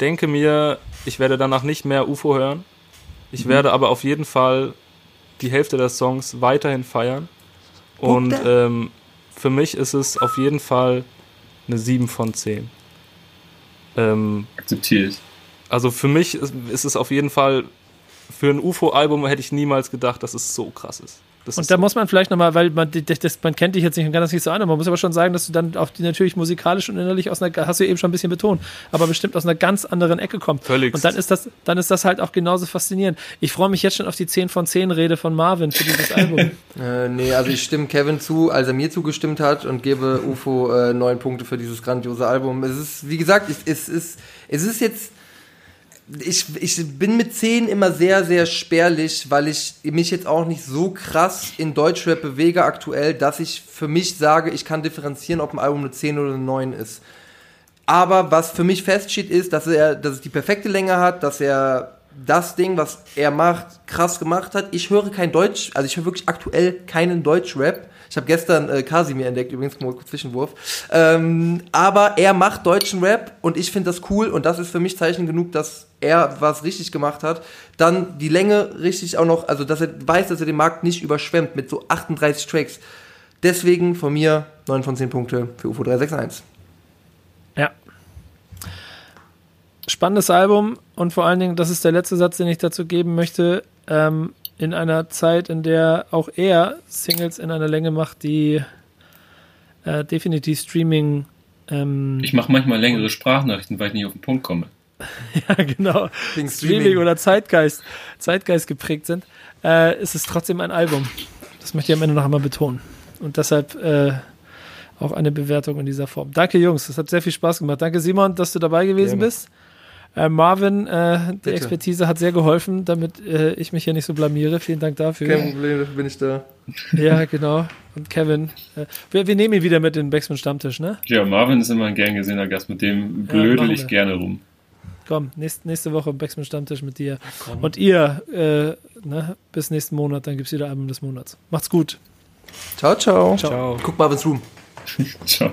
denke mir, ich werde danach nicht mehr UFO hören. Ich mhm. werde aber auf jeden Fall die Hälfte der Songs weiterhin feiern. Und ähm, für mich ist es auf jeden Fall eine 7 von 10. Ähm, Akzeptiert. Also für mich ist, ist es auf jeden Fall, für ein UFO-Album hätte ich niemals gedacht, dass es so krass ist. Das und da muss man vielleicht nochmal, weil man, das, man kennt dich jetzt nicht und kann das nicht so an, man muss aber schon sagen, dass du dann auch die natürlich musikalisch und innerlich aus einer, hast du eben schon ein bisschen betont, aber bestimmt aus einer ganz anderen Ecke kommt. Völlig. Und dann ist das, dann ist das halt auch genauso faszinierend. Ich freue mich jetzt schon auf die 10 von 10 Rede von Marvin für dieses Album. <laughs> äh, nee, also ich stimme Kevin zu, als er mir zugestimmt hat und gebe UFO äh, neun Punkte für dieses grandiose Album. Es ist, wie gesagt, es, es ist, es ist jetzt ich, ich bin mit 10 immer sehr, sehr spärlich, weil ich mich jetzt auch nicht so krass in Deutschrap bewege aktuell, dass ich für mich sage, ich kann differenzieren, ob ein Album eine 10 oder eine 9 ist. Aber was für mich feststeht, ist, dass er, dass es die perfekte Länge hat, dass er das Ding, was er macht, krass gemacht hat. Ich höre kein Deutsch, also ich höre wirklich aktuell keinen Deutschrap. Ich habe gestern äh, Kasimir entdeckt, übrigens, mal kurz Zwischenwurf. Ähm, aber er macht deutschen Rap und ich finde das cool und das ist für mich Zeichen genug, dass er was richtig gemacht hat. Dann die Länge richtig auch noch, also dass er weiß, dass er den Markt nicht überschwemmt mit so 38 Tracks. Deswegen von mir 9 von 10 Punkte für UFO 361. Ja. Spannendes Album und vor allen Dingen, das ist der letzte Satz, den ich dazu geben möchte. Ähm, in einer Zeit, in der auch er Singles in einer Länge macht, die äh, definitiv Streaming. Ähm, ich mache manchmal längere Sprachnachrichten, weil ich nicht auf den Punkt komme. <laughs> ja, genau. Streaming. Streaming oder Zeitgeist, Zeitgeist geprägt sind, äh, ist es trotzdem ein Album. Das möchte ich am Ende noch einmal betonen. Und deshalb äh, auch eine Bewertung in dieser Form. Danke, Jungs. Das hat sehr viel Spaß gemacht. Danke, Simon, dass du dabei gewesen Gerne. bist. Äh, Marvin, äh, die Expertise hat sehr geholfen, damit äh, ich mich hier nicht so blamiere. Vielen Dank dafür. Kein Problem, dafür bin ich da. Ja, genau. Und Kevin. Äh, wir, wir, nehmen ihn wieder mit in den Backspin Stammtisch, ne? Ja, Marvin ist immer ein gern gesehener Gast, mit dem blödel ja, ich gerne rum. Komm, nächst, nächste Woche Backspin Stammtisch mit dir. Ja, Und ihr, äh, ne, bis nächsten Monat, dann gibt es wieder Album des Monats. Macht's gut. Ciao, ciao. Ciao. Guck Marvin's Room. <laughs> ciao.